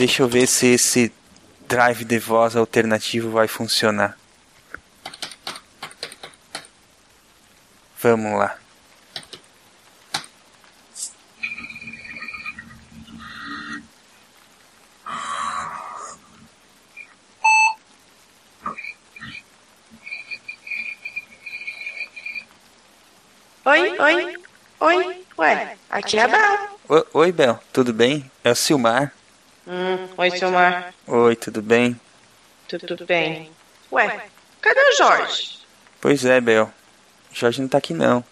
Deixa eu ver se esse drive de voz alternativo vai funcionar. Vamos lá. Oi, oi, oi. Ué, aqui é a Bel. Oi, Bel, tudo bem? É o Silmar. Hum, oi, Silmar. Oi, tudo bem? Tudo bem? Ué, cadê o Jorge? Pois é, Bel. Jorge não tá aqui não.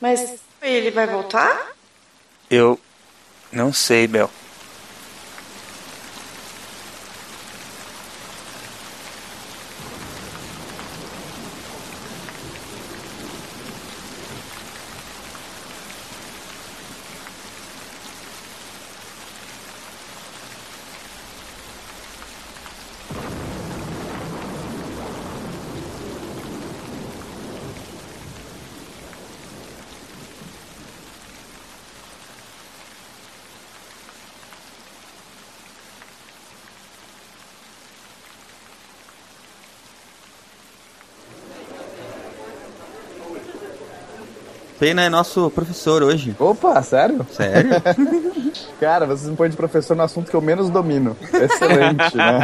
Mas ele vai voltar? Eu não sei, Bel. Pena é nosso professor hoje. Opa, sério? Sério? Cara, vocês me põem de professor no assunto que eu menos domino. Excelente, né?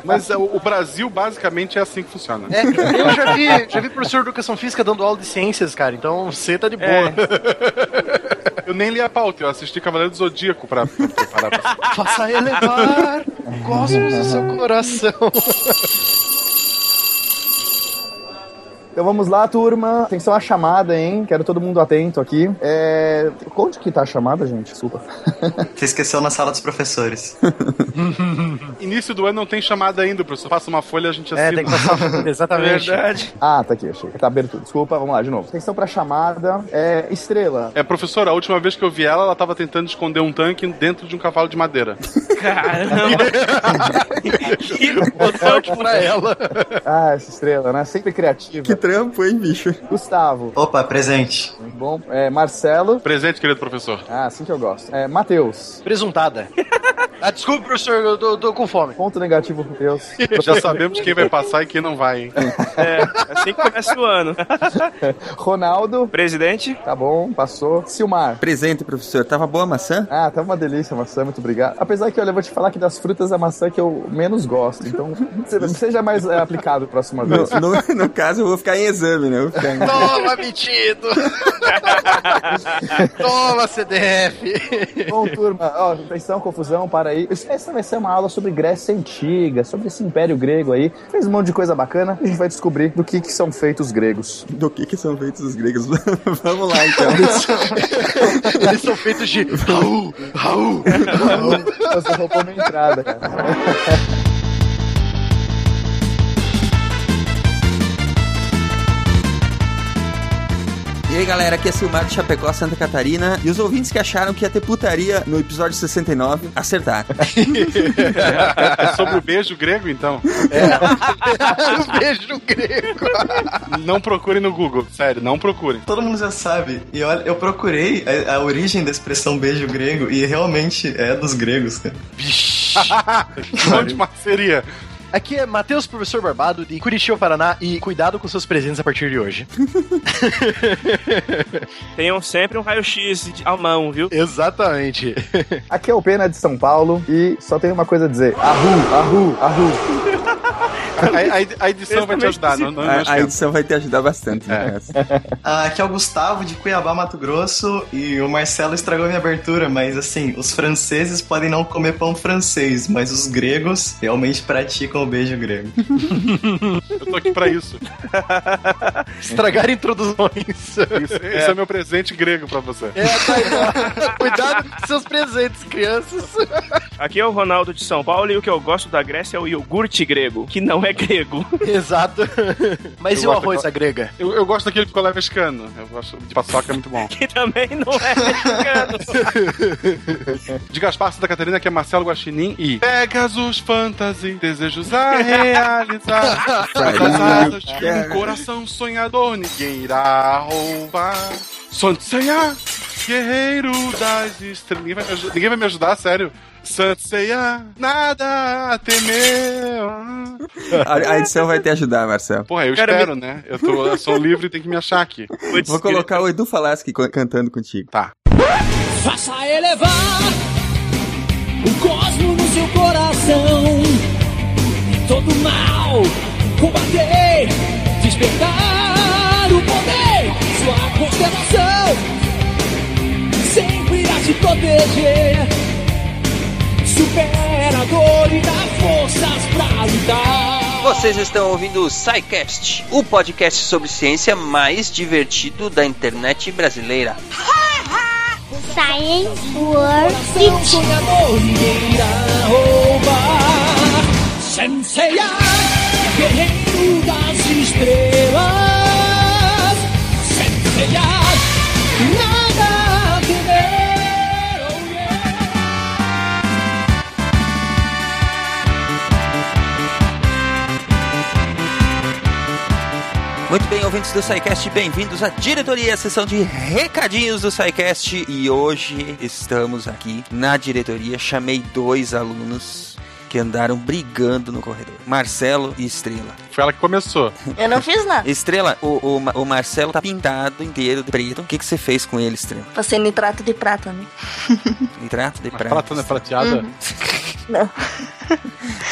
Mas é, o o Brasil basicamente é assim que funciona. É, eu já vi, já vi professor de educação física dando aula de ciências, cara, então você tá de boa. Eu nem li a pauta, eu assisti Cavaleiro do Zodíaco pra pra preparar pra Faça elevar cosmos do seu coração. Então vamos lá, turma. Atenção à chamada, hein? Quero todo mundo atento aqui. É... Onde que tá a chamada, gente? Desculpa. Você esqueceu na sala dos professores. Início do ano não tem chamada ainda, professor. Passa uma folha a gente assina. É, tem que passar. Exatamente. Verdade. Ah, tá aqui, achei. Tá aberto. Desculpa, vamos lá de novo. Atenção pra chamada. É... Estrela. É, professor, a última vez que eu vi ela, ela tava tentando esconder um tanque dentro de um cavalo de madeira. Caramba! Sorte pra ela. Ah, essa estrela, né? Sempre criativa. que trampo, hein, bicho? Gustavo. Opa, presente. Muito bom. É... Marcelo. Presente, querido professor. Ah, assim que eu gosto. É... Matheus. Presuntada. Ah, desculpe, professor, eu tô, tô com fome. Ponto negativo pro Deus. Já sabemos quem vai passar e quem não vai, hein? É, assim que começa o ano. Ronaldo. Presidente. Tá bom, passou. Silmar. Presente, professor. Tava boa a maçã? Ah, tá uma delícia a maçã, muito obrigado. Apesar que, olha, eu vou te falar que das frutas a maçã que eu menos gosto. Então, se- seja mais é, aplicado próxima No, vez. no, no caso, eu vou ficar em exame, né? Eu vou ficar em- Toma, metido! Toma, CDF! Bom, turma, ó, atenção, confusão, para aí. Essa vai ser uma aula sobre Grécia Antiga, sobre esse Império Grego aí. Fez um monte de coisa bacana e a gente vai descobrir do que, que são feitos os gregos. Do que que são feitos os gregos? Vamos lá, então. Eles são feitos de Raul, Raul. Você roubou minha entrada, cara. E aí, galera, aqui é Silmar de Chapecó, Santa Catarina. E os ouvintes que acharam que ia ter putaria no episódio 69, acertaram. É sobre o beijo grego, então. Um beijo grego. Não procurem no Google, sério, não procurem. Todo mundo já sabe. E olha, eu procurei a, a origem da expressão beijo grego e realmente é dos gregos, cara. Onde seria? Aqui é Matheus, professor Barbado, de Curitiba, Paraná, e cuidado com seus presentes a partir de hoje. Tenham sempre um raio-x de- à mão, viu? Exatamente. Aqui é o Pena de São Paulo e só tenho uma coisa a dizer. Arru, arru, arru. A, a- a edição vai te ajudar, não, não, não A, a edição vai te ajudar bastante. né? Ah, aqui é o Gustavo de Cuiabá, Mato Grosso, e o Marcelo estragou minha abertura, mas assim, os franceses podem não comer pão francês, mas os gregos realmente praticam o beijo grego. Eu tô aqui pra isso. Estragar introduções. Isso- Esse é. meu presente grego pra você. É, tá. Cuidado com seus presentes, crianças. Aqui é o Ronaldo de São Paulo e o que eu gosto da Grécia é o iogurte grego, que não é grego. Exato. Mas Eu e o arroz à grega? Eu, eu gosto daquele picolé mexicano. Eu gosto de paçoca, é muito bom. Que também não é mexicano. De Gaspar Santa Catarina, que é Marcelo Guaxinim e Pegasus Fantasy, desejos a realizar. As asas de um coração sonhador, ninguém irá roubar. Sonho de sonhar, Guerreiro das estrelas. Ninguém vai me ajudar, ninguém me sério. Sanseia, nada a temer. A, a edição vai te ajudar, Marcelo. Porra, eu Cara, espero, né? Eu, tô, eu sou livre e tem que me achar aqui. Vou colocar o Edu Falaschi cantando contigo. Tá. Faça elevar o cosmo no seu coração. Todo mal combater, despertar o poder, sua constelação sempre irá te proteger. Supera a dor e dá forças pra lutar. Vocês estão ouvindo o SciCast, o podcast sobre ciência mais divertido da internet brasileira. Science World Coração sonhador, ninguém irá roubar. Senseiya, guerreiro das estrelas. Senseiya, Muito bem, ouvintes do SciCast, bem-vindos à diretoria, sessão de recadinhos do SciCast. E hoje estamos aqui na diretoria. Chamei dois alunos que andaram brigando no corredor: Marcelo e Estrela. Foi ela que começou. Eu não fiz nada. Estrela, o, o, o Marcelo tá pintado inteiro de preto. O que, que você fez com ele, Estrela? Passei nitrato de prata, né? Nitrato de Mas prata. prata não é prateada? Não.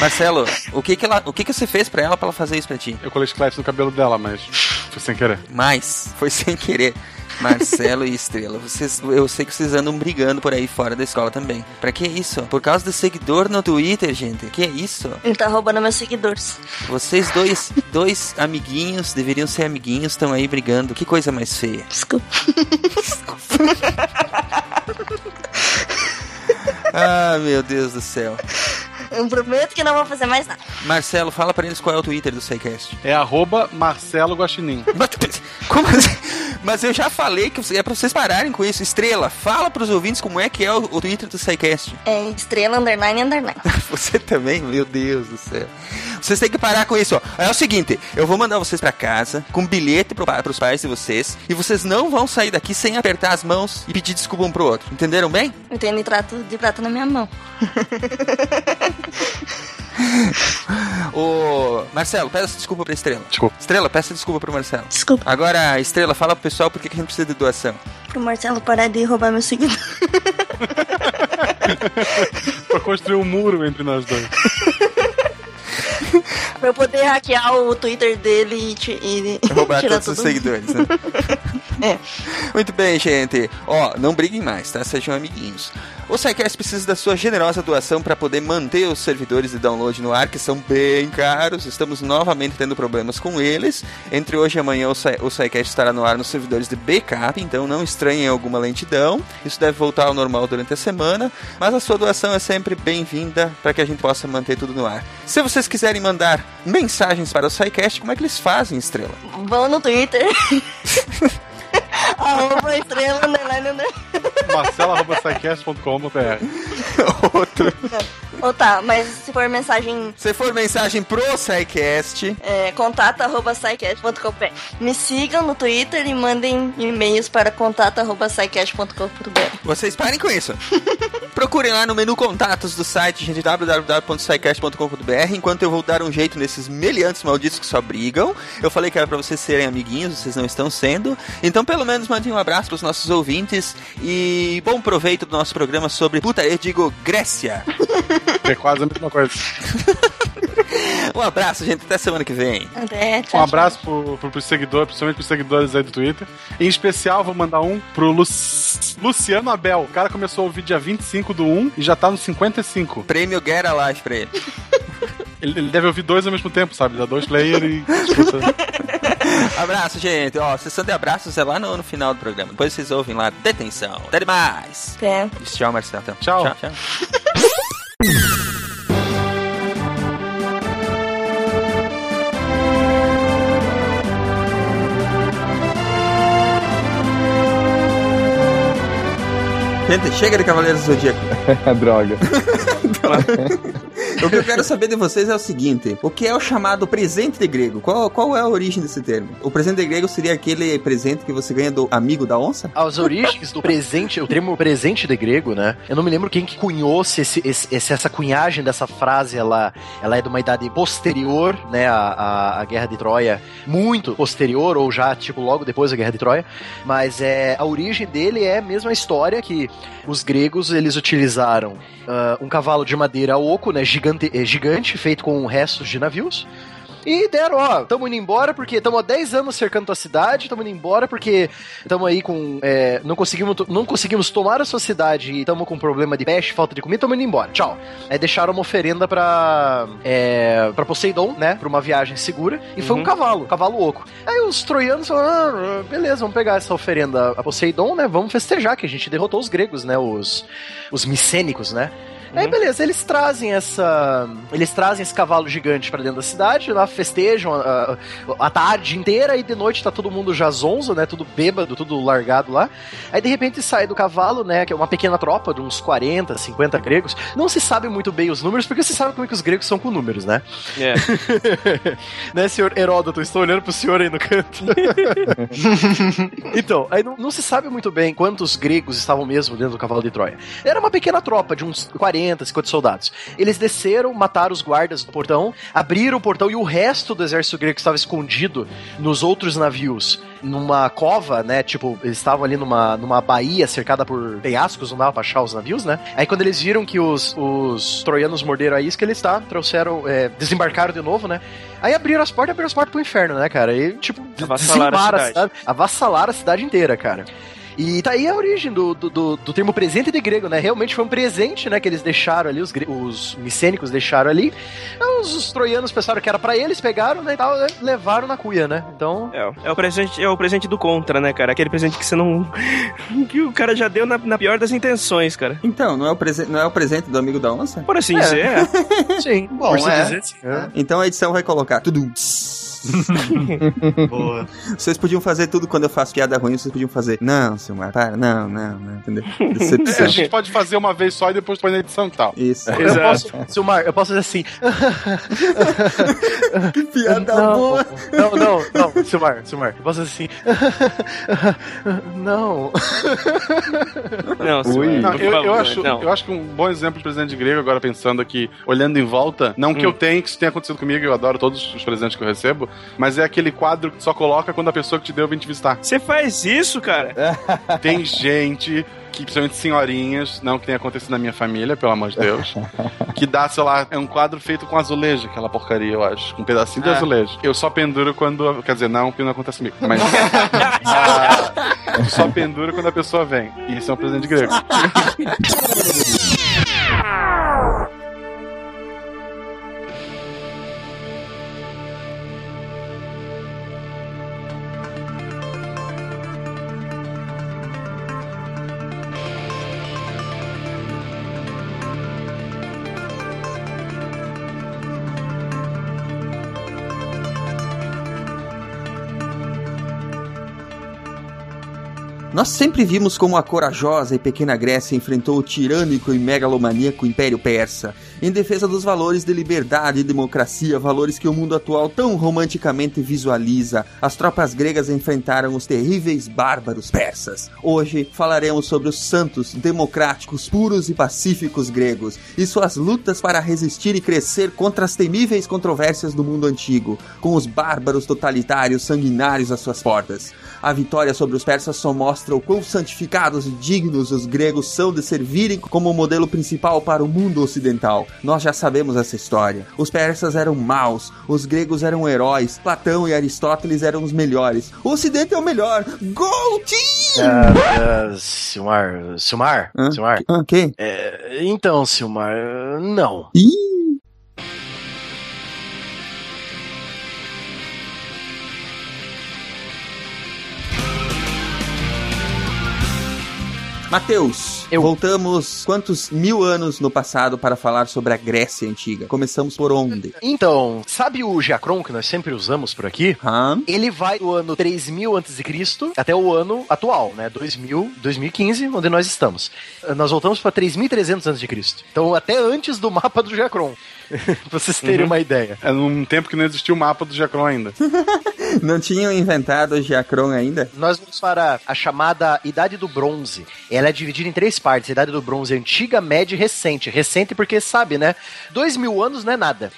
Marcelo, o que que, ela, o que que você fez pra ela pra ela fazer isso pra ti? Eu colei chiclete no cabelo dela, mas foi sem querer. Mas, foi sem querer. Marcelo e Estrela, vocês, eu sei que vocês andam brigando por aí fora da escola também. Pra que isso? Por causa do seguidor no Twitter, gente. Que isso? Ele tá roubando meus seguidores. Vocês dois, dois amiguinhos, deveriam ser amiguinhos, estão aí brigando. Que coisa mais feia. Desculpa. Ah, meu Deus do céu. Eu prometo que não vou fazer mais nada. Marcelo, fala pra eles qual é o Twitter do SciCast. É arroba Marcelo Guaxinim. Mas- Como assim? Mas eu já falei que é pra vocês pararem com isso. Estrela, fala pros ouvintes como é que é o, o Twitter do SciCast. É estrela, underline, underline. Você também? Meu Deus do céu. Vocês têm que parar com isso, ó. É o seguinte, eu vou mandar vocês pra casa com um bilhete pro, pros pais de vocês e vocês não vão sair daqui sem apertar as mãos e pedir desculpa um pro outro. Entenderam bem? Eu tenho nitrato de prata na minha mão. Ô, Marcelo, peça desculpa pra Estrela. Desculpa. Estrela, peça desculpa pro Marcelo. Desculpa. Agora, Estrela, fala pro pessoal por que que a gente precisa de doação. Pro Marcelo parar de roubar meus seguidores. pra construir um muro entre nós dois. pra eu poder hackear o Twitter dele e, e Roubar todos os tudo. seguidores, né? É. Muito bem, gente. Ó, não briguem mais, tá? Sejam amiguinhos. O SciCast precisa da sua generosa doação para poder manter os servidores de download no ar, que são bem caros. Estamos novamente tendo problemas com eles. Entre hoje e amanhã o Sci- o SciCast estará no ar nos servidores de backup, então não estranhem alguma lentidão. Isso deve voltar ao normal durante a semana, mas a sua doação é sempre bem-vinda para que a gente possa manter tudo no ar. Se vocês quiserem mandar mensagens para o SciCast, como é que eles fazem, Estrela? Vão no Twitter. Arroba estrela, underline, underline. marcelo.sicast.com.br Outro. Ou tá, mas se for mensagem Se for mensagem pro SciCast, é, contato arroba. Me sigam no Twitter e mandem e-mails para contato arroba vocês parem com isso. Procurem lá no menu contatos do site, gente, www.scicast.com.br, enquanto eu vou dar um jeito nesses meliantes malditos que só brigam. Eu falei que era pra vocês serem amiguinhos, vocês não estão sendo. Então, pelo menos, mandem um abraço pros nossos ouvintes e bom proveito do nosso programa sobre putaria, digo, Grécia. É quase a mesma coisa. Um abraço, gente, até semana que vem. Até, tchau, Um abraço pro, pro, pros seguidores, principalmente pros seguidores aí do Twitter. Em especial, vou mandar um pro Lu- Luciano Abel. O cara começou a ouvir dia 25 do 1 e já tá no 55. Prêmio Get Alive pra ele. Ele, ele deve ouvir dois ao mesmo tempo, sabe? Dá dois players e escuta. Abraço, gente. Ó, sessão de abraços é lá no, no final do programa. Depois vocês ouvem lá. Detenção. Até demais. Até. Tchau, Marcelo. Tchau. Tchau, tchau. Gente, chega de Cavaleiros do Zodíaco. Droga. O que eu quero saber de vocês é o seguinte: o que é o chamado presente de grego? Qual, qual é a origem desse termo? O presente de grego seria aquele presente que você ganha do amigo da onça? As origens do presente, o termo presente de grego, né? Eu não me lembro quem que cunhou se esse, esse, essa cunhagem dessa frase, ela, ela é de uma idade posterior, né, à, à, à Guerra de Troia, muito posterior, ou já, tipo, logo depois da Guerra de Troia, mas é, a origem dele é a mesma história que os gregos, eles utilizaram uh, um cavalo de madeira oco, né, gigante, é, gigante, feito com restos de navios, e deram, ó, tamo indo embora porque estamos há 10 anos cercando tua cidade, tamo indo embora porque estamos aí com. É, não, conseguimos, não conseguimos tomar a sua cidade e estamos com problema de peste, falta de comida, tamo indo embora. Tchau. Aí deixaram uma oferenda pra. É, pra Poseidon, né? Pra uma viagem segura. E foi um cavalo, um cavalo oco. Aí os troianos falaram: ah, beleza, vamos pegar essa oferenda a Poseidon, né? Vamos festejar que a gente derrotou os gregos, né? Os, os micênicos, né? Aí beleza, eles trazem essa. Eles trazem esse cavalo gigante para dentro da cidade, lá festejam a, a, tarde inteira e de noite tá todo mundo já zonzo, né? Tudo bêbado, tudo largado lá. Aí de repente sai do cavalo, né? Que é uma pequena tropa de uns 40, 50 gregos. Não se sabe muito bem os números, porque você sabe como é que os gregos são com números, né? É. né, senhor Heródoto? Estou olhando pro senhor aí no canto. então, aí não, não se sabe muito bem quantos gregos estavam mesmo dentro do cavalo de Troia. Era uma pequena tropa de uns 40, 50 soldados. Eles desceram, mataram os guardas do portão, abriram o portão e o resto do exército grego que estava escondido nos outros navios, numa cova, né? Tipo, eles estavam ali numa, numa baía cercada por penhascos, não dava pra achar os navios, né? Aí quando eles viram que os, os troianos morderam a isca, eles tá, trouxeram, é, desembarcaram de novo, né? Aí abriram as portas, abriram as portas pro inferno, né, cara? E, tipo, Avassalaram a cidade. avassalaram a cidade inteira, cara. E tá aí a origem do, do, do, do termo presente de grego, né? Realmente foi um presente, né? Que eles deixaram ali, os, os micênicos deixaram ali. Então, Os, os troianos pensaram que era pra eles, pegaram, né? E tal, né, levaram na cuia, né? Então. É, é o presente, é o presente do contra, né, cara? Aquele presente que você não. que o cara já deu na, na pior das intenções, cara. Então, não é, o presen- não é o presente do amigo da onça? Por assim É. dizer, é. Sim, Bom, por se é. dizer, sim. É. Então a edição vai colocar tudo. Boa. Vocês podiam fazer tudo quando eu faço piada ruim, vocês podiam fazer. Não, Silmar, para, não, não, não, entendeu? É, a Decepção. gente pode fazer uma vez só e depois põe na edição e tal. Isso. Eu posso, Silmar, eu posso fazer assim. Que piada não, boa. não, não, não, Silmar, Silmar, eu posso fazer assim. não. Não, senhor, Não, eu, eu acho, não. eu acho que um bom exemplo de presente grego, agora pensando aqui, olhando em volta, não que eu tenha, que isso tenha acontecido comigo, eu adoro todos os presentes que eu recebo, mas é aquele quadro que tu só coloca quando a pessoa que te deu vem te visitar. Você faz isso, cara? Tem gente que, principalmente senhorinhas, não que tenha acontecido na minha família, pelo amor de Deus, que dá, sei lá, é um quadro feito com azulejo, aquela porcaria, eu acho, com um pedacinho de Ah. azulejo. Eu só penduro quando, quer dizer, não, porque não acontece comigo, mas ah, eu só penduro quando a pessoa vem. E isso é um presente grego. Nós sempre vimos como a corajosa e pequena Grécia enfrentou o tirânico e megalomaníaco Império Persa, em defesa dos valores de liberdade e democracia, valores que o mundo atual tão romanticamente visualiza. As tropas gregas enfrentaram os terríveis bárbaros persas. Hoje falaremos sobre os santos, democráticos, puros e pacíficos gregos e suas lutas para resistir e crescer contra as temíveis controvérsias do mundo antigo, com os bárbaros totalitários sanguinários às suas portas. A vitória sobre os persas só mostra o quão santificados e dignos os gregos são de servirem como modelo principal para o mundo ocidental. Nós já sabemos essa história. Os persas eram maus, os gregos eram heróis, Platão e Aristóteles eram os melhores. O ocidente é o melhor. Go team! Ah, ah, Silmar, Silmar, Hã? Silmar. Ah, quem? É, então, Silmar, não. Ih! Matheus, Eu. voltamos quantos mil anos no passado para falar sobre a Grécia Antiga? Começamos por onde? Então, sabe o Jacron que nós sempre usamos por aqui? Hã? Ele vai do ano 3000 a.C. até o ano atual, né? 2000, 2015, onde nós estamos. Nós voltamos para 3300 a.C. Então, até antes do mapa do Jacron. pra vocês terem uma ideia. É num tempo que não existia o mapa do Jacron ainda. Não tinham inventado o Giacron ainda? Nós vamos para a chamada Idade do Bronze. Ela é dividida em três partes: a Idade do Bronze antiga, média e recente. Recente porque sabe, né? Dois mil anos não é nada.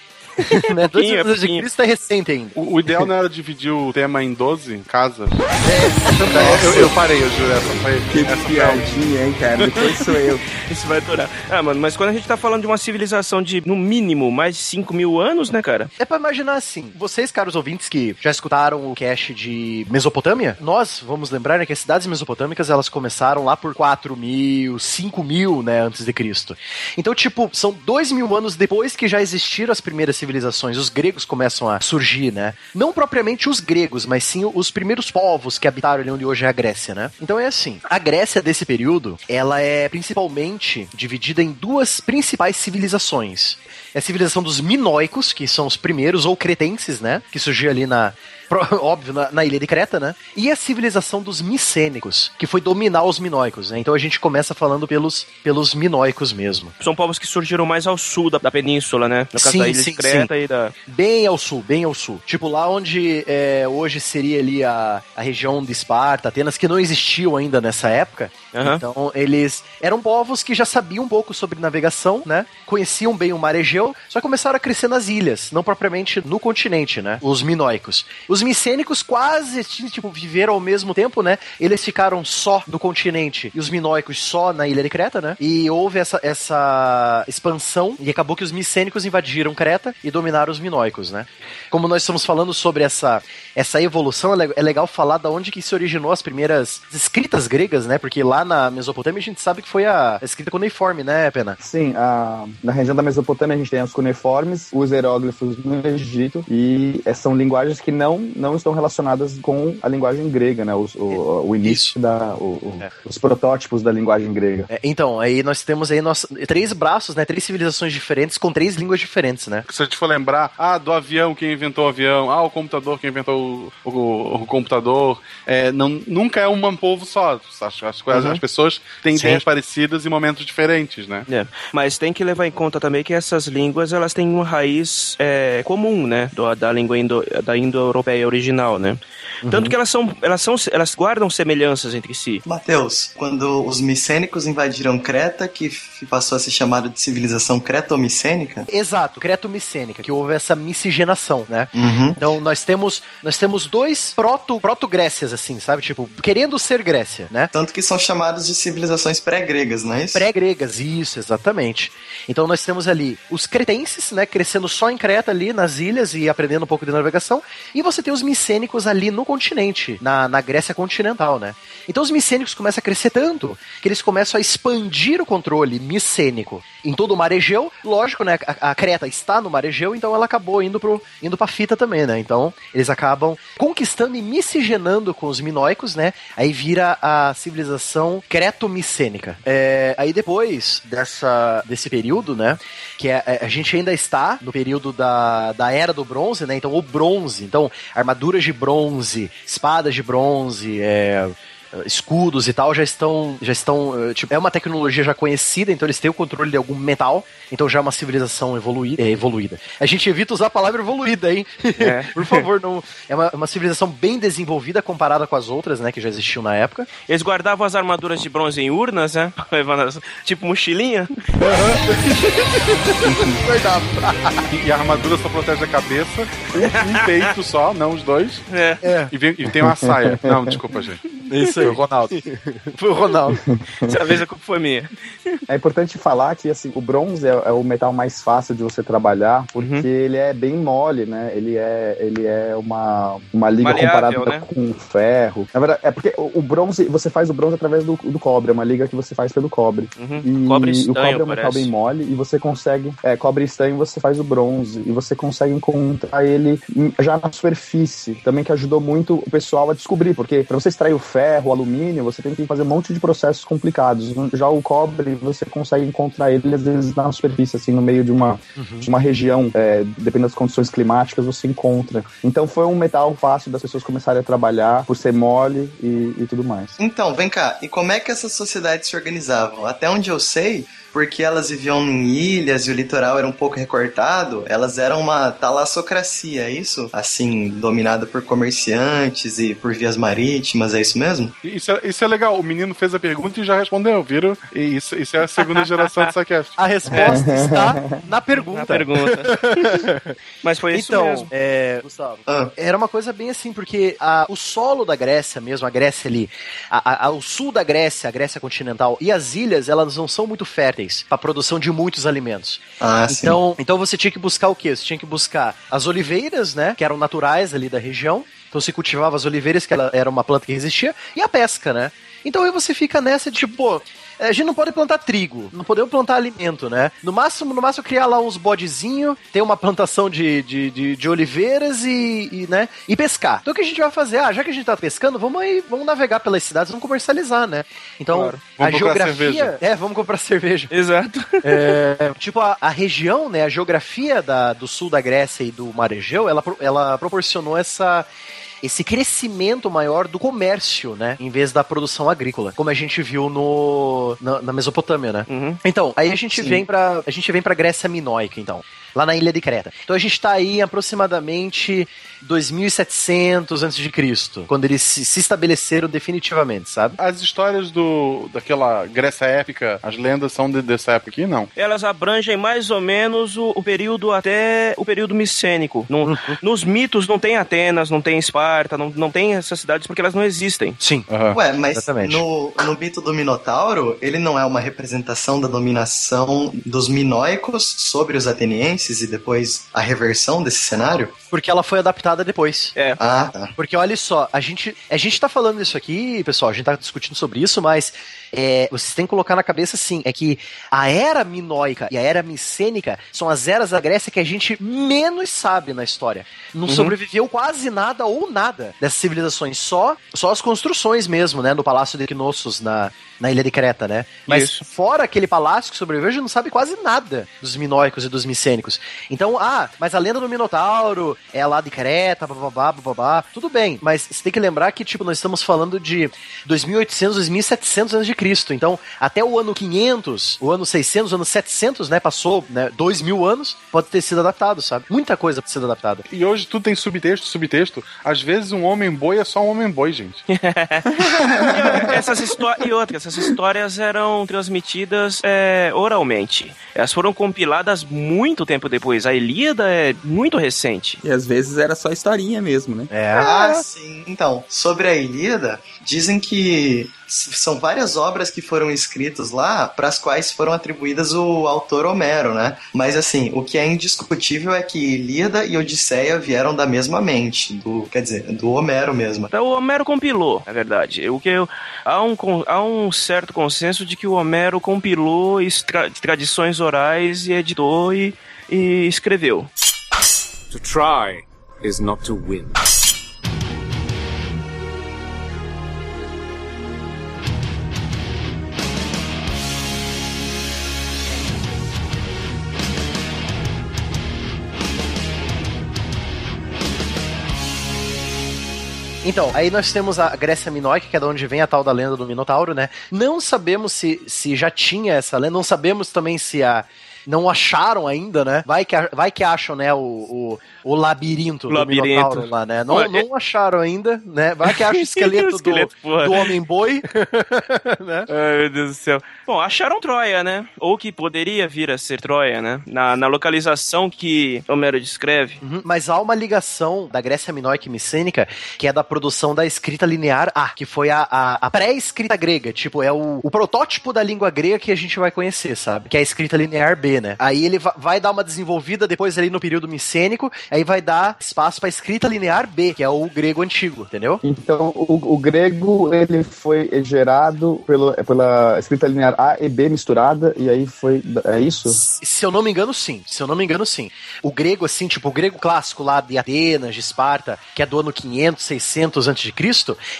Né? Dois mil é anos de. Cristo é recente ainda. O, o ideal não era dividir o tema em 12 casas? É, Eu, eu parei, eu juro. Essa foi. Que essa foi piadinha, hein, cara? Depois sou eu. Isso vai durar. Ah, mano, mas quando a gente tá falando de uma civilização de, no mínimo, mais de 5 mil anos, né, cara? É pra imaginar assim, vocês, caros ouvintes, que já escutaram o cast de Mesopotâmia, nós vamos lembrar né, que as cidades mesopotâmicas elas começaram lá por 4 mil, 5 mil, né, antes de Cristo. Então, tipo, são dois mil anos depois que já existiram as primeiras civilizações, os gregos começam a surgir, né? Não propriamente os gregos, mas sim os primeiros povos que habitaram ali onde hoje é a Grécia, né? Então é assim, a Grécia desse período, ela é principalmente dividida em duas principais civilizações. É a civilização dos minoicos, que são os primeiros, ou cretenses, né? Que surgiu ali na. Óbvio, na, na ilha de Creta, né? E a civilização dos micênicos, que foi dominar os minoicos, né? Então a gente começa falando pelos, pelos minoicos mesmo. São povos que surgiram mais ao sul da, da península, né? No caso Sim, da ilha sim, de Creta e da. Bem ao sul, bem ao sul. Tipo, lá onde é, hoje seria ali a, a região de Esparta, Atenas, que não existiu ainda nessa época. Aham. Então, eles eram povos que já sabiam um pouco sobre navegação, né? Conheciam bem o mar Egeu, só começaram a crescer nas ilhas, não propriamente no continente, né? Os minoicos. Os micênicos quase, tipo, viveram ao mesmo tempo, né? Eles ficaram só no continente e os minoicos só na ilha de Creta, né? E houve essa, essa expansão e acabou que os micênicos invadiram Creta e dominaram os minoicos, né? Como nós estamos falando sobre essa, essa evolução, é é legal falar da onde que se originou as primeiras escritas gregas, né? Porque lá na Mesopotâmia a gente sabe que foi a escrita cuneiforme, né, Pena? Sim, a- na região da Mesopotâmia a gente tem os cuneiformes, os hieróglifos no Egito, e eh, são linguagens que não, não estão relacionadas com a linguagem grega, né? Os- o, o início Isso. da. o- o- É. Os protótipos da linguagem grega. É, então, aí nós temos aí nós, três braços, né? Três civilizações diferentes com três línguas diferentes, né? Se a gente for lembrar, ah, do avião, quem inventou o avião, ah, o computador, quem inventou o, o- o computador, é, não, nunca é um povo só. As, Uhum. as pessoas têm Sim. ideias parecidas em momentos diferentes, né? É. Mas tem que levar em conta também que essas línguas elas têm uma raiz é, comum, né? Do- da língua indo, da indo-europeia original, né? Tanto que elas são, elas são, elas guardam semelhanças entre si. Mateus, quando os micênicos invadiram Creta, que passou a ser chamada de civilização creto-micênica, Exato, creto-micênica, que houve essa miscigenação, né? Uhum. Então nós temos nós temos dois proto proto-grécias assim, sabe? Tipo, querendo ser Grécia, né? tanto que são chamados de civilizações pré-gregas, não é isso? Pré-gregas, isso, exatamente. Então nós temos ali os cretenses, né, crescendo só em Creta ali, nas ilhas e aprendendo um pouco de navegação, e você tem os micênicos ali no continente, na, na Grécia continental, né? Então os micênicos começam a crescer tanto que eles começam a expandir o controle micênico em todo o mar Egeu. Lógico, né, a, a Creta está no mar Egeu, então ela acabou indo pro indo pra fita também, né? Então eles acabam conquistando e miscigenando com os minoicos, né? Aí vira a civilização creto-micênica. É, aí depois dessa, desse período, né? Que é, é, a gente ainda está no período da, da Era do Bronze, né? Então o bronze, então armaduras de bronze, espadas de bronze, é, escudos e tal já estão já estão eh, tipo é uma tecnologia já conhecida então eles têm o controle de algum metal então já é uma civilização evoluída é, evoluída a gente evita usar a palavra evoluída hein É. por favor não é uma, uma civilização bem desenvolvida comparada com as outras né que já existiam na época Eles guardavam as armaduras de bronze em urnas, né? Tipo mochilinha. E, e a armadura só protege a cabeça, um, um peito só, não os dois. É. E, vem- e tem uma saia. Não, desculpa, gente. isso Foi o Ronaldo. foi o Ronaldo Dessa vez a culpa foi minha. É importante falar que assim, o bronze é, é o metal mais fácil de você trabalhar, porque Uhum. ele é bem mole, né? Ele é, ele é uma, uma liga Maleável, comparada né? com ferro. Na verdade, é porque o, o bronze, você faz o bronze através do, do cobre, é uma liga que você faz pelo cobre. Uhum. E Cobre o estanho, cobre é um metal bem mole e você consegue. É, cobre estanho você faz o bronze. E você consegue encontrar ele já na superfície. Também que ajudou muito o pessoal a descobrir. Porque para você extrair o ferro, alumínio, você tem que fazer um monte de processos complicados. Já o cobre, você consegue encontrar ele, às vezes, na superfície, assim, no meio de uma, Uhum. de uma região, é, dependendo das condições climáticas, você encontra. Então foi um metal fácil das pessoas começarem a trabalhar, por ser mole e, e tudo mais. Então, vem cá, e como é que essas sociedades se organizavam? Até onde eu sei, porque elas viviam em ilhas e o litoral era um pouco recortado, elas eram uma talassocracia, é isso? Assim, dominada por comerciantes e por vias marítimas, é isso mesmo? Isso é, isso é legal. O menino fez a pergunta e já respondeu, viram? E isso, isso é a segunda geração do Psycast. A resposta está na pergunta. Na pergunta. Mas foi isso então, mesmo. é, Gustavo, Ah. era uma coisa bem assim, porque a- o solo da Grécia mesmo, a Grécia ali, a, a- o sul da Grécia, a Grécia continental e as ilhas, elas não são muito férteis para a produção de muitos alimentos. Ah, sim. Então, então você tinha que buscar o quê? Você tinha que buscar as oliveiras, né, que eram naturais ali da região. Então se cultivava as oliveiras, que ela era uma planta que existia, e a pesca, né? Então aí você fica nessa de tipo, a gente não pode plantar trigo, não podemos plantar alimento, né? No máximo, no máximo criar lá uns bodezinhos, ter uma plantação de, de, de, de oliveiras e, e, né, e pescar. Então o que a gente vai fazer? Ah, já que a gente tá pescando, vamos aí, vamos navegar pelas cidades, vamos comercializar, né? Então, Claro. a geografia... cerveja. É, vamos comprar cerveja. Exato. É, tipo, a, a região, né, a geografia da, do sul da Grécia e do Mar Egeu, ela, ela proporcionou essa esse crescimento maior do comércio, né, em vez da produção agrícola, como a gente viu no na, na Mesopotâmia, né? Uhum. Então, aí a gente Sim. vem para a gente vem para Grécia minoica, então, lá na ilha de Creta. Então a gente tá aí em aproximadamente 2700 antes de Cristo, quando eles se, se estabeleceram definitivamente, sabe? As histórias do daquela Grécia épica, as lendas são de- dessa época aqui, não? Elas abrangem mais ou menos o, o período até o período micênico. No- Uhum. Nos mitos não tem Atenas, não tem Esparta, não, não tem essas cidades porque elas não existem. Sim. Aham. Ué, mas Exatamente. no, no mito do Minotauro, ele não é uma representação da dominação dos minoicos sobre os atenienses e depois a reversão desse cenário? Porque ela foi adaptada depois. É. Ah, tá. Porque olha só, a gente, a gente tá falando isso aqui, pessoal, a gente tá discutindo sobre isso, mas é, vocês têm que colocar na cabeça assim, é que a era minoica e a era micênica são as eras da Grécia que a gente menos sabe na história. Não sobreviveu quase nada ou nada dessas civilizações, só, só as construções mesmo, né, no Palácio de Knossos, na, na ilha de Creta, né? Mas Isso. fora aquele palácio que sobreviveu, a gente não sabe quase nada dos minoicos e dos micênicos. Então, ah, mas a lenda do Minotauro é lá de Creta, bababá, bababá, tudo bem, mas você tem que lembrar que, tipo, nós estamos falando de 2800, 2700 anos de Cristo, então, até o ano 500, o ano 600, o ano 700, né, passou, né, 2 mil anos, pode ter sido adaptado, sabe? Muita coisa pode ser adaptada. E hoje tudo tem subtexto, subtexto. Às vezes um homem boi é só um homem boi, gente. E essas e outra, essas histórias eram transmitidas é, oralmente. Elas foram compiladas muito tempo depois. A Ilíada é muito recente. E às vezes era só historinha mesmo, né? É. Ah, sim. Então, sobre a Ilíada, dizem que são várias obras que foram escritas lá para as quais foram atribuídas o autor Homero, né? Mas assim, o que é indiscutível é que Ilíada e Odisseia vieram da mesma mente, do, quer dizer, do Homero mesmo. Então, o Homero compilou, na verdade. O que eu- há, um, há um certo consenso de que o Homero compilou extra- tradições orais e editou e, e escreveu. To try is not to win. Então, aí nós temos a Grécia Minoica, que é de onde vem a tal da lenda do Minotauro, né? Não sabemos se, se já tinha essa lenda, não sabemos também se a. Não acharam ainda, né? Vai que, vai que acham, né, o, o, o labirinto O do labirinto. Minotauro lá, né? Não, Olha, não acharam ainda, né? Vai que acham o esqueleto, esqueleto, do, do Homem-Boi. né? Ai, meu Deus do céu. Bom, acharam Troia, né? Ou que poderia vir a ser Troia, né? Na, na localização que Homero descreve. Uhum, Mas há uma ligação da Grécia Minoica e Micênica, que é da produção da escrita linear A, que foi a, a, a pré-escrita grega. Tipo, é o, o protótipo da língua grega que a gente vai conhecer, sabe? Que é a escrita linear B. Né? Aí ele va- vai dar uma desenvolvida depois ali no período micênico, aí vai dar espaço pra escrita linear B, que é o grego antigo, entendeu? Então, o, o grego, ele foi gerado pelo, pela escrita linear A e B misturada, e aí foi. É isso? Se eu não me engano, sim. Se eu não me engano, sim. O grego, assim, tipo, o grego clássico lá de Atenas, de Esparta, que é do ano 500, 600 a.C.,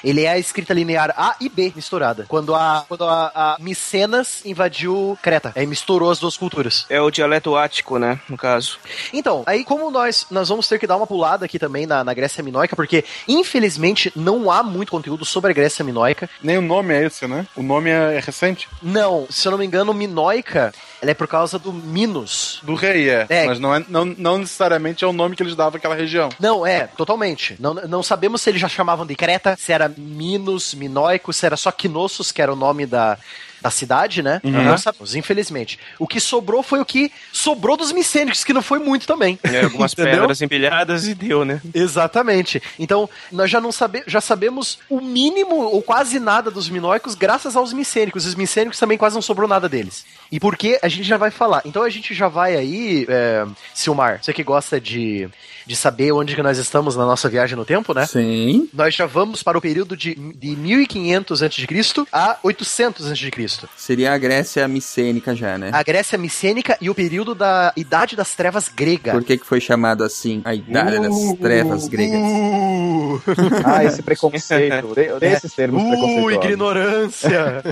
ele é a escrita linear A e B misturada. Quando a, quando a, a Micenas invadiu Creta. Aí misturou as duas culturas. É o dialeto ático, né? No caso. Então, aí como nós, nós vamos ter que dar uma pulada aqui também na, na Grécia Minoica, porque infelizmente não há muito conteúdo sobre a Grécia Minoica. Nem o nome é esse, né? O nome é, é recente? Não, se eu não me engano, Minoica, ela é por causa do Minos. Do rei, é. É. Mas não, é, não, não necessariamente é o nome que eles davam àquela região. Não, é, totalmente. Não, não sabemos se eles já chamavam de Creta, se era Minos, Minoico, se era só Knossos, que era o nome da, da cidade, né? Uhum. Não sabemos, infelizmente. O que sobrou foi o que sobrou dos micênicos, que não foi muito também. É, algumas pedras empilhadas e deu, né? Exatamente. Então, nós já não sabe, já sabemos o mínimo ou quase nada dos minoicos graças aos micênicos. Os micênicos também quase não sobrou nada deles. E por que a gente já vai falar? Então a gente já vai aí, é, Silmar, você que gosta de, de saber onde que nós estamos na nossa viagem no tempo, né? Sim. Nós já vamos para o período de, de 1500 a.C. a 800 a.C. Seria a Grécia micênica já, né? A Grécia micênica e o período da Idade das Trevas grega. Por que, que foi chamado assim a Idade das Trevas Gregas? Uh, Ah, esse preconceito. Odeio odeio esses termos uh, preconceituosos. ignorância.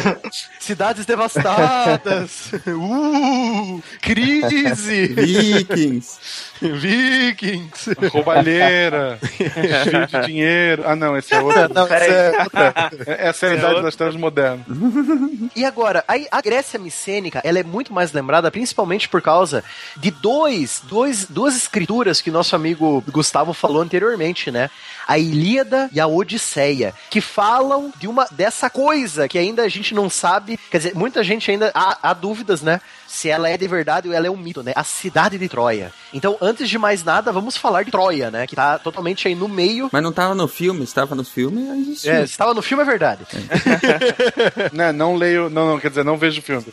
Cidades devastadas. Uh, crise. Vikings. Vikings. Roubalheira. Desvio de dinheiro. Ah, não, esse é outro. Não, essa é outra. Essa é a idade das trevas modernas. E agora, a, a Grécia micênica, ela é muito mais lembrada principalmente por causa de dois, dois, duas escrituras que nosso amigo Gustavo falou anteriormente, né? A Ilíada e a Odisseia, que falam de uma dessa coisa que ainda a gente não sabe, quer dizer, muita gente ainda há, há dúvidas, né? Se ela é de verdade ou ela é um mito, né? A cidade de Troia. Então, antes de mais nada, vamos falar de Troia, né? Que tá totalmente aí no meio. Mas não tava no filme, estava no filme, aí existiu. É, se estava no filme, é verdade. Não, não leio. Não, não, quer dizer, não vejo o filme.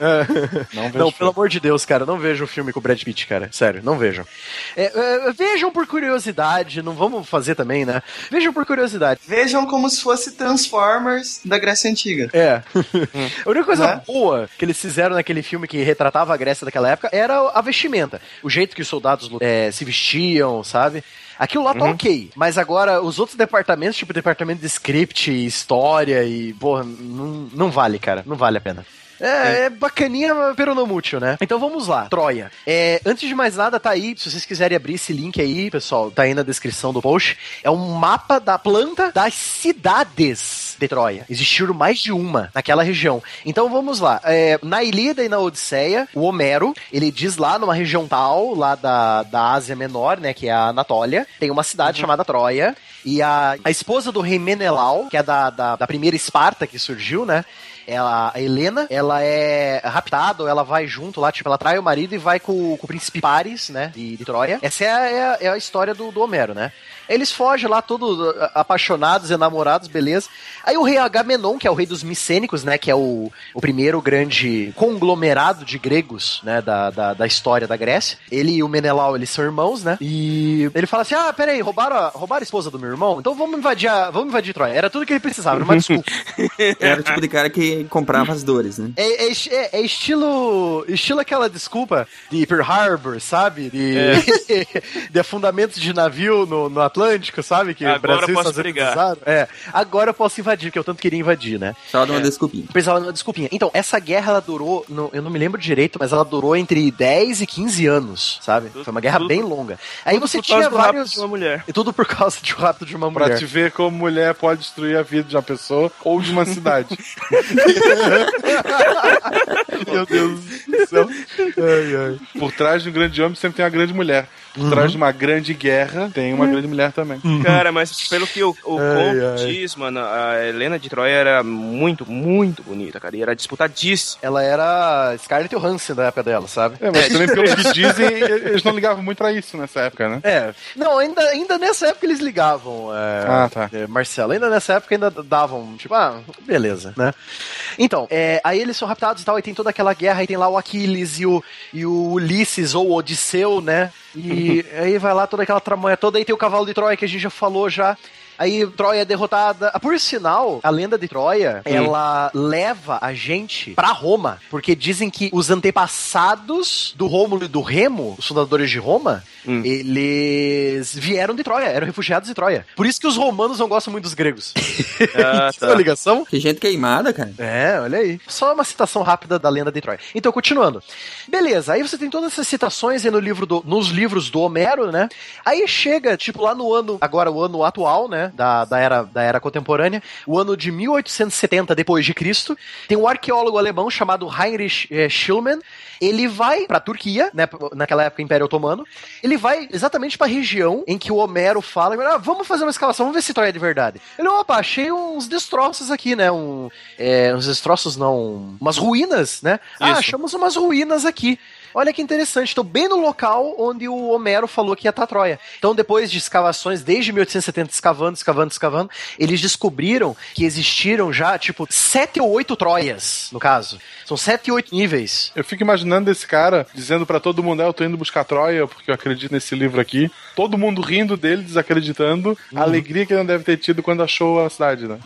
Não vejo Não, o pelo filme. amor de Deus, cara, não vejam o filme com o Brad Pitt, cara. Sério, não vejam. É, é, vejam por curiosidade, não vamos fazer também, né? Vejam por curiosidade. Vejam como se fosse Transformers da Grécia Antiga. É. a única coisa Né? boa que eles fizeram naquele filme que retratava a Grécia daquela época era a vestimenta. O jeito que os soldados é, se vestiam, sabe? Aquilo lá tá ok, mas agora os outros departamentos, tipo departamento de script, história e, porra, não, não vale, cara, não vale a pena. É, é bacaninha, pero não mútil, né? Então vamos lá, Troia. É, antes de mais nada, tá aí, se vocês quiserem abrir esse link aí, pessoal, tá aí na descrição do post. É um mapa da planta das cidades de Troia. Existiram mais de uma naquela região. Então vamos lá. É, na Ilíada e na Odisseia, o Homero, ele diz lá numa região tal, lá da, da Ásia Menor, né, que é a Anatólia, tem uma cidade chamada Troia. E a, a esposa do rei Menelau, que é da, da, da primeira Esparta que surgiu, né? Ela, a Helena, ela é raptada, ela vai junto lá, tipo, ela trai o marido e vai com, com o príncipe Paris, né, de, de Troia. Essa é a, é a, é a história do, do Homero, né? Eles fogem lá, todos uh, apaixonados, enamorados, beleza. Aí o rei Agamenon, que é o rei dos micênicos, né, que é o, o primeiro grande conglomerado de gregos, né, da, da, da história da Grécia. Ele e o Menelau, eles são irmãos, né? E ele fala assim, ah, peraí, roubaram a, roubaram a esposa do meu irmão? Então vamos invadir, a, vamos invadir Troia. Era tudo que ele precisava, era uma desculpa. Era o tipo de cara que comprava as dores, né? É, é, é- é estilo estilo aquela desculpa de Pearl Harbor, sabe? De, de afundamentos de navio no, no Atlântico, sabe? Que Agora o Brasil posso brigar. É, agora eu posso invadir, porque eu tanto queria invadir, né? Só dá uma desculpinha. Precisava de uma desculpinha. Então, essa guerra, ela durou, no- eu não me lembro direito, mas ela durou entre 10 e 15 anos, sabe? Foi uma guerra tudo- bem longa. Aí Tudo você tinha vários... de uma mulher. E tudo por causa de um rápido de uma Pra mulher. te ver como mulher pode destruir a vida de uma pessoa ou de uma cidade. Meu Deus do céu. Ai, ai. Por trás de um grande homem sempre tem uma grande mulher. Por trás de uma grande guerra tem uma grande mulher também. Cara, mas pelo que o, o Ai, conto ai. diz, mano, a Helena de Troia era muito, muito bonita, cara. E era disputadíssima. Ela era Scarlett Johansson da época dela, sabe? É, mas também pelo que dizem, eles não ligavam muito pra isso nessa época, né? É. Não, ainda, ainda nessa época eles ligavam, é, Ah, tá. é, Marcelo. Ainda nessa época ainda davam, tipo, ah, beleza, né? Então, é, aí eles são raptados e tal, e tem toda aquela guerra, aí tem lá o Aquiles e o, e o Ulisses ou o Odisseu, né? E aí vai lá toda aquela tramonha toda, aí tem o cavalo de Troia que a gente já falou já. Aí Troia é derrotada. Ah, Por sinal, a lenda de Troia, ela leva a gente pra Roma, porque dizem que os antepassados do Rômulo e do Remo, os fundadores de Roma, eles vieram de Troia, eram refugiados de Troia. Por isso que os romanos não gostam muito dos gregos. Ah, uma ligação? Que gente queimada, cara. É, olha aí. Só uma citação rápida da lenda de Troia. Então, continuando. Beleza, aí você tem todas essas citações aí no livro do, nos livros do Homero, né? Aí chega, tipo, lá no ano, agora o ano atual, né? Da, da, era, da era contemporânea, o ano de 1870 depois de Cristo, tem um arqueólogo alemão chamado Heinrich eh, Schillmann, ele vai pra Turquia, né, naquela época Império Otomano, ele vai exatamente pra região em que o Homero fala, ah, vamos fazer uma escavação, vamos ver se Troia é de verdade. Ele, opa, achei uns destroços aqui, né, um, é, uns destroços não, umas ruínas, né, ah, Isso. achamos umas ruínas aqui. Olha que interessante, estou bem no local onde o Homero falou que ia estar Troia. Então, depois de escavações, desde 1870, escavando, escavando, escavando, eles descobriram que existiram já, tipo, sete ou oito Troias, no caso. São sete ou oito níveis. Eu fico imaginando esse cara dizendo pra todo mundo: é, eu tô indo buscar Troia porque eu acredito nesse livro aqui. Todo mundo rindo dele, desacreditando. A alegria que ele não deve ter tido quando achou a cidade, né?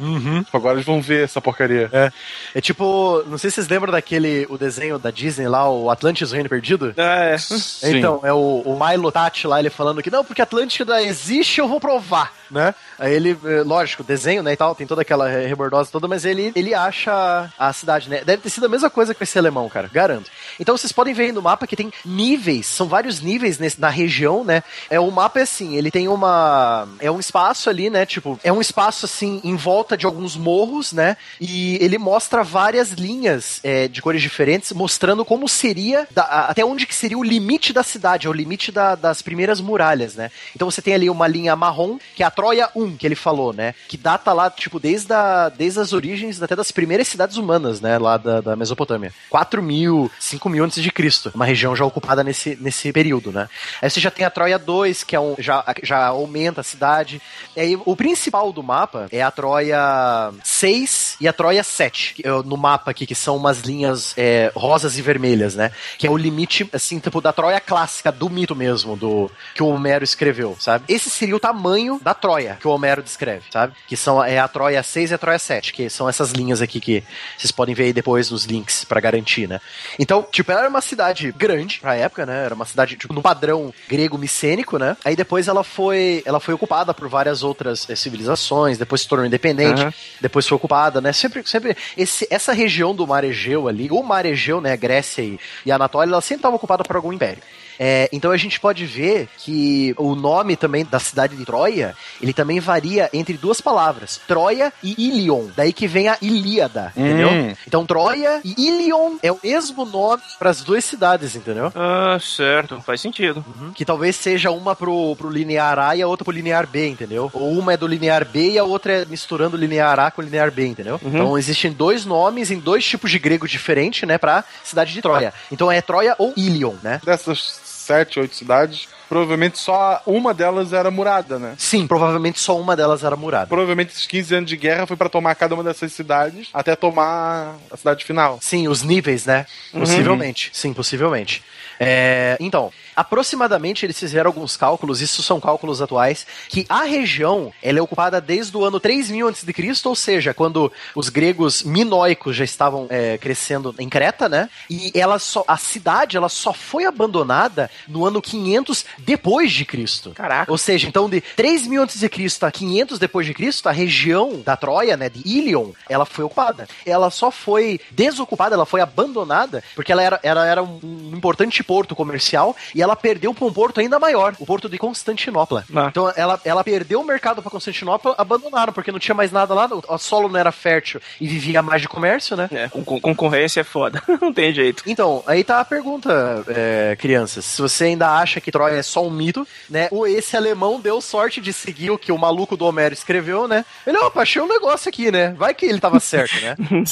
Tipo, agora eles vão ver essa porcaria. É. É tipo, não sei se vocês lembram daquele, o desenho da Disney lá, o Atlantis, Reino Perdido? É. Então, é o, o Milo Tati lá, ele falando que não, porque Atlântida existe, eu vou provar, né? Aí ele, eh, lógico, desenho, né, e tal, tem toda aquela re- rebordosa toda, mas ele, ele acha a cidade, né? Deve ter sido a mesma coisa que esse alemão, cara, garanto. Então vocês podem ver aí no mapa que tem níveis, são vários níveis nesse- na região, né? É, o mapa é assim, ele tem uma... é um espaço ali, né, tipo, é um espaço assim, em volta de alguns morros, né? E ele mostra várias linhas é, de cores diferentes, mostrando como seria, da- a- até onde que seria o limite da cidade, é o limite da- das primeiras muralhas, né? Então você tem ali uma linha marrom, que é a Troia 1, que ele falou, né? Que data lá, tipo, desde, a, desde as origens até das primeiras cidades humanas, né? Lá da, da Mesopotâmia. 4 mil, 5 mil antes de Cristo. Uma região já ocupada nesse, nesse período, né? Aí você já tem a Troia 2, que é um, já, já aumenta a cidade. E aí o principal do mapa é a Troia 6 e a Troia 7. que é No mapa aqui, que são umas linhas é, rosas e vermelhas, né? Que é o limite, assim, tipo, da Troia clássica, do mito mesmo, do que o Homero escreveu, sabe? Esse seria o tamanho da Troia que o Homero descreve, sabe? Que são é a Troia 6 e a Troia 7, que são essas linhas aqui que vocês podem ver aí depois nos links pra garantir, né? Então, tipo, ela era uma cidade grande pra época, né? Era uma cidade, tipo, no padrão grego micênico, né? Aí depois ela foi, ela foi ocupada por várias outras eh, civilizações, depois se tornou independente, Aham. depois foi ocupada, né? Sempre, sempre esse, essa região do Mar Egeu ali, o Mar Egeu, né? Grécia e, e Anatólia, ela sempre estava ocupada por algum império. É, então a gente pode ver que o nome também da cidade de Troia, ele também varia entre duas palavras, Troia e Ilion. Daí que vem a Ilíada, entendeu? Hum. Então Troia e Ilion é o mesmo nome para as duas cidades, entendeu? Ah, certo. Faz sentido. Que talvez seja uma pro, pro linear A e a outra pro linear B, entendeu? Ou uma é do linear B e a outra é misturando o linear A com o linear B, entendeu? Então existem dois nomes em dois tipos de grego diferentes, né, pra cidade de Troia. Então é Troia ou Ilion, né? Dessas sete, oito cidades, provavelmente só uma delas era murada, né? Sim, provavelmente só uma delas era murada. Provavelmente esses 15 anos de guerra foi pra tomar cada uma dessas cidades até tomar a cidade final. Sim, os níveis, né? Possivelmente. Sim, possivelmente. É, então, aproximadamente eles fizeram alguns cálculos, isso são cálculos atuais, que a região ela é ocupada desde o ano 3000 a.C., ou seja, quando os gregos minoicos já estavam é, crescendo em Creta, né? E ela só, a cidade ela só foi abandonada no ano 500 depois de Cristo. Caraca. Ou seja, então de 3000 a.C. a 500 depois de Cristo, a região da Troia, né, de Ilion, ela foi ocupada. Ela só foi desocupada, ela foi abandonada, porque ela era, ela era um, um importante porto comercial e ela perdeu para um porto ainda maior, o porto de Constantinopla. Ah. Então ela, ela perdeu o mercado para Constantinopla, abandonaram, porque não tinha mais nada lá, o solo não era fértil e vivia mais de comércio, né? É, com, com- concorrência é foda. Não tem jeito. Então, aí tá a pergunta, é, crianças. Se você ainda acha que Troia é só um mito, né? Ou esse alemão deu sorte de seguir o que o maluco do Homero escreveu, né? Ele, opa, achei um negócio aqui, né? Vai que ele tava certo, né?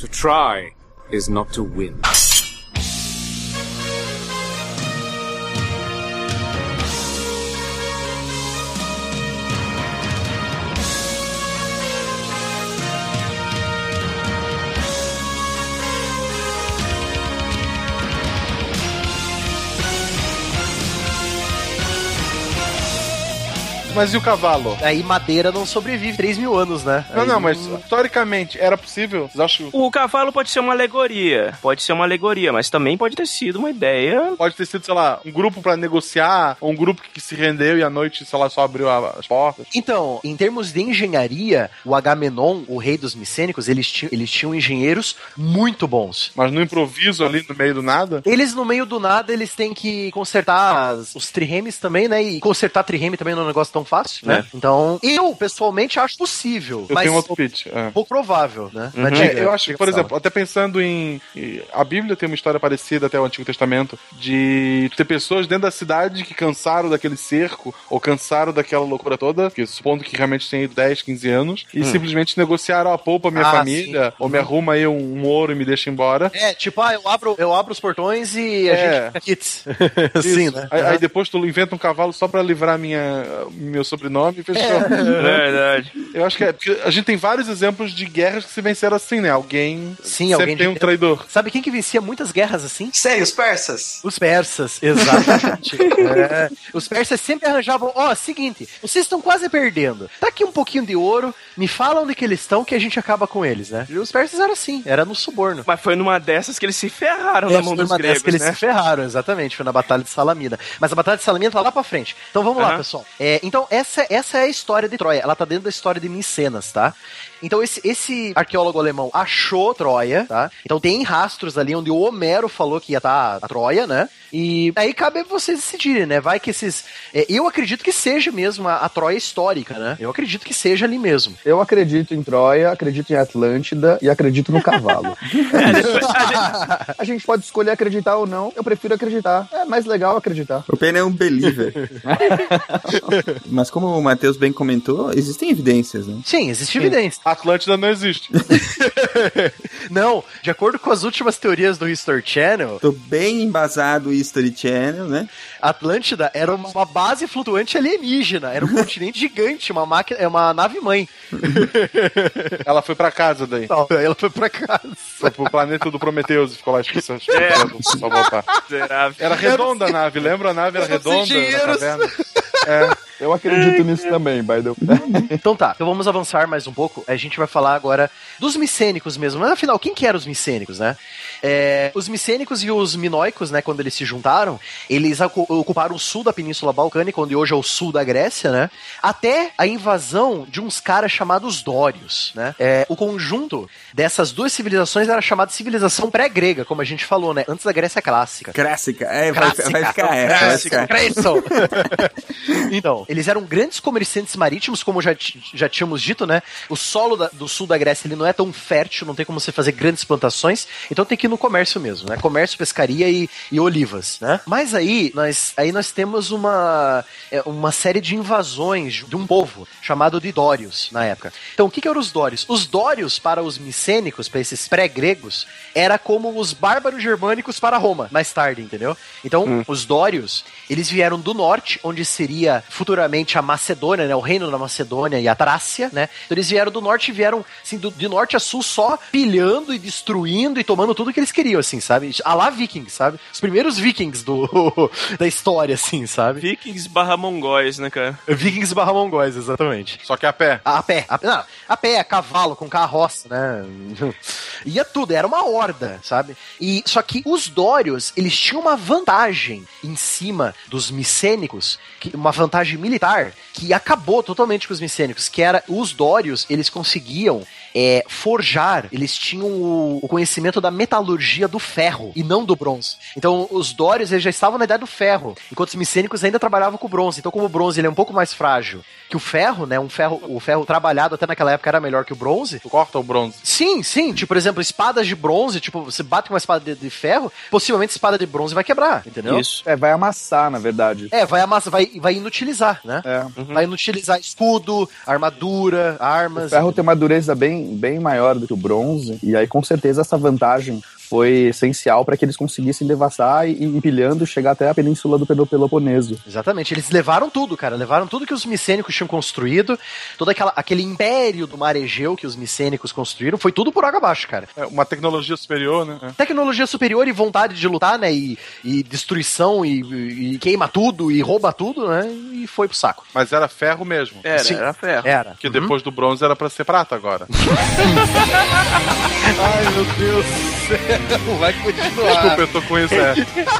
To try is not to win. Mas e o cavalo? Aí madeira não sobrevive 3 mil anos, né? Não, Aí não, mas historicamente era possível? Vocês acham O cavalo pode ser uma alegoria. Pode ser uma alegoria, mas também pode ter sido uma ideia. Pode ter sido, sei lá, um grupo pra negociar, ou um grupo que se rendeu e à noite, sei lá, só abriu as portas. Então, em termos de engenharia, o Agamenon, o rei dos micênicos, eles tinham, eles tinham engenheiros muito bons. Mas no improviso ali no meio do nada. Eles, no meio do nada, eles têm que consertar as- os triremes também, né? E consertar trireme também não é um negócio tão fácil, né? Então, eu, pessoalmente, acho possível. Eu mas tenho outro pitch. É. pouco provável, né? É, adianta. eu acho que, por exemplo, até pensando em. A Bíblia tem uma história parecida até o Antigo Testamento, de ter pessoas dentro da cidade que cansaram daquele cerco, ou cansaram daquela loucura toda, que supondo que realmente tenha ido 10, 15 anos, e Hum. simplesmente negociaram a poupa minha Ah, família, ou me arruma aí um, um ouro e me deixa embora. É, tipo, ah, eu abro, eu abro os portões e a É. gente fica kits. Sim, né? Aí, aí depois tu inventa um cavalo só pra livrar minha, meu sobrenome e fechou. Verdade. Eu acho que é. Porque a gente tem vários exemplos de guerras que se venceram assim, né? Alguém. Sim, sempre alguém tem de- um traidor. Sabe quem que vencia muitas guerras assim? Sei, os persas. Os persas, exatamente. É. Os persas sempre arranjavam, ó, seguinte, vocês estão quase perdendo. Tá aqui um pouquinho de ouro, me fala onde que eles estão que a gente acaba com eles, né? E os persas eram assim, era no suborno. Mas foi numa dessas que eles se ferraram É, na mão foi dos uma dessas gregos, que eles né? se ferraram, exatamente. Foi na Batalha de Salamina. Mas a Batalha de Salamina tá lá pra frente. Então vamos lá, Aham. pessoal. É, então, essa, essa é a história de Troia. Ela tá dentro da história de Micenas, tá? Então, esse, esse arqueólogo alemão achou Troia, tá? Então, tem rastros ali onde o Homero falou que ia estar a Troia, né? E aí cabe a vocês decidirem, né? Vai que esses. é, eu acredito que seja mesmo a, a Troia histórica, né? Eu acredito que seja ali mesmo. Eu acredito em Troia, acredito em Atlântida e acredito no cavalo. a gente pode escolher acreditar ou não. Eu prefiro acreditar. É mais legal acreditar. O Pena é um believer. Mas como o Matheus bem comentou, existem evidências, né? Sim, existe evidência. Atlântida não existe. Não, de acordo com as últimas teorias do History Channel, Tô bem embasado o History Channel, né? Atlântida era uma uma base flutuante alienígena, era um continente gigante, uma máquina, é uma nave mãe. Ela foi pra casa daí. Não, ela foi pra casa. Foi pro planeta do Prometheus e ficou lá esquecendo. É. Só voltar. Miserável. Era redonda a nave, lembra? A nave era redonda na caverna. Eu acredito nisso também, by the way. Então tá, então vamos avançar mais um pouco. A gente vai falar agora dos micênicos mesmo. Mas afinal, quem que eram os micênicos, né? É, os micênicos e os minoicos, né, quando eles se juntaram, eles ocu- ocuparam o sul da Península Balcânica, onde hoje é o sul da Grécia, né? Até a invasão de uns caras chamados Dórios, né? É, o conjunto dessas duas civilizações era chamado de civilização pré-grega, como a gente falou, né? Antes da Grécia clássica. Clássica. É, vai, Clássica. vai ficar. Vai Clássica, cresçam. então, eles eram grandes comerciantes marítimos, como já, já tínhamos dito, né? O solo da- do sul da Grécia ele não é tão fértil, não tem como você fazer grandes plantações, então tem que ir no comércio mesmo, né? Comércio, pescaria e, e olivas, né? Mas aí nós, aí nós temos uma, é, uma série de invasões de um povo chamado de Dórios na época. Então, o que, que eram os Dórios? Os Dórios, para os micênicos, para esses pré-gregos, era como os bárbaros germânicos para Roma, mais tarde, entendeu? Então, os Dórios, eles vieram do norte, onde seria futuramente a Macedônia, né? O reino da Macedônia e a Trácia, né? Então, eles vieram do norte e vieram, assim, do, de norte a sul, só pilhando e destruindo e tomando tudo que eles queriam, assim, sabe? A lá vikings, sabe? Os primeiros vikings do, da história, assim, sabe? Vikings barra mongóis, né, cara? Vikings barra mongóis, exatamente. Só que a pé. A, a pé, a, não, a pé, a cavalo, com carroça, né? Ia tudo, era uma horda, sabe? E só que os Dórios, eles tinham uma vantagem em cima dos micênicos, que, uma vantagem militar que acabou totalmente com os micênicos, que era os Dórios, eles conseguiam é, forjar, eles tinham o, o conhecimento da metalurgia do ferro e não do bronze. Então, os Dórios eles já estavam na idade do ferro, enquanto os micênicos ainda trabalhavam com o bronze. Então, como o bronze ele é um pouco mais frágil que o ferro, né? Um ferro, o ferro trabalhado até naquela época era melhor que o bronze. Tu corta o bronze. Sim, sim. Tipo, por exemplo, espadas de bronze, tipo, você bate com uma espada de, de ferro, possivelmente a espada de bronze vai quebrar, entendeu? Isso. É, vai amassar, na verdade. É, vai amassar, vai, vai inutilizar, né? É. Vai inutilizar escudo, armadura, O armas. ferro tem uma dureza bem, bem maior do que o bronze, e aí com certeza essa vantagem foi essencial para que eles conseguissem devastar e empilhando, chegar até a península do Peloponeso. Exatamente, eles levaram tudo, cara. Levaram tudo que os micênicos tinham construído, todo aquela, aquele império do mar Egeu que os micênicos construíram, foi tudo por água abaixo, cara. É uma tecnologia superior, né? É. Tecnologia superior e vontade de lutar, né? E, e destruição e, e- e queima tudo e rouba tudo, né? E foi pro saco. Mas era ferro mesmo. Era, Sim. era ferro. Era. Que depois do bronze era pra ser prata agora. Ai, meu Deus do céu. Vai continuar. Desculpa, eu tô com isso, é.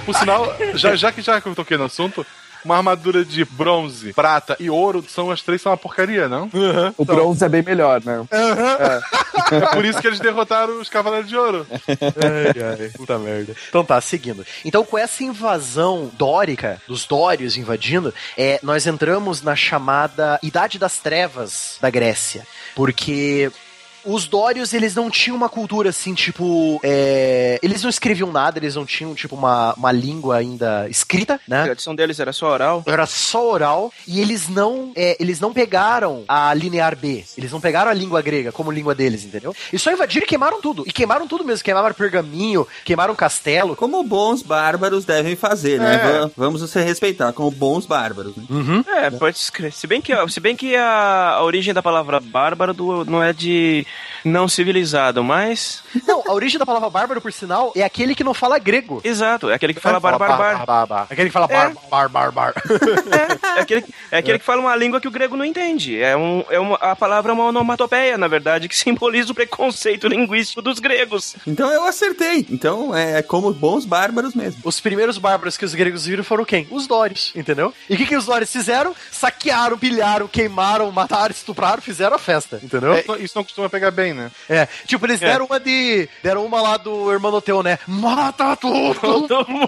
Por sinal, já, já que já que eu toquei no assunto, uma armadura de bronze, prata e ouro são as três são uma porcaria, não? O bronze é bem melhor, né? É por isso que eles derrotaram os Cavaleiros de Ouro. Ai, ai, puta merda. Então tá, seguindo. Então, com essa invasão dórica, dos dórios invadindo, é, nós entramos na chamada Idade das Trevas da Grécia. Porque. Os dórios, eles não tinham uma cultura assim, tipo. é, eles não escreviam nada, eles não tinham, tipo, uma, uma língua ainda escrita, A né? tradição deles era só oral. Era só oral e eles não é, eles não pegaram a linear B. Eles não pegaram a língua grega como língua deles, entendeu? E só invadiram e queimaram tudo. E queimaram tudo mesmo. Queimaram pergaminho, queimaram castelo. Como bons bárbaros devem fazer, né? É. Va- Vamos se respeitar como bons bárbaros. Né? É, pode escrever. Se bem que, se bem que a, a origem da palavra bárbaro do- não é de não civilizado, mas. Não, a origem da palavra bárbaro, por sinal, é aquele que não fala grego. Exato, é aquele que fala bar, bar, bar. bar, bar. Aquele que fala bar, bar, bar, bar. É aquele, é aquele que fala uma língua que o grego não entende. É, um, é uma, a palavra é uma onomatopeia, na verdade, que simboliza o preconceito linguístico dos gregos. Então eu acertei. Então é como bons bárbaros mesmo. Os primeiros bárbaros que os gregos viram foram quem? Os dórios, entendeu? E o que, que os dórios fizeram? Saquearam, pilharam, queimaram, mataram, estupraram, fizeram a festa, entendeu? É, isso não costuma pegar bem, né? É, tipo, eles deram uma de. Deram uma lá do Hermanoteu, né? Mata tudo! Todo mundo.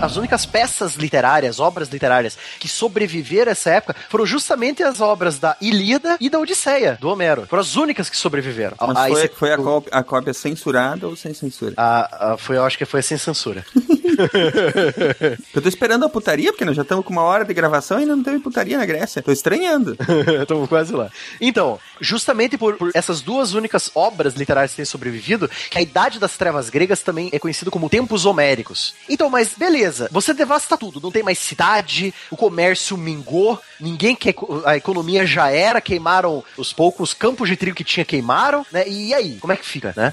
As únicas peças literárias, obras literárias que sobreviveram a essa época foram justamente as obras da Ilíada e da Odisseia, do Homero. Foram as únicas que sobreviveram. Mas Aí foi, foi a, cópia, a cópia censurada ou sem censura? a- a- foi, eu acho que foi sem censura. Eu tô esperando a putaria, porque nós já estamos com uma hora de gravação e ainda não teve putaria na Grécia. Tô estranhando. Estamos quase lá. Então, justamente por, por essas duas únicas obras literárias que têm sobrevivido, que a Idade das Trevas gregas também é conhecido como tempos homéricos. Então, mas beleza, você devasta tudo, não tem mais cidade, o comércio mingou, ninguém quer, a economia já era, queimaram os poucos campos de trigo que tinha queimaram, né? E aí, como é que fica, né?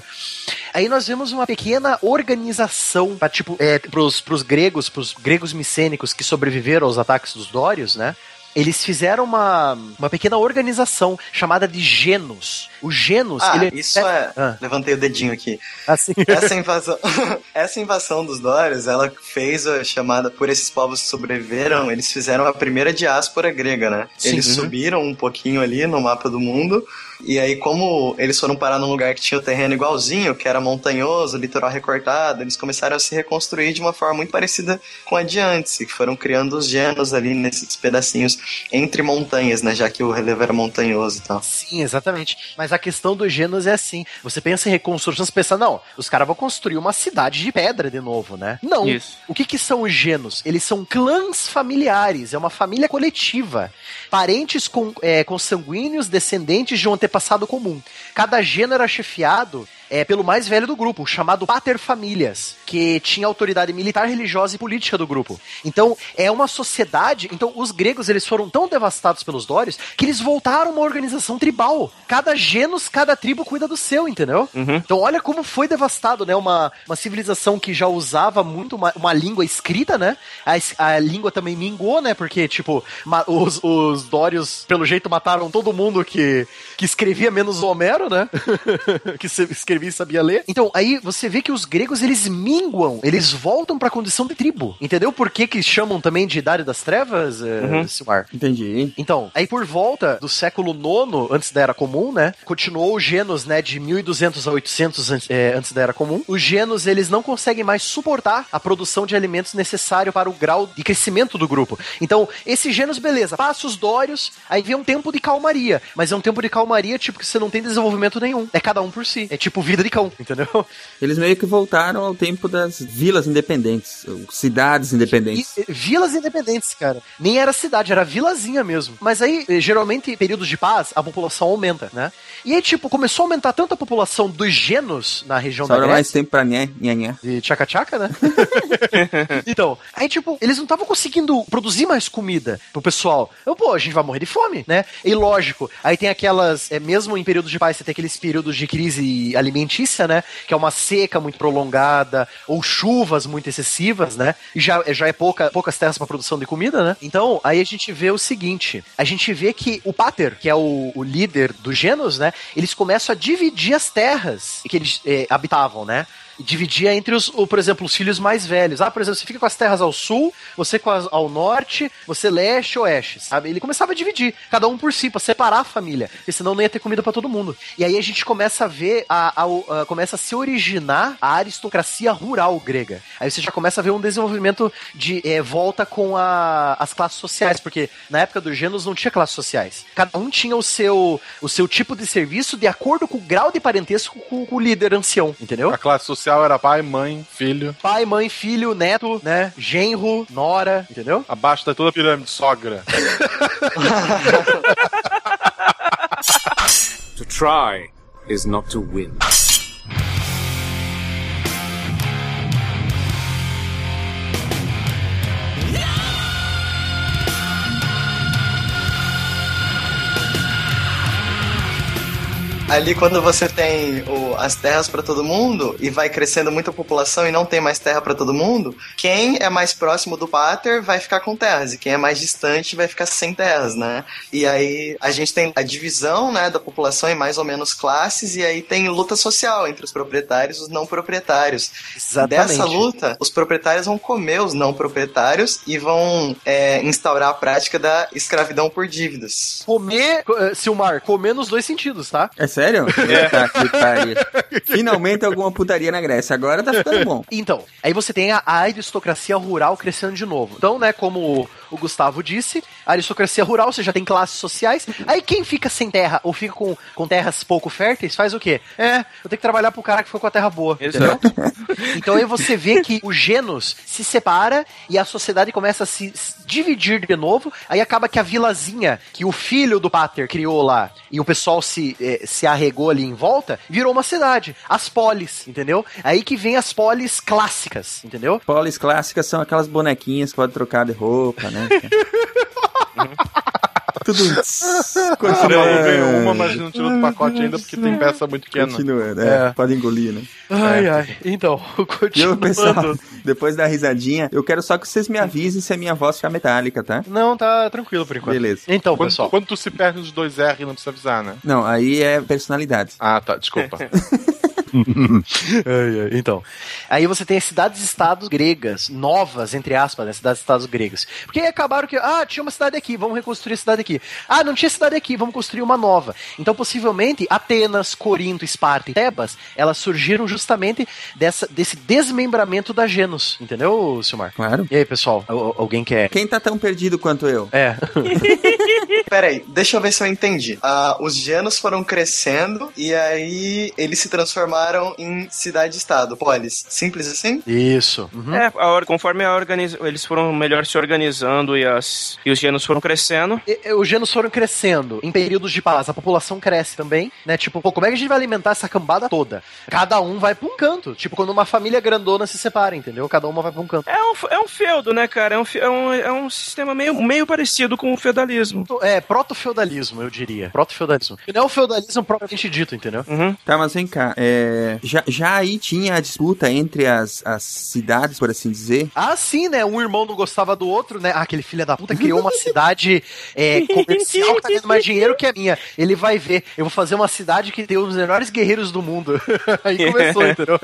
Aí nós vemos uma pequena organização para tipo, é, pros, pros gregos, pros gregos micênicos que sobreviveram aos ataques dos dórios, né? Eles fizeram uma, uma pequena organização chamada de Genos. O Genos, Ah, ele isso é. Ah. Levantei o dedinho aqui. assim. Essa invasão, essa invasão dos Dórios, ela fez a chamada por esses povos que sobreviveram, eles fizeram a primeira diáspora grega, né? Sim. Eles subiram um pouquinho ali no mapa do mundo, e aí como eles foram parar num lugar que tinha o terreno igualzinho, que era montanhoso, litoral recortado, eles começaram a se reconstruir de uma forma muito parecida com a de antes, e foram criando os genos ali nesses pedacinhos entre montanhas, né? Já que o relevo era montanhoso e tal. Sim, exatamente. Mas a questão dos Genos é assim. Você pensa em reconstrução, você pensa, não, os caras vão construir uma cidade de pedra de novo, né? Não. Isso. O que que são os Genos? Eles são clãs familiares, é uma família coletiva. Parentes com, é, consanguíneos descendentes de um antepassado comum. Cada gênero era chefiado é, pelo mais velho do grupo, chamado Pater Familias, que tinha autoridade militar, religiosa e política do grupo. Então, é uma sociedade. Então, os gregos eles foram tão devastados pelos dórios que eles voltaram uma organização tribal. Cada genus, cada tribo cuida do seu, entendeu? Então, olha como foi devastado, né? Uma, uma civilização que já usava muito uma, uma língua escrita, né? A, a língua também mingou, né? Porque, tipo, ma- os, os dórios, pelo jeito, mataram todo mundo que, que escrevia menos o Homero, né? que escrevia e sabia ler. Então, aí você vê que os gregos, eles minguam, eles voltam pra condição de tribo. Entendeu por que que chamam também de Idade das Trevas, eh, Silmar? Entendi. Então, aí por volta do século IX, antes da Era Comum, né? Continuou o Genos, né? De 1200 a 800 an- é, antes da Era Comum. Os Genos, eles não conseguem mais suportar a produção de alimentos necessário para o grau de crescimento do grupo. Então, esses Genos, beleza, passa os Dórios, aí vem um tempo de calmaria. Mas é um tempo de calmaria, tipo, que você não tem desenvolvimento nenhum. É cada um por si. É tipo vida de cão, entendeu? Eles meio que voltaram ao tempo das vilas independentes, cidades independentes. E, vilas independentes, cara. Nem era cidade, era vilazinha mesmo. Mas aí, eh, geralmente, em períodos de paz, a população aumenta, né? E aí, tipo, começou a aumentar tanto a população dos genos na região Sobra da Grécia. mais tempo pra nhé, nhé, nhé. De tchaca-tchaca, né? então, aí, tipo, eles não estavam conseguindo produzir mais comida pro pessoal. Eu, pô, a gente vai morrer de fome, né? E lógico, aí tem aquelas, é, mesmo em períodos de paz, você tem aqueles períodos de crise alimentícia, né? Que é uma seca muito prolongada, ou chuvas muito excessivas, né? E já, já é pouca, poucas terras para produção de comida, né? Então, aí a gente vê o seguinte: a gente vê que o Pater, que é o, o líder dos Genos, né? Eles começam a dividir as terras que eles eh, habitavam, né? Dividia entre os, por exemplo, os filhos mais velhos. Ah, por exemplo, você fica com as terras ao sul, você com as ao norte, você leste, oeste, sabe? Ele começava a dividir, cada um por si, pra separar a família, porque senão não ia ter comida para todo mundo. E aí a gente começa a ver, a, a, a, começa a se originar a aristocracia rural grega. Aí você já começa a ver um desenvolvimento de é, volta com a, as classes sociais, porque na época dos Gêneros não tinha classes sociais. Cada um tinha o seu, o seu tipo de serviço de acordo com o grau de parentesco com, com o líder ancião, entendeu? A classe social era pai, mãe, filho. Pai, mãe, filho, neto, né? Genro, nora, entendeu? Abaixo da toda a pirâmide, sogra. To try is not to win. Ali quando você tem o, as terras para todo mundo e vai crescendo muita população e não tem mais terra para todo mundo, quem é mais próximo do pater vai ficar com terras e quem é mais distante vai ficar sem terras, né? E aí a gente tem a divisão, né, da população em mais ou menos classes e aí tem luta social entre os proprietários e os não proprietários. Exatamente. Dessa luta, os proprietários vão comer os não proprietários e vão é, instaurar a prática da escravidão por dívidas. Comer, eh, Silmar, comer nos dois sentidos, tá? É sério? Tá, que pariu. Finalmente alguma putaria na Grécia. Agora tá ficando bom. Então, aí você tem a aristocracia rural crescendo de novo. Então, né, como o Gustavo disse, a aristocracia rural, você já tem classes sociais. Aí quem fica sem terra ou fica com, com terras pouco férteis, faz o quê? É, eu tenho que trabalhar pro cara que ficou com a terra boa. Entendeu? Então aí você vê que o Genos se separa e a sociedade começa a se dividir de novo. Aí acaba que a vilazinha que o filho do Pater criou lá e o pessoal se, eh, se arregou ali em volta, virou uma cidade. As polis, entendeu? Aí que vem as polis clássicas, entendeu? Polis clássicas são aquelas bonequinhas que pode trocar de roupa, né? Tudo. Continuando. ganhou uma, mas não tirou do pacote ainda porque tem peça muito pequena. Continuando, é, É. pode engolir, né? Ai, ai. Então, E eu, continuando. pessoal, depois da risadinha, eu quero só que vocês me avisem se a minha voz ficar metálica, tá? Não, tá tranquilo por enquanto. Beleza. Então, Quando, pessoal. quando tu se perde nos dois R, não precisa avisar, né? Não, aí é personalidade. Ah, tá, desculpa. Então, aí você tem as cidades-estados gregas, novas, entre aspas, né? Cidades-estados gregas. Porque aí acabaram que, ah, tinha uma cidade aqui, vamos reconstruir a cidade aqui. Ah, não tinha cidade aqui, vamos construir uma nova. Então, possivelmente, Atenas, Corinto, Esparta e Tebas, elas surgiram justamente dessa, desse desmembramento da Genos, entendeu, Silmar? Claro. E aí, pessoal, al- alguém quer... Quem tá tão perdido quanto eu? É. Peraí, deixa eu ver se eu entendi. Ah, os genos foram crescendo e aí eles se transformaram em cidade-estado, polis. Simples assim? Isso. Uhum. É, a or- conforme a organiza- eles foram melhor se organizando e, as, e os genos foram crescendo. E- e Os genos foram crescendo em períodos de paz, a população cresce também, né? Tipo, pô, como é que a gente vai alimentar essa cambada toda? Cada um vai pra um canto. Tipo, quando uma família grandona se separa, entendeu? Cada uma vai pra um canto. É um, é um feudo, né, cara? É um, é um, é um sistema meio, meio parecido com o feudalismo. É, proto-feudalismo, eu diria. Proto-feudalismo. E não é o feudalismo propriamente dito, entendeu? Uhum. Tá, mas vem cá. é, já, já aí tinha a disputa entre as, as cidades, por assim dizer. Ah, sim, né? Um irmão não gostava do outro, né? Ah, aquele filho da puta criou uma cidade é, comercial que tá ganhando mais dinheiro que a minha. Ele vai ver. Eu vou fazer uma cidade que tem os melhores guerreiros do mundo. Aí começou, entendeu?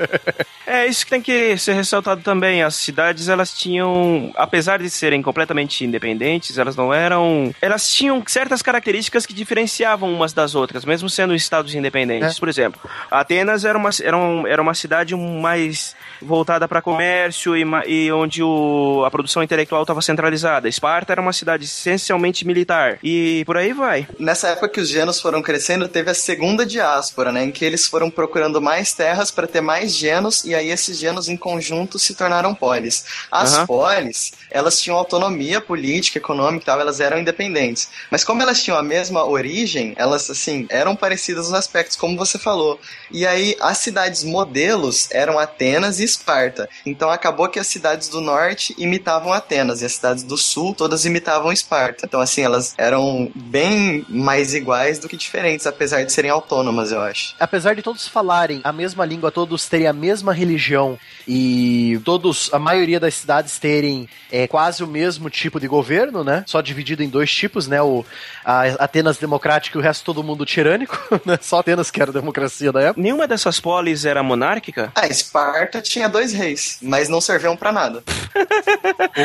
É, isso que tem que ser ressaltado também. As cidades, elas tinham, apesar de serem completamente independentes, elas não eram. Elas tinham certas características que diferenciavam umas das outras, mesmo sendo estados independentes. É. Por exemplo, Atenas era uma, era, um- era uma cidade mais voltada para comércio e, e onde o, a produção intelectual estava centralizada. Esparta era uma cidade essencialmente militar. E por aí vai. Nessa época que os genos foram crescendo, teve a segunda diáspora, né? Em que eles foram procurando mais terras para ter mais genos, e aí esses genos em conjunto se tornaram polis. As Aham. polis, elas tinham autonomia política, econômica e tal, elas eram independentes. Mas como elas tinham a mesma origem, elas, assim, eram parecidas nos aspectos, como você falou. E aí, as cidades modelos eram Atenas e Esparta. Então acabou que as cidades do norte imitavam Atenas, e as cidades do sul todas imitavam Esparta. Então, assim, elas eram bem mais iguais do que diferentes, apesar de serem autônomas, eu acho. apesar de todos falarem a mesma língua, todos terem a mesma religião e todos, a maioria das cidades terem é, quase o mesmo tipo de governo, né? Só dividido em dois tipos, né? O a Atenas democrática e o resto todo mundo tirânico, né? Só Atenas que era a democracia da época. Nenhuma dessas polis era monárquica? A Esparta tinha dois reis, mas não serviam pra nada.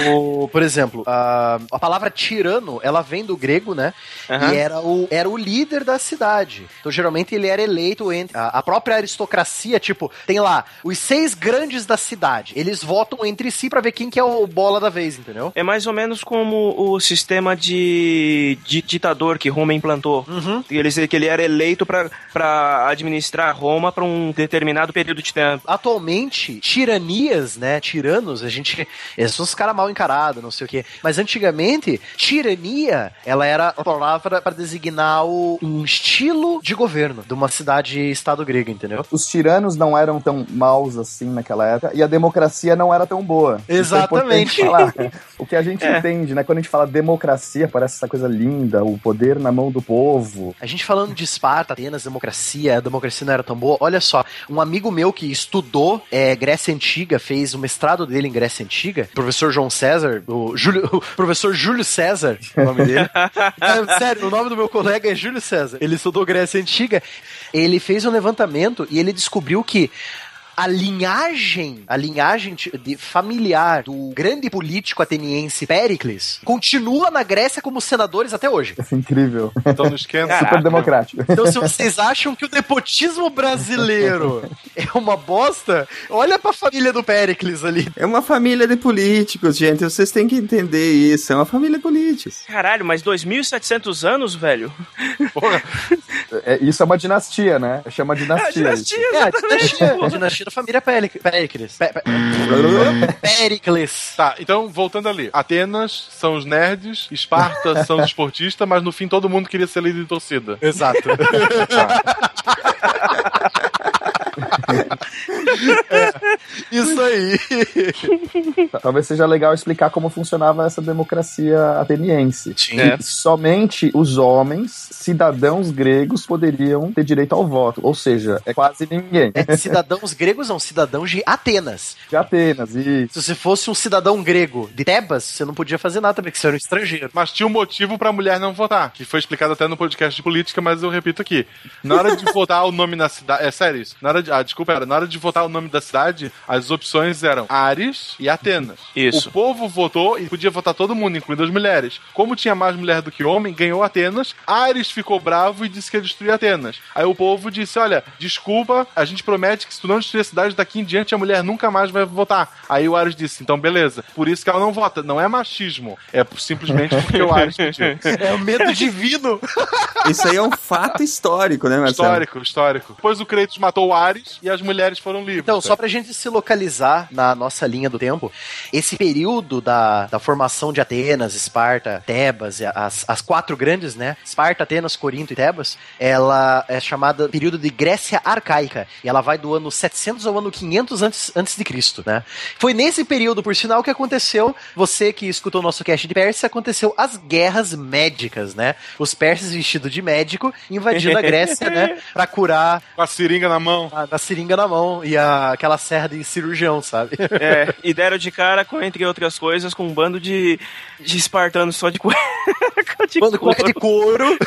O, por exemplo, a, a palavra tirano, ela vem do grego, né? Aham. E era o, era o líder da cidade. Então, geralmente, ele era eleito entre a, a própria aristocracia, tipo, tem lá os seis grandes da cidade. Eles votam entre si pra ver quem que é o bola da vez, entendeu? É mais ou menos como o sistema de, de ditador que Roma implantou. Que, ele, que ele era eleito para administrar Roma para um determinado período de tempo. Atualmente, tiranias, né? Tiranos, a gente. Esses são os caras mal encarados, não sei o quê. Mas antigamente, tirania, ela era a palavra para designar o, um estilo de governo de uma cidade-estado grega, entendeu? Os tiranos não eram tão maus assim naquela época e a democracia não era tão boa. Isso é Exatamente. falar. O que a gente É. entende, né? Quando a gente fala democracia, parece essa coisa linda, o poder na mão do povo. A gente falando de Esparta, Atenas, democracia, a democracia não era tão boa. Olha só, um amigo meu que estudou é, Grécia Antiga, fez o mestrado dele em Grécia Antiga, professor João César, o, Júlio, o professor Júlio César, o nome dele. É, sério, o nome do meu colega é Júlio César. Ele estudou Grécia Antiga, ele fez um levantamento e ele descobriu que a linhagem, a linhagem de- de familiar do grande político ateniense Péricles continua na Grécia como senadores até hoje. Isso é incrível. Então não esquenta. Super democrático. Então, se vocês acham que o nepotismo brasileiro é uma bosta, olha pra família do Péricles ali. É uma família de políticos, gente. Vocês têm que entender isso. É uma família de políticos. Caralho, mas 2.700 anos, velho? É, isso é uma dinastia, né? Chama dinastia. isso. É, a dinastia, a dinastia da família Péric- Péricles. Pé- pé- Péricles. Tá, então voltando ali. Atenas são os nerds, Esparta são os esportistas, mas no fim todo mundo queria ser líder de torcida. Exato. Isso aí. Talvez seja legal explicar como funcionava essa democracia ateniense. Que É. Somente os homens, cidadãos gregos, poderiam ter direito ao voto. Ou seja, é quase ninguém. É, cidadãos gregos não, cidadãos de Atenas. De Atenas, e Se você fosse um cidadão grego de Tebas, você não podia fazer nada, porque você era um estrangeiro. Mas tinha um motivo pra mulher não votar, que foi explicado até no podcast de política, mas eu repito aqui. Na hora de votar o nome na cidade. É sério isso. Na hora de, ah, desculpa, era. Na hora de votar o nome da cidade, as opções eram Ares e Atenas. Isso. O povo votou e podia votar todo mundo, incluindo as mulheres. Como tinha mais mulher do que homem, ganhou Atenas. Ares ficou bravo e disse que ia destruir Atenas. Aí o povo disse: Olha, desculpa, a gente promete que se tu não destruir a cidade daqui em diante, a mulher nunca mais vai votar. Aí o Ares disse: Então beleza. Por isso que ela não vota. Não é machismo. É simplesmente porque o Ares pediu. É o medo divino. Isso aí é um fato histórico, né, Marcelo? Histórico, histórico. Depois o Kratos matou o Ares e as mulheres foram livres. Então, só pra gente se localizar na nossa linha do tempo, esse período da, da formação de Atenas, Esparta, Tebas, as, as quatro grandes, né? Esparta, Atenas, Corinto e Tebas, ela é chamada período de Grécia Arcaica. E ela vai do ano 700 ao ano 500 antes, antes de Cristo, né? Foi nesse período, por sinal, que aconteceu, você que escutou o nosso cast de Pérsia, aconteceu as guerras médicas, né? Os persas vestidos de médico invadindo a Grécia, né? Pra curar Com a seringa na mão. a, a seringa na mão e a, aquela serra de cirurgião, sabe? É, e deram de cara com, entre outras coisas, com um bando de, de espartanos só de cueca de Quando couro. cueca de couro.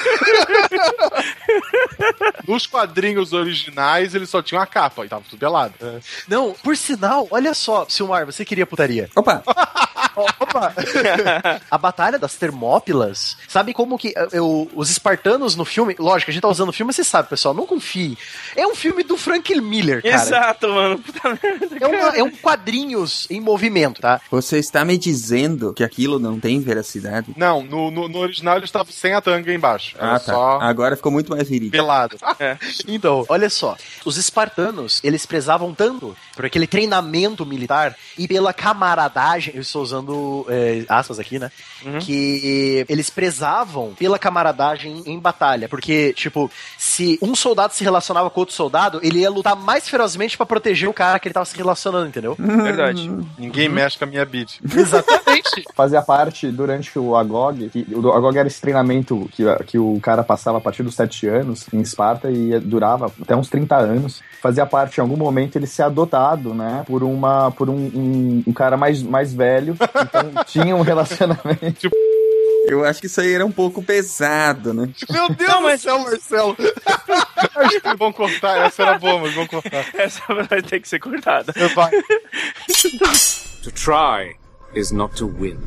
Nos quadrinhos originais, eles só tinham a capa e tava tudo pelado. Não, por sinal, olha só, Silmar, você queria putaria. Opa! Opa! a Batalha das Termópilas, sabe como que eh, eu, os espartanos no filme, lógico, a gente tá usando o filme, você sabe, pessoal, não confie. É um filme do Frank Miller, cara. Exato, mano. Puta merda. É, uma, é um quadrinhos em movimento, tá? Você está me dizendo que aquilo não tem veracidade? Não, no, no, no original ele estava sem a tanga embaixo. Era Ah, tá. só Agora ficou muito mais verídico. pelado. Então, olha só. Os espartanos, eles prezavam tanto por aquele treinamento militar e pela camaradagem, eu estou usando é, aspas aqui, né? Que eles prezavam pela camaradagem em batalha. Porque, tipo, se um soldado se relacionava com outro soldado, ele ia lutar mais ferozmente pra proteger o cara que ele tava se relacionando, entendeu? Verdade. Ninguém mexe com a minha beat. Exatamente. Fazia parte durante o Agog, que o Agog era esse treinamento que, que o cara passava a partir dos 7 anos em Esparta e durava até uns 30 anos. Fazia parte, em algum momento, ele ser adotado, né, por uma por um, um, um cara mais, mais velho. Então tinha um relacionamento. Eu acho que isso aí era um pouco pesado, né? Meu Deus do céu, Marcelo! Acho que vão cortar. Essa era boa, mas vão cortar. Essa vai ter que ser cortada. Vai. To try is not to win.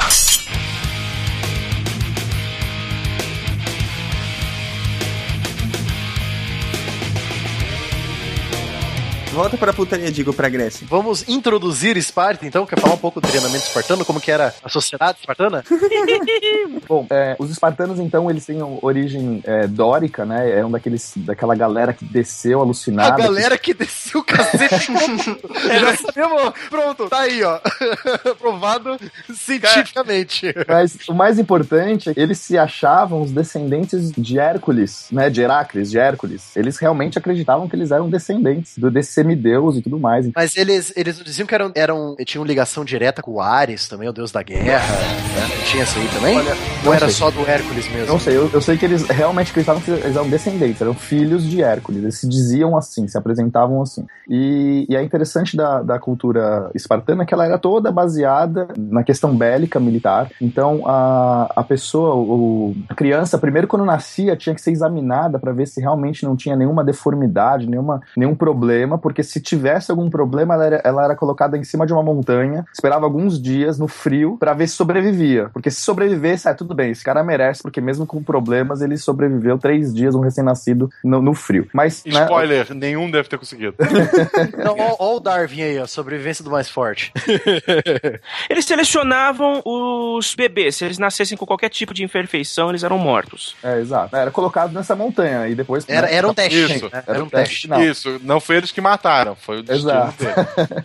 Volta pra putaria, digo, pra Grécia. Vamos introduzir Esparta, então? Quer falar um pouco do treinamento espartano? Como que era a sociedade espartana? Bom, é, os espartanos, então, eles têm origem é, dórica, né? Eram daqueles, daquela galera que desceu A alucinada. galera que desceu o cacete. Já sabemos. Pronto, tá aí, ó. Provado cientificamente. Mas o mais importante, eles se achavam os descendentes de Hércules, né? De Heracles, de Hércules. Eles realmente acreditavam que eles eram descendentes do, desse semideus e tudo mais. Mas eles, eles não diziam que eram, eram, tinham ligação direta com o Ares também, o deus da guerra. Né? Tinha isso aí também? Olha, Ou não era sei. só do Hércules mesmo? Não sei, eu, eu sei que eles realmente acreditavam que eles eram descendentes, eram filhos de Hércules. Eles se diziam assim, se apresentavam assim. E, e é interessante da, da cultura espartana que ela era toda baseada na questão bélica militar. Então a, a pessoa, o, a criança, primeiro quando nascia, tinha que ser examinada para ver se realmente não tinha nenhuma deformidade, nenhuma, nenhum problema, porque se tivesse algum problema, ela era, ela era colocada em cima de uma montanha, esperava alguns dias no frio para ver se sobrevivia. Porque se sobrevivesse, ah, tudo bem, esse cara merece, porque mesmo com problemas, ele sobreviveu três dias, um recém-nascido, no, no frio. Mas. né, Spoiler, nenhum deve ter conseguido. Não, ó, ó o Darwin aí, ó, sobrevivência do mais forte. Eles selecionavam os bebês. Se eles nascessem com qualquer tipo de imperfeição, eles eram mortos. É, exato. Era colocado nessa montanha e depois. Era, né, era um teste. Isso. né? Era Era um teste teste. final. Isso, não foi eles que mataram, foi o destino Exato. dele.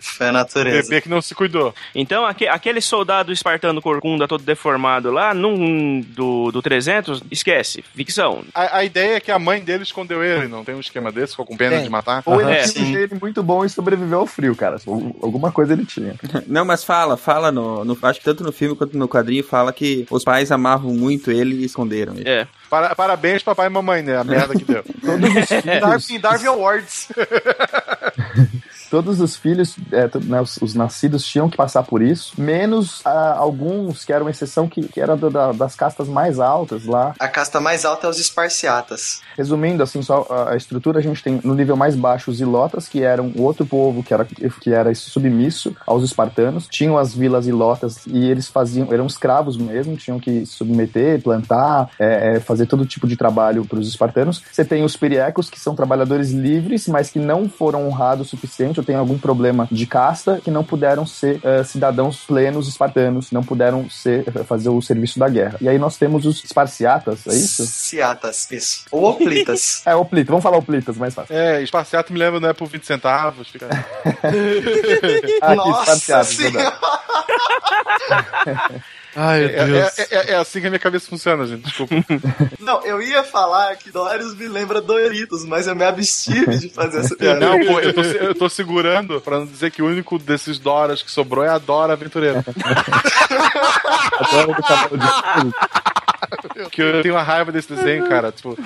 Foi a natureza. Bebê que não se cuidou. Então, aque- aquele soldado espartano corcunda todo deformado lá, num do, do 300, esquece. Ficção. A, a ideia é que a mãe dele escondeu ele, não tem um esquema desse, ficou com pena Tem. de matar? Ou ele É, tinha um gene muito bom e sobreviveu ao frio, cara. Alguma coisa ele tinha. Não, mas fala, fala no, no- Acho que tanto no filme quanto no quadrinho fala que os pais amavam muito ele e esconderam ele. É. Para- parabéns, papai e mamãe, né? A merda que deu. Todos os filhos, Darwin, Darwin Awards. todos os filhos é, né, os, os nascidos tinham que passar por isso, menos ah, alguns que eram exceção, que, que eram da- das castas mais altas lá. A casta mais alta é os esparciatas. Resumindo, assim, só a, a estrutura, a gente tem no nível mais baixo os ilotas, que eram o outro povo que era, que era submisso aos espartanos. Tinham as vilas ilotas e eles faziam, eram escravos mesmo, tinham que se submeter, plantar, é, é, fazer todo tipo de trabalho para os espartanos. Você tem os periecos, que são trabalhadores livres, mas que não foram honrados o suficiente, ou tem algum problema de casta, que não puderam ser eh, cidadãos plenos espartanos, não puderam ser, fazer o serviço da guerra. E aí nós temos os esparciatas, é isso? Ciatas, isso. Ou oplitas. É, oplita, vamos falar oplitas, mais fácil. É, esparciato me lembra, não é por 20 centavos. Fica... Ah, aqui, Nossa esparciatas, verdade. senhora! Ai, É, é- é- é assim que a minha cabeça funciona, gente. Desculpa. Não, eu ia falar que Doritos me lembra Doritos, mas eu me abstive de fazer essa piada. Não, pô, eu tô, eu tô segurando pra não dizer que o único desses Doras que sobrou é a Dora Aventureira. Agora do canal de- Que eu tenho uma raiva desse desenho, cara. Tipo,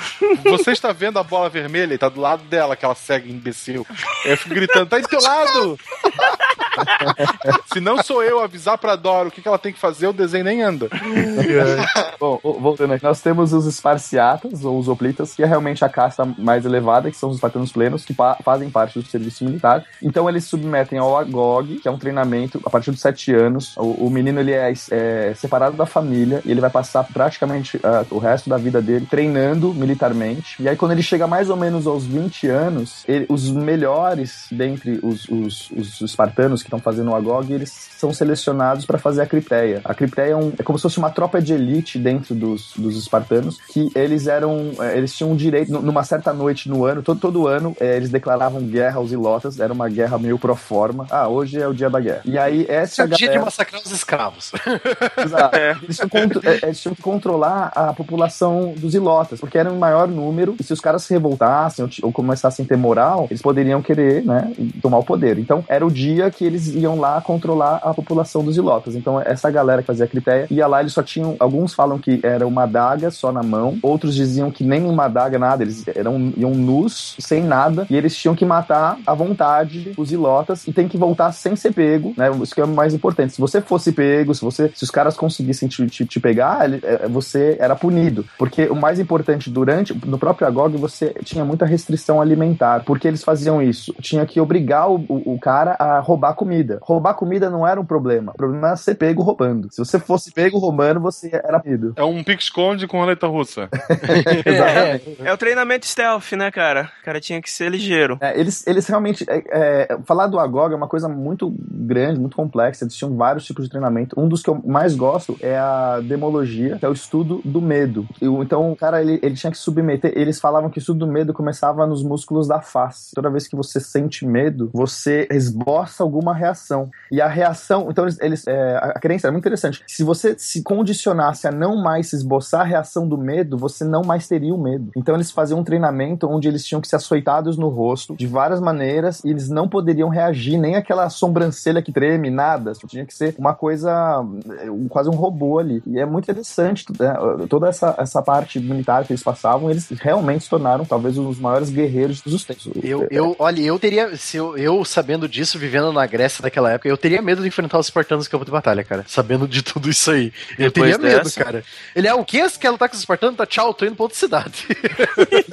você está vendo a bola vermelha e tá do lado dela, aquela cega imbecil. Eu fico gritando, tá do teu lado! Se não sou eu avisar pra Dora o que, que ela tem que fazer, o desenho nem anda. Bom, voltando aqui, nós temos os esparciatas, ou os hoplitas, que é realmente a casta mais elevada, que são os espartanos plenos, que fazem parte do serviço militar. Então eles submetem ao Agog, que é um treinamento a partir dos sete anos. O, o menino ele é, é separado da família e ele vai passar praticamente ah, o resto da vida dele treinando militarmente. E aí, quando ele chega mais ou menos aos 20 anos, ele- os melhores dentre os, os, os espartanos que estão fazendo o Agog, eles são selecionados para fazer a cripteia. A cripteia é, um- é como se fosse uma tropa de elite dentro dos, dos espartanos, que eles eram, eh, eles tinham um direito, nu- numa certa noite no ano, todo, todo ano, eh, eles declaravam guerra aos ilotas, era uma guerra meio pro forma. Ah, hoje é o dia da guerra. E aí, essa é o dia de galera... massacrar os escravos. Exato. Eles, tinham eh, eles tinham que controlar a população dos ilotas, porque era em maior número, e se os caras se revoltassem ou, ou começassem a ter moral, eles poderiam querer, né, tomar o poder. Então, era o dia que eles iam lá controlar a população dos ilotas. Então, essa galera que fazia a cripteia ia lá, eles só tinham, alguns falam que era uma adaga só na mão, outros diziam que nem uma adaga, nada, eles eram, iam nus, sem nada, e eles tinham que matar à vontade os ilotas, e tem que voltar sem ser pego, né, isso que é o mais importante. Se você fosse pego, se você, se os caras conseguissem te, te, te pegar, ele- eh, você era punido, porque o mais importante durante, no próprio Agog, você tinha muita restrição alimentar, porque eles faziam isso, tinha que obrigar o, o, o cara a roubar comida. Roubar comida não era um problema, o problema era ser pego roubando. Se você fosse pego roubando, você era punido. É um pique-esconde com roleta russa. Exatamente. É o treinamento stealth, né, cara? O cara tinha que ser ligeiro. É, eles, eles realmente. é, é, falar do Agog é uma coisa muito grande, muito complexa. Eles tinham vários tipos de treinamento. Um dos que eu mais gosto é a demologia, que é o estudo do medo. Então, o cara, ele, ele tinha que submeter. Eles falavam que o estudo do medo começava nos músculos da face. Toda vez que você sente medo, você esboça alguma reação. E a reação. Então, eles. eles, é, a crença é muito interessante. Se você se condicionasse a não mais esboçar a reação do medo, você não mais teria o medo. Então, eles faziam um treinamento onde eles tinham que ser açoitados no rosto de várias maneiras e eles não poderiam reagir, nem aquela sobrancelha que treme, nada. Tipo, Tinha que ser uma coisa, é, quase um robô ali. E é muito interessante né? toda essa, essa parte militar que eles passavam, eles realmente se tornaram talvez um dos maiores guerreiros dos tempos. Eu, eu, olha, eu teria, se eu, eu sabendo disso, vivendo na Grécia daquela época, eu teria medo de enfrentar os espartanos no campo de batalha, cara. Sabendo de tudo isso aí. Eu Depois teria medo, dessa? cara. Ele é o que? Quer lutar com os espartanos? Tá, tchau, tô indo pra outra cidade.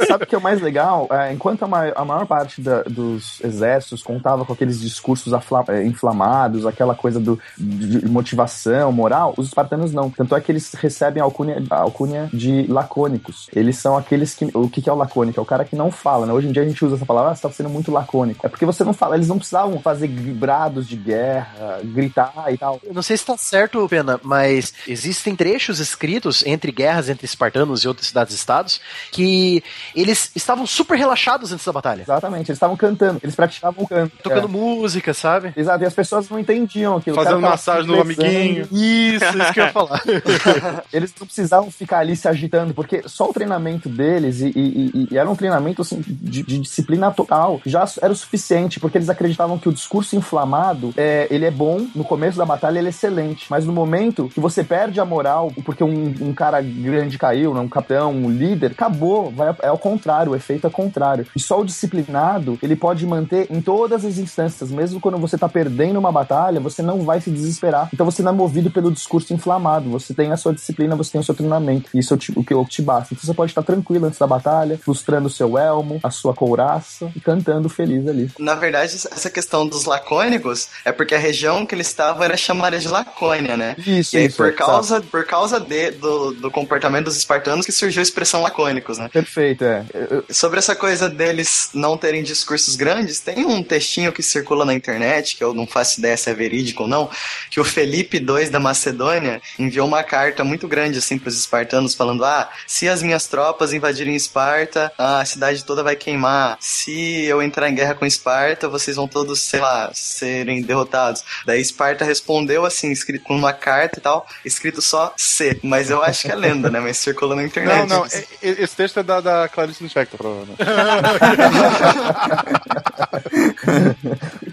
Sabe o que é o mais legal? É, enquanto a maior, a maior parte da- dos exércitos contava com aqueles discursos afla- é, inflamados, aquela coisa do, de de motivação, moral, os espartanos não. Tanto é que eles recebem a alcunha, a alcunha de lacônicos. Eles são aqueles que. O que que é o lacônico? É o cara que não fala, né? Hoje em dia a gente usa essa palavra, ah, você tá sendo muito lacônico. É porque você não fala, eles não precisavam fazer brados de guerra, gritar e tal. Eu não sei se tá certo, Pena, mas existem trechos escritos entre guerras entre espartanos e outras cidades-estados que eles estavam super relaxados antes da batalha. Exatamente, eles estavam cantando, eles praticavam o canto. Tocando É. música, sabe? Exato, e as pessoas não entendiam aquilo. Fazendo massagem no amiguinho. Isso, isso que eu ia falar. Eles não precisavam ficar ali se agitando, porque só o treinamento deles, e, e- e- era um treinamento assim, de, de disciplina total, já era o suficiente, porque eles acreditavam que o discurso inflamado é, ele é bom, no começo da batalha ele é excelente, mas no momento que você perde a moral, porque um, um cara grande caiu, né, um capitão, um líder, acabou, vai, é ao contrário, o efeito é contrário. E só o disciplinado, ele pode manter em todas as instâncias, mesmo quando você tá perdendo uma batalha, você não vai se desesperar. Então você não é movido pelo discurso inflamado, você tem a sua disciplina, você tem o seu treinamento. Isso é o, que o que te basta. Então você pode estar tranquilo antes da batalha, lustrando o seu elmo, a sua couraça e cantando feliz ali. Na verdade, essa questão dos lacônicos é porque a região que eles estavam era chamada de Lacônia, né? Isso, e aí, isso, por causa, por causa de, do, do comportamento dos espartanos que surgiu a expressão lacônicos, né? Perfeito, é. Eu- Sobre essa coisa deles não terem discursos grandes, tem um textinho que circula na internet, que eu não faço ideia se é verídico ou não, que o Felipe II da Macedônia enviou uma carta muito grande assim para os espartanos falando: "Ah, se as minhas tropas invadirem Esparta, a cidade toda vai queimar. Se eu entrar em guerra com Esparta, vocês vão todos, sei lá, serem derrotados". Daí Esparta respondeu assim, escrito com uma carta e tal, escrito só C, mas eu acho que é lenda, né? Mas circula na internet. Não, não, e- esse texto é da, da Clarice Lispector, provavelmente.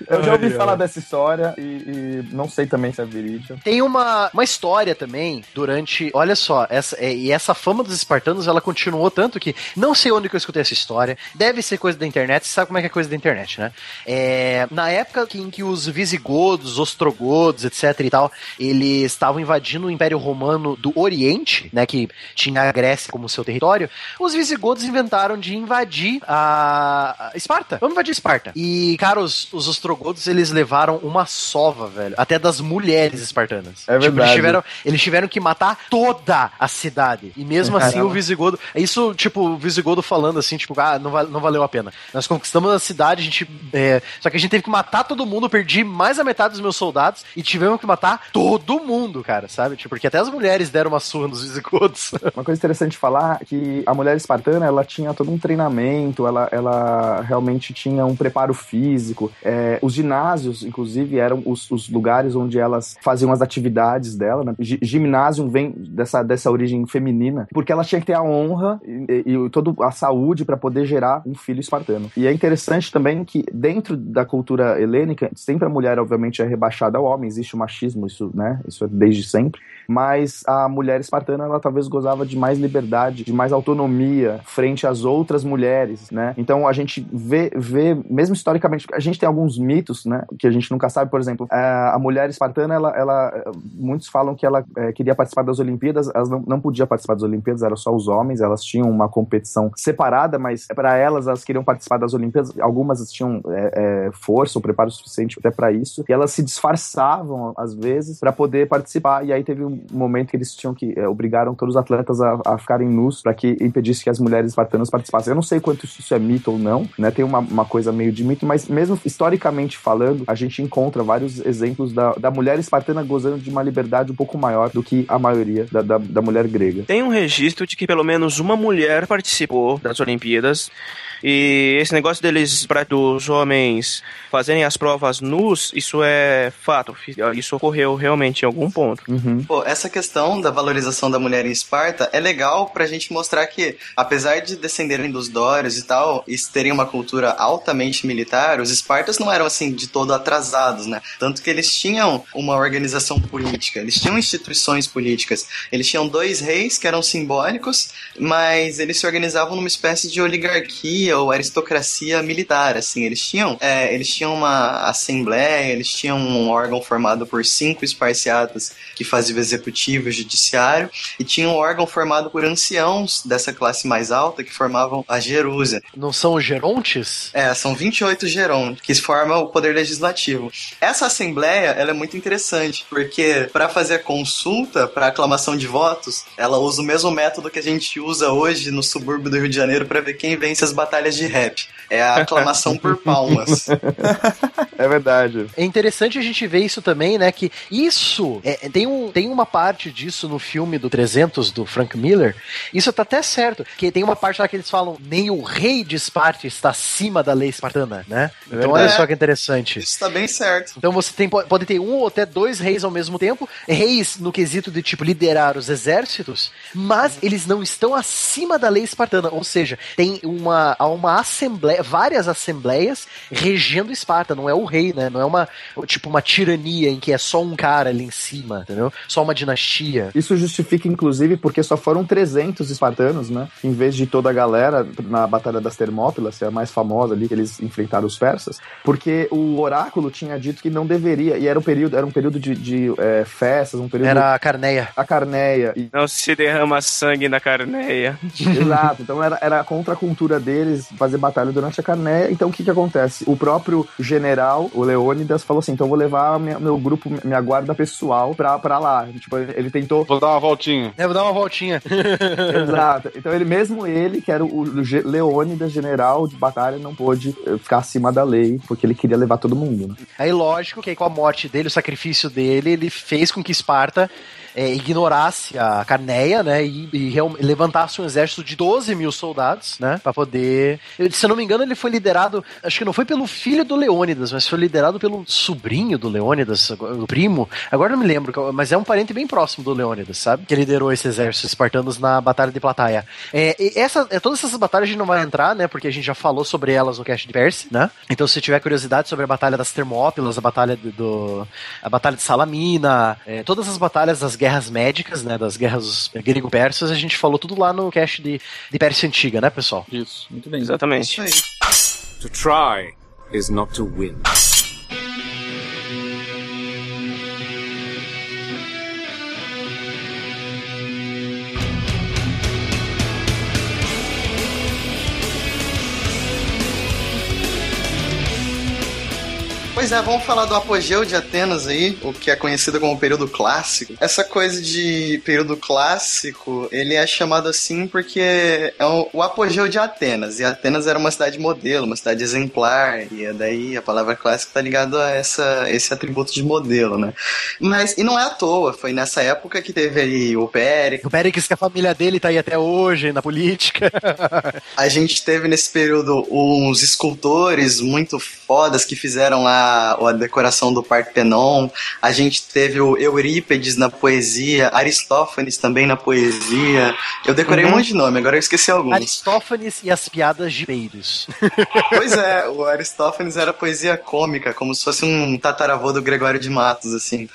Eu já ouvi falar dessa história e, e não sei também se é verídica. Tem uma, uma história também durante. Olha só, essa, é, e essa fama dos espartanos ela continuou tanto que não sei onde que eu escutei essa história. Deve ser coisa da internet, você sabe como é que é coisa da internet, né? É, na época em que os visigodos, ostrogodos, etc e tal, eles estavam invadindo o Império Romano do Oriente, né? Que tinha a Grécia como seu território, os visigodos inventaram de invadir a Esparta. Vamos invadir Esparta. E, cara, os, os ostrogodos, eles levaram uma sova, velho. Até das mulheres espartanas. É Tipo, eles verdade. tiveram, eles tiveram que matar toda a cidade. E mesmo assim Caramba. o Visigodo. é Isso, tipo, o Visigodo falando assim, tipo, ah, não, val- não valeu a pena. Nós conquistamos a cidade, a gente. é, só que a gente teve que matar todo mundo, perdi mais da metade dos meus soldados e tivemos que matar todo mundo, cara, sabe? Tipo, porque até as mulheres deram uma surra nos Visigodos. Uma coisa interessante de falar é que a mulher espartana, ela tinha todo um treinamento, ela, ela realmente tinha um preparo físico. É, os ginásios, inclusive, eram os, os lugares onde elas faziam as atividades dela. Né? Gi- Gimnásio vem dessa, dessa origem feminina, porque ela tinha que ter a honra e, e toda a saúde para poder gerar um filho espartano. E é interessante também que dentro da cultura helênica, sempre a mulher, obviamente, é rebaixada ao homem, existe o machismo, isso, né? Isso é desde sempre. Mas a mulher espartana, ela talvez gozava de mais liberdade, de mais autonomia frente às outras mulheres, né? Então a gente vê, vê mesmo historicamente, a gente tem alguns mitos, né? Que a gente nunca sabe, por exemplo, é, a mulher espartana, ela, ela muitos falam que ela é, queria participar das Olimpíadas, elas não, não podia participar das Olimpíadas, era só os homens, elas tinham uma competição separada, mas para elas, elas queriam participar das Olimpíadas, algumas tinham é, é, força ou preparo suficiente até para isso, e elas se disfarçavam às vezes para poder participar, e aí teve um momento que eles tinham que é, obrigaram todos os atletas a, a ficarem nus para que impedisse que as mulheres espartanas participassem. Eu não sei quanto isso é mito ou não, né? Tem uma, uma coisa meio de mito, mas mesmo historicamente falando, a gente encontra vários exemplos da, da mulher espartana gozando de uma liberdade um pouco maior do que a maioria da, da, da mulher grega. Tem um registro de que pelo menos uma mulher participou das Olimpíadas. E esse negócio deles, pra, dos homens fazerem as provas nus, isso é fato. Isso ocorreu realmente em algum ponto. Pô, essa questão da valorização da mulher em Esparta é legal pra gente mostrar que, apesar de descenderem dos Dórios e tal, e terem uma cultura altamente militar, os espartas não eram assim de todo atrasados, né? Tanto que eles tinham uma organização política, eles tinham instituições políticas, eles tinham dois reis que eram simbólicos, mas eles se organizavam numa espécie de oligarquia ou aristocracia militar, assim. Eles tinham, é, eles tinham uma assembleia, eles tinham um órgão formado por cinco esparciatas que faziam executivo e o judiciário, e tinha um órgão formado por anciãos dessa classe mais alta que formavam a Jerusa. Não são os gerontes? É, são 28 gerontes que formam o poder legislativo. Essa assembleia, ela é muito interessante, porque para fazer a consulta, para aclamação de votos, ela usa o mesmo método que a gente usa hoje no subúrbio do Rio de Janeiro para ver quem vence as batalhas de rap. É a aclamação por palmas. É verdade. É interessante a gente ver isso também, né? Que isso é, tem, um, tem uma parte disso no filme do 300 do Frank Miller. Isso tá até certo. Que tem uma parte lá que eles falam: nem o rei de Esparta está acima da lei espartana, né? Então olha só que interessante. Isso tá bem certo. Então você tem, pode ter um ou até dois reis ao mesmo tempo, reis no quesito de tipo liderar os exércitos, mas eles não estão acima da lei espartana, ou seja, tem uma, há uma assembleia, várias assembleias regendo Esparta, não é o rei, né? Não é uma tipo uma tirania em que é só um cara ali em cima, entendeu? Só uma dinastia. Isso justifica, inclusive, porque só foram 300 espartanos, né? Em vez de toda a galera na Batalha das Termópilas, que é a mais famosa ali, que eles enfrentaram os persas, porque o oráculo tinha dito que não deveria, e era um período, era um período de, de, é, festas, um período... Era a Carneia. A Carneia. E... Não se derrama sangue na carneia. Exato, então era, era contra a cultura deles fazer batalha durante a Carneia. Então o que que acontece? O próprio general, o Leônidas, falou assim: então eu vou levar minha- meu grupo, minha guarda pessoal pra, pra lá. Tipo, ele tentou. Vou dar uma voltinha. É, vou dar uma voltinha. Exato. Então ele, mesmo ele, que era o, Leônidas, general de batalha, não pôde eh, ficar acima da lei, porque ele queria levar todo mundo. né? Aí, lógico que aí, com a morte dele, o sacrifício dele, ele fez com que Esparta é, ignorasse a Carneia, né? E, e levantasse um exército de 12 mil soldados, né? Pra poder. eu- se eu não me engano, ele foi liderado. Acho que não foi pelo filho do Leônidas, mas foi liderado pelo sobrinho do Leônidas, o primo. Agora não me lembro, mas é um parente bem próximo do Leônidas, sabe? Que liderou esse exército espartanos na Batalha de Plataia. É, essa, é, todas essas batalhas a gente não vai entrar, né? Porque a gente já falou sobre elas no cast de Perse, né? Então, se tiver curiosidade, sobre a Batalha das Termópilas, a Batalha do- a Batalha de Salamina, é, todas as batalhas das guerras médicas, né, das guerras grego-persas, a gente falou tudo lá no cast de, de Pérsia Antiga, né, pessoal? Isso. Muito bem. Exatamente. To try is not to win. Pois é, vamos falar do apogeu de Atenas aí, o que é conhecido como período clássico. Essa coisa de período clássico, ele é chamado assim porque é o, apogeu de Atenas. E Atenas era uma cidade modelo, uma cidade exemplar, e é daí a palavra clássico tá ligado a essa, esse atributo de modelo, né? Mas, e não é à toa, foi nessa época que teve aí o Péricles, O Péricles, que a família dele tá aí até hoje na política. A gente teve nesse período uns escultores muito fodas que fizeram lá a decoração do Partenon. A gente teve o Eurípedes na poesia, Aristófanes também na poesia. Eu decorei Uhum. um monte de nome, agora eu esqueci alguns. Aristófanes e as piadas de peidos. Pois é, o Aristófanes era poesia cômica, como se fosse um tataravô do Gregório de Matos, assim.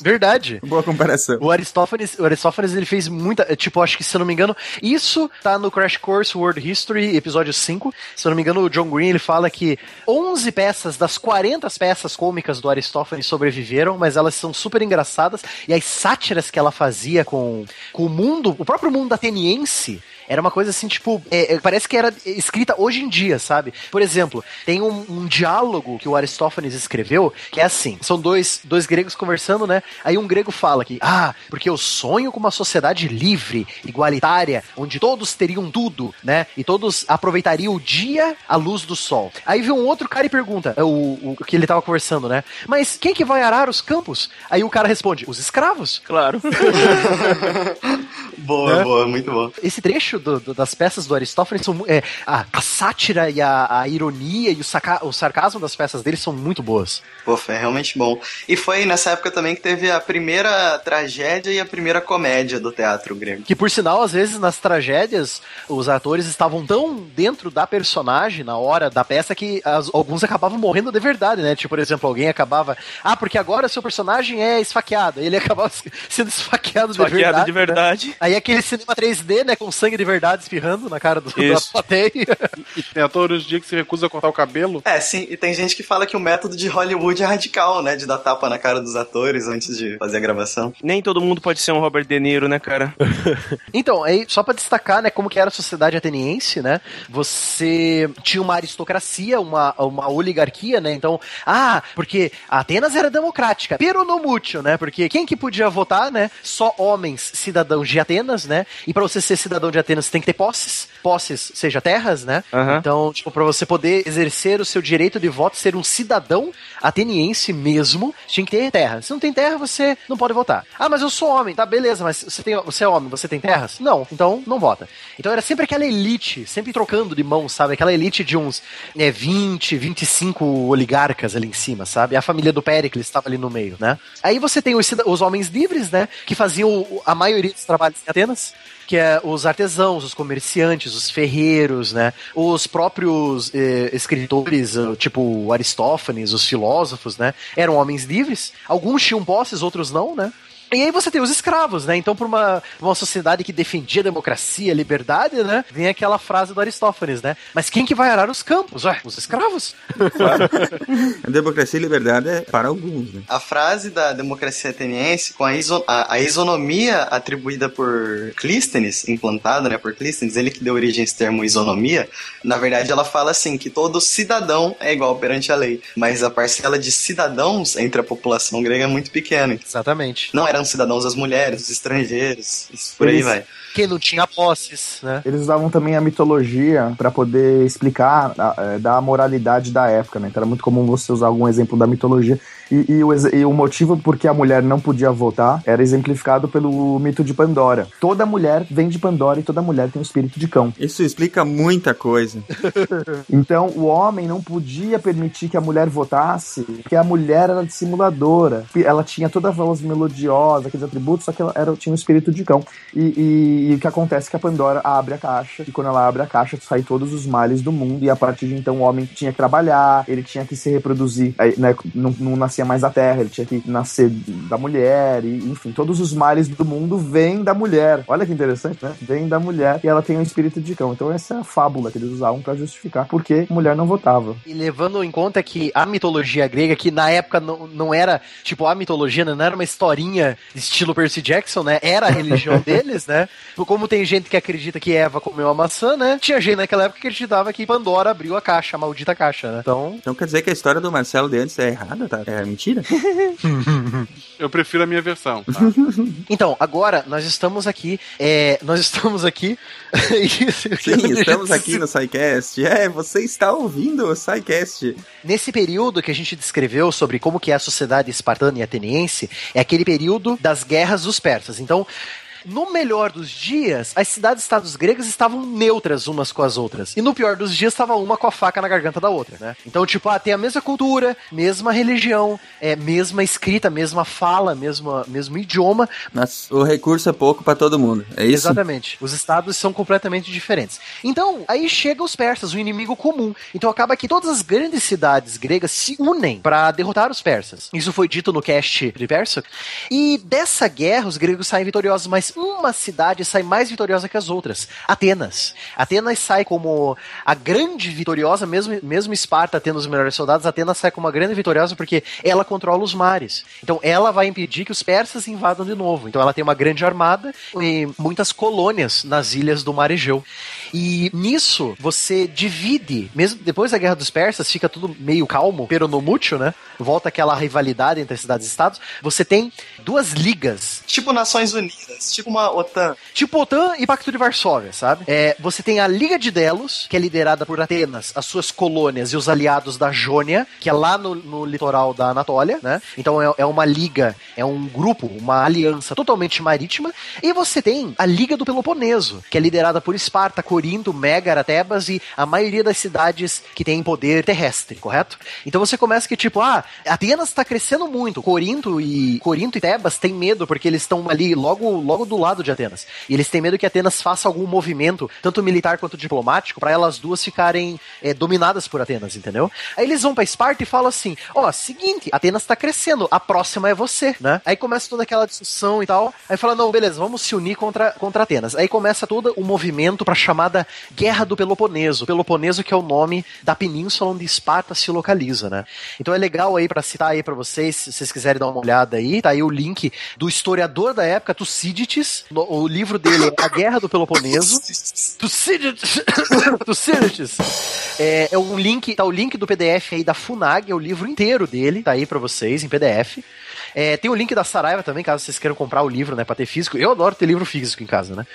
Verdade. Boa comparação. O Aristófanes, o Aristófanes ele fez muita, tipo, acho que se eu não me engano, isso tá no Crash Course World History, episódio 5. Se eu não me engano, o John Green ele fala que 11 peças das 40 peças cômicas do Aristófanes sobreviveram, mas elas são super engraçadas e as sátiras que ela fazia com, com o mundo, o próprio mundo ateniense, era uma coisa assim, tipo, é, é, parece que era escrita hoje em dia, sabe? Por exemplo, tem um, um diálogo que o Aristófanes escreveu, que é assim: são dois, dois gregos conversando, né? Aí um grego fala que, ah, porque eu sonho com uma sociedade livre, igualitária, onde todos teriam tudo, né? E todos aproveitariam o dia à luz do sol. Aí vem um outro cara e pergunta, é, o, o que ele tava conversando, né? Mas quem que vai arar os campos? Aí o cara responde, os escravos. Claro. Boa, Né? boa, muito bom. Esse trecho do- do- das peças do Aristófanes são é, a, a sátira e a, a ironia e o, saca- o sarcasmo das peças dele são muito boas. Pô, foi realmente bom. E foi nessa época também que teve a primeira tragédia e a primeira comédia do teatro grego. Que por sinal, às vezes nas tragédias, os atores estavam tão dentro da personagem na hora da peça que as- alguns acabavam morrendo de verdade, né? Tipo, por exemplo, alguém acabava. Ah, porque agora seu personagem é esfaqueado. Ele acabava sendo esfaqueado, de Esfaqueado verdade. de né? verdade. Aí aquele cinema 3D, né? Com sangue de verdade espirrando na cara do, da plateia. E tem atores dia que se recusa a cortar o cabelo. É, sim, e tem gente que fala que o método de Hollywood é radical, né? De dar tapa na cara dos atores antes de fazer a gravação. Nem todo mundo pode ser um Robert De Niro, né, cara? Então, aí, só pra destacar, né, como que era a sociedade ateniense, né? Você tinha uma aristocracia, uma, uma oligarquia, né? Então, ah, porque Atenas era democrática, pero no mucho, né? Porque quem que podia votar, né? Só homens cidadãos de Atenas, né? E pra você ser cidadão de Atenas, você tem que ter posses, posses, seja terras, né? Aham. Então, tipo, pra você poder exercer o seu direito de voto, ser um cidadão ateniense mesmo, tinha que ter terra. Se não tem terra, você não pode votar. Ah, mas eu sou homem, tá, beleza, mas você, tem, você é homem, você tem terras? Não, então não vota. Então era sempre aquela elite, sempre trocando de mão, sabe? Aquela elite de uns né, 20, 25 oligarcas ali em cima, sabe? A família do Péricles estava ali no meio, né? Aí você tem os, os homens livres, né? Que faziam a maioria dos trabalhos em Atenas que é os artesãos, os comerciantes, os ferreiros, né? Os próprios eh, escritores, eh, tipo Aristófanes, os filósofos, né? Eram homens livres. Alguns tinham posses, outros não, né? E aí você tem os escravos, né? Então, para uma, pra uma sociedade que defendia a democracia, a liberdade, né? Vem aquela frase do Aristófanes, né? Mas quem que vai arar os campos? Ué, os escravos. A democracia e liberdade é para alguns, né? A frase da democracia ateniense, com a, iso- a- a isonomia atribuída por Clístenes, implantada né, por Clístenes, ele que deu origem a esse termo isonomia, na verdade ela fala assim, que todo cidadão é igual perante a lei, mas a parcela de cidadãos entre a população grega é muito pequena. Exatamente. Não eram cidadãos as mulheres, os estrangeiros, isso por aí Eles- vai. Quem não tinha posses, né? Eles usavam também a mitologia para poder explicar a, é, da moralidade da época, né? Então era muito comum você usar algum exemplo da mitologia. E, e o, e o motivo por que a mulher não podia votar era exemplificado pelo mito de Pandora. Toda mulher vem de Pandora e toda mulher tem o espírito de cão. Isso explica muita coisa. Então o homem não podia permitir que a mulher votasse, porque a mulher era dissimuladora. Ela tinha toda a voz melodiosa aqueles atributos, só que ela era, tinha um espírito de cão. E, e, e o que acontece é que a Pandora abre a caixa, e quando ela abre a caixa, sai todos os males do mundo, e a partir de então o homem tinha que trabalhar, ele tinha que se reproduzir, aí, né, não, não nascia mais da terra, ele tinha que nascer da mulher, e enfim, todos os males do mundo vêm da mulher. Olha que interessante, né? Vem da mulher e ela tem um espírito de cão. Então essa é a fábula que eles usavam para justificar porque mulher não votava. E levando em conta que a mitologia grega, que na época não, não era, tipo, a mitologia, não era uma historinha estilo Percy Jackson, né? Era a religião deles, né? Como tem gente que acredita que Eva comeu a maçã, né? Tinha gente naquela época que acreditava que Pandora abriu a caixa, a maldita caixa, né? Então. Então quer dizer que a história do Marcelo de antes é errada, tá? É mentira? Eu prefiro a minha versão. Tá? então, agora nós estamos aqui. É, nós estamos aqui. Sim, estamos aqui no SciCast. É, você está ouvindo o SciCast. Nesse período que a gente descreveu sobre como que é a sociedade espartana e ateniense, é aquele período das guerras dos persas. Então, no melhor dos dias, as cidades-estados gregas estavam neutras umas com as outras. E no pior dos dias, estava uma com a faca na garganta da outra, né? Então, tipo, ah, tem a mesma cultura, mesma religião, é, mesma escrita, mesma fala, mesma, mesmo idioma. Mas o recurso é pouco para todo mundo, é isso? Exatamente. Os estados são completamente diferentes. Então, aí chegam os persas, o inimigo comum. Então acaba que todas as grandes cidades gregas se unem para derrotar os persas. Isso foi dito no cast de Persa. E dessa guerra, os gregos saem vitoriosos, mas uma cidade sai mais vitoriosa que as outras: Atenas. Atenas sai como a grande vitoriosa, mesmo, mesmo Esparta tendo os melhores soldados, Atenas sai como uma grande vitoriosa porque ela controla os mares. Então ela vai impedir que os persas invadam de novo. Então ela tem uma grande armada e muitas colônias nas ilhas do Mar Egeu. E nisso você divide, mesmo depois da Guerra dos Persas, fica tudo meio calmo, peronomútil, né? Volta aquela rivalidade entre as cidades-estados. Você tem duas ligas. Tipo Nações Unidas, tipo uma OTAN. Tipo OTAN e Pacto de Varsóvia, sabe? É, você tem a Liga de Delos, que é liderada por Atenas, as suas colônias e os aliados da Jônia, que é lá no, no litoral da Anatólia, né? Então é, é uma liga, é um grupo, uma aliança totalmente marítima. E você tem a Liga do Peloponeso, que é liderada por Esparta, Corinto, Megara, Tebas e a maioria das cidades que têm poder terrestre, correto? Então você começa que tipo, ah, Atenas está crescendo muito, Corinto e Corinto e Tebas têm medo porque eles estão ali logo logo do lado de Atenas. E eles têm medo que Atenas faça algum movimento, tanto militar quanto diplomático, para elas duas ficarem é, dominadas por Atenas, entendeu? Aí eles vão para Esparta e falam assim: ó, oh, seguinte, Atenas está crescendo, a próxima é você, né? Aí começa toda aquela discussão e tal. Aí fala: não, beleza, vamos se unir contra, contra Atenas. Aí começa todo o movimento para chamada Guerra do Peloponeso. Peloponeso que é o nome da península onde Esparta se localiza, né? Então é legal aí para citar aí para vocês, se vocês quiserem dar uma olhada aí, tá aí o link do historiador da época, Tucídides. O livro dele é A Guerra do Peloponeso. Tucídides. Tucídides. É, é um link, tá o link do PDF aí da Funag, é o livro inteiro dele, tá aí para vocês em PDF. É, tem o link da Saraiva também, caso vocês queiram comprar o livro, né, pra ter físico. Eu adoro ter livro físico em casa, né?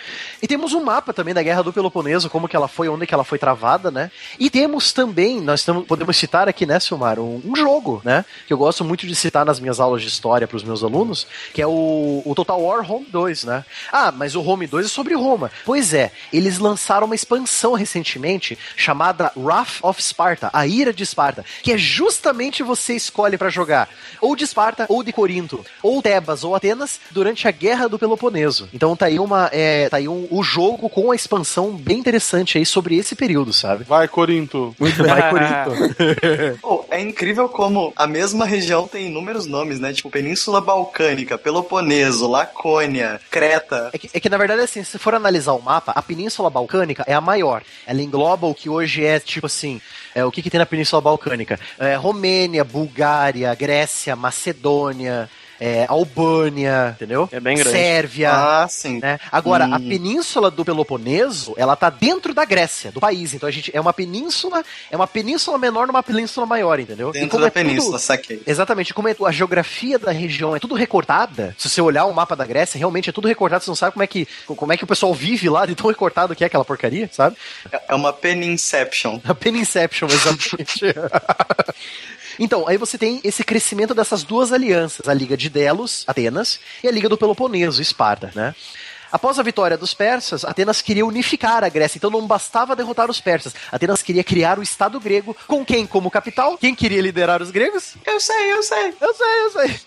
E temos um mapa também da Guerra do Peloponeso, como que ela foi, onde que ela foi travada, né? E temos também, nós tamo, podemos citar aqui, né, Silmar, um, um, jogo, né? Que eu gosto muito de citar nas minhas aulas de história para os meus alunos, que é o, o Total War Home 2, né? Ah, mas o Home 2 é sobre Roma. Pois é, eles lançaram uma expansão recentemente chamada Wrath of Sparta, a Ira de Esparta, que é justamente você escolhe para jogar ou de Esparta ou de Corinto, ou Tebas ou Atenas durante a Guerra do Peloponeso. Então tá aí uma é, tá aí um, o jogo com a expansão bem interessante aí sobre esse período, sabe? Vai Corinto. Muito bem. Vai Corinto. oh, é incrível como a mesma região tem inúmeros nomes, né? Tipo Península Balcânica, Peloponeso, Lacônia, Creta. É que, é que na verdade assim, se for analisar o mapa, a Península Balcânica é a maior. Ela engloba o que hoje é tipo assim, é, o que, que tem na Península Balcânica? É, Romênia, Bulgária, Grécia, Macedônia, é, Albânia, entendeu? É bem grande. Sérvia. Ah, sim. Né? Agora, hum. a península do Peloponeso, ela tá dentro da Grécia, do país. Então a gente é uma península, é uma península menor numa península maior, entendeu? Dentro da é península, tudo, saquei. Exatamente. Como é, a geografia da região é tudo recortada, se você olhar o mapa da Grécia, realmente é tudo recortado, você não sabe como é que, como é que o pessoal vive lá de tão recortado que é aquela porcaria, sabe? É uma peninception. A peninception, exatamente. Então, aí você tem esse crescimento dessas duas alianças, a Liga de Delos, Atenas, e a Liga do Peloponeso, Esparta, né? Após a vitória dos persas, Atenas queria unificar a Grécia, então não bastava derrotar os persas. Atenas queria criar o Estado grego, com quem como capital? Quem queria liderar os gregos? Eu sei, eu sei. Eu sei, eu sei.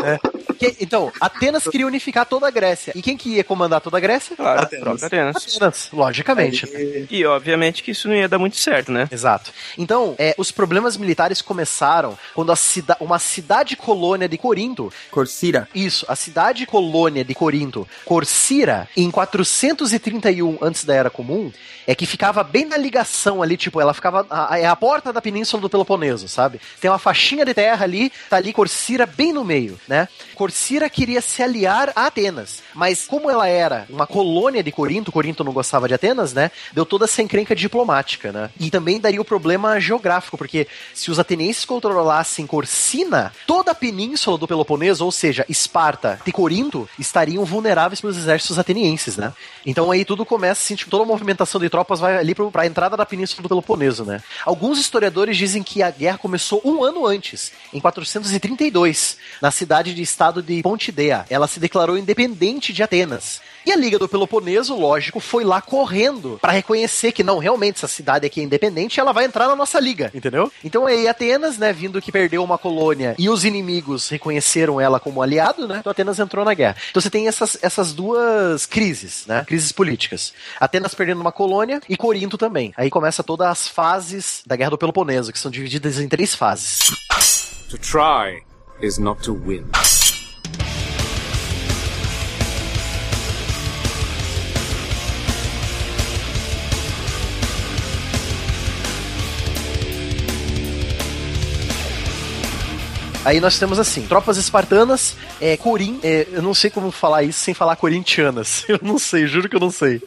é. Que- então, Atenas queria unificar toda a Grécia. E quem que ia comandar toda a Grécia? Claro, Atenas. Atenas. Atenas, logicamente. E obviamente que isso não ia dar muito certo, né? Exato. Então, é, os problemas militares começaram quando a cida uma cidade colônia de Corinto Corsira. Isso, a cidade colônia de Corinto, Corcira, em 431 antes da Era Comum, é que ficava bem na ligação ali, tipo, ela ficava a- é a porta da península do Peloponeso, sabe? Tem uma faixinha de terra ali, tá ali Corcira bem no meio, né? Corcira queria se aliar a Atenas, mas como ela era uma colônia de Corinto, Corinto não gostava de Atenas, né? Deu toda essa encrenca diplomática, né? E também daria o problema geográfico, porque se os atenienses controlassem Corsina, toda a península do Peloponeso, ou seja, Esparta e Corinto, estariam vulneráveis exércitos atenienses, né? Então aí tudo começa, assim, tipo, toda a movimentação de tropas vai ali pra entrada da península do Peloponeso, né? Alguns historiadores dizem que a guerra começou um ano antes, em 432, na cidade de estado de Pontidea. Ela se declarou independente de Atenas. E a Liga do Peloponeso, lógico, foi lá correndo pra reconhecer que não, realmente, essa cidade aqui é independente, ela vai entrar na nossa liga, entendeu? Então aí Atenas, né, vindo que perdeu uma colônia e os inimigos reconheceram ela como aliado, né? Então Atenas entrou na guerra. Então você tem essas, essas duas crises, né? Crises políticas. Atenas perdendo uma colônia e Corinto também. Aí começa todas as fases da Guerra do Peloponeso, que são divididas em três fases. To try is not to win. Aí nós temos assim, tropas espartanas, é, Corim, é, eu não sei como falar isso sem falar corintianas. Eu não sei, juro que eu não sei.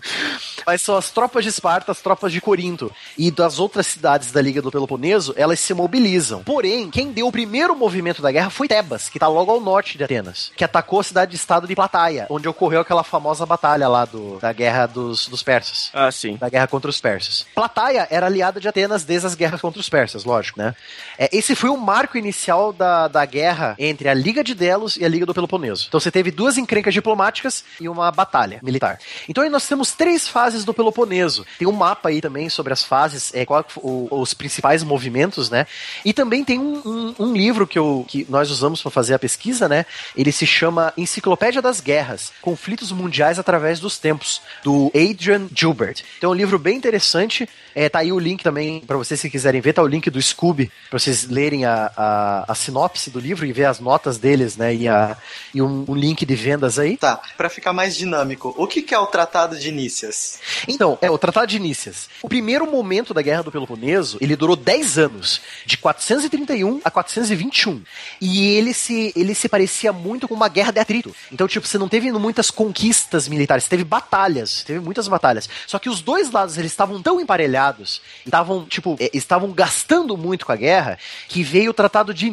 Mas são as tropas de Esparta, as tropas de Corinto e das outras cidades da Liga do Peloponeso, elas se mobilizam. Porém, quem deu o primeiro movimento da guerra foi Tebas, que está logo ao norte de Atenas, que atacou a cidade de estado de Plataia, onde ocorreu aquela famosa batalha lá do, da guerra dos, dos persas. Ah, sim. Da guerra contra os persas. Plataia era aliada de Atenas desde as guerras contra os persas, lógico, né? É, esse foi o marco inicial da, da guerra entre a Liga de Delos e a Liga do Peloponeso. Então você teve duas encrencas diplomáticas e uma batalha militar. Então aí nós temos três fases do Peloponeso. Tem um mapa aí também sobre as fases, é, qual, o- os principais movimentos, né? E também tem um, um- um livro que, eu, que nós usamos para fazer a pesquisa, né? Ele se chama Enciclopédia das Guerras, Conflitos Mundiais através dos Tempos, do Adrian Gilbert. Então é um livro bem interessante. É, tá aí o link também, para vocês se quiserem ver, tá o link do Scooby, para vocês lerem a, a, a sinopse do livro e ver as notas deles, né? E, a, e um, um link de vendas aí. Tá, pra ficar mais dinâmico, o que, que é o Tratado de Nícias? Então, é o Tratado de Nícias. O primeiro momento da Guerra do Peloponeso, ele durou 10 anos, de 431 a 421. E ele se, ele se parecia muito com uma guerra de atrito. Então, tipo, você não teve muitas conquistas militares, teve batalhas, teve muitas batalhas. Só que os dois lados, eles estavam tão emparelhados, estavam, tipo, eh, estavam gastando muito com a guerra, que veio o Tratado de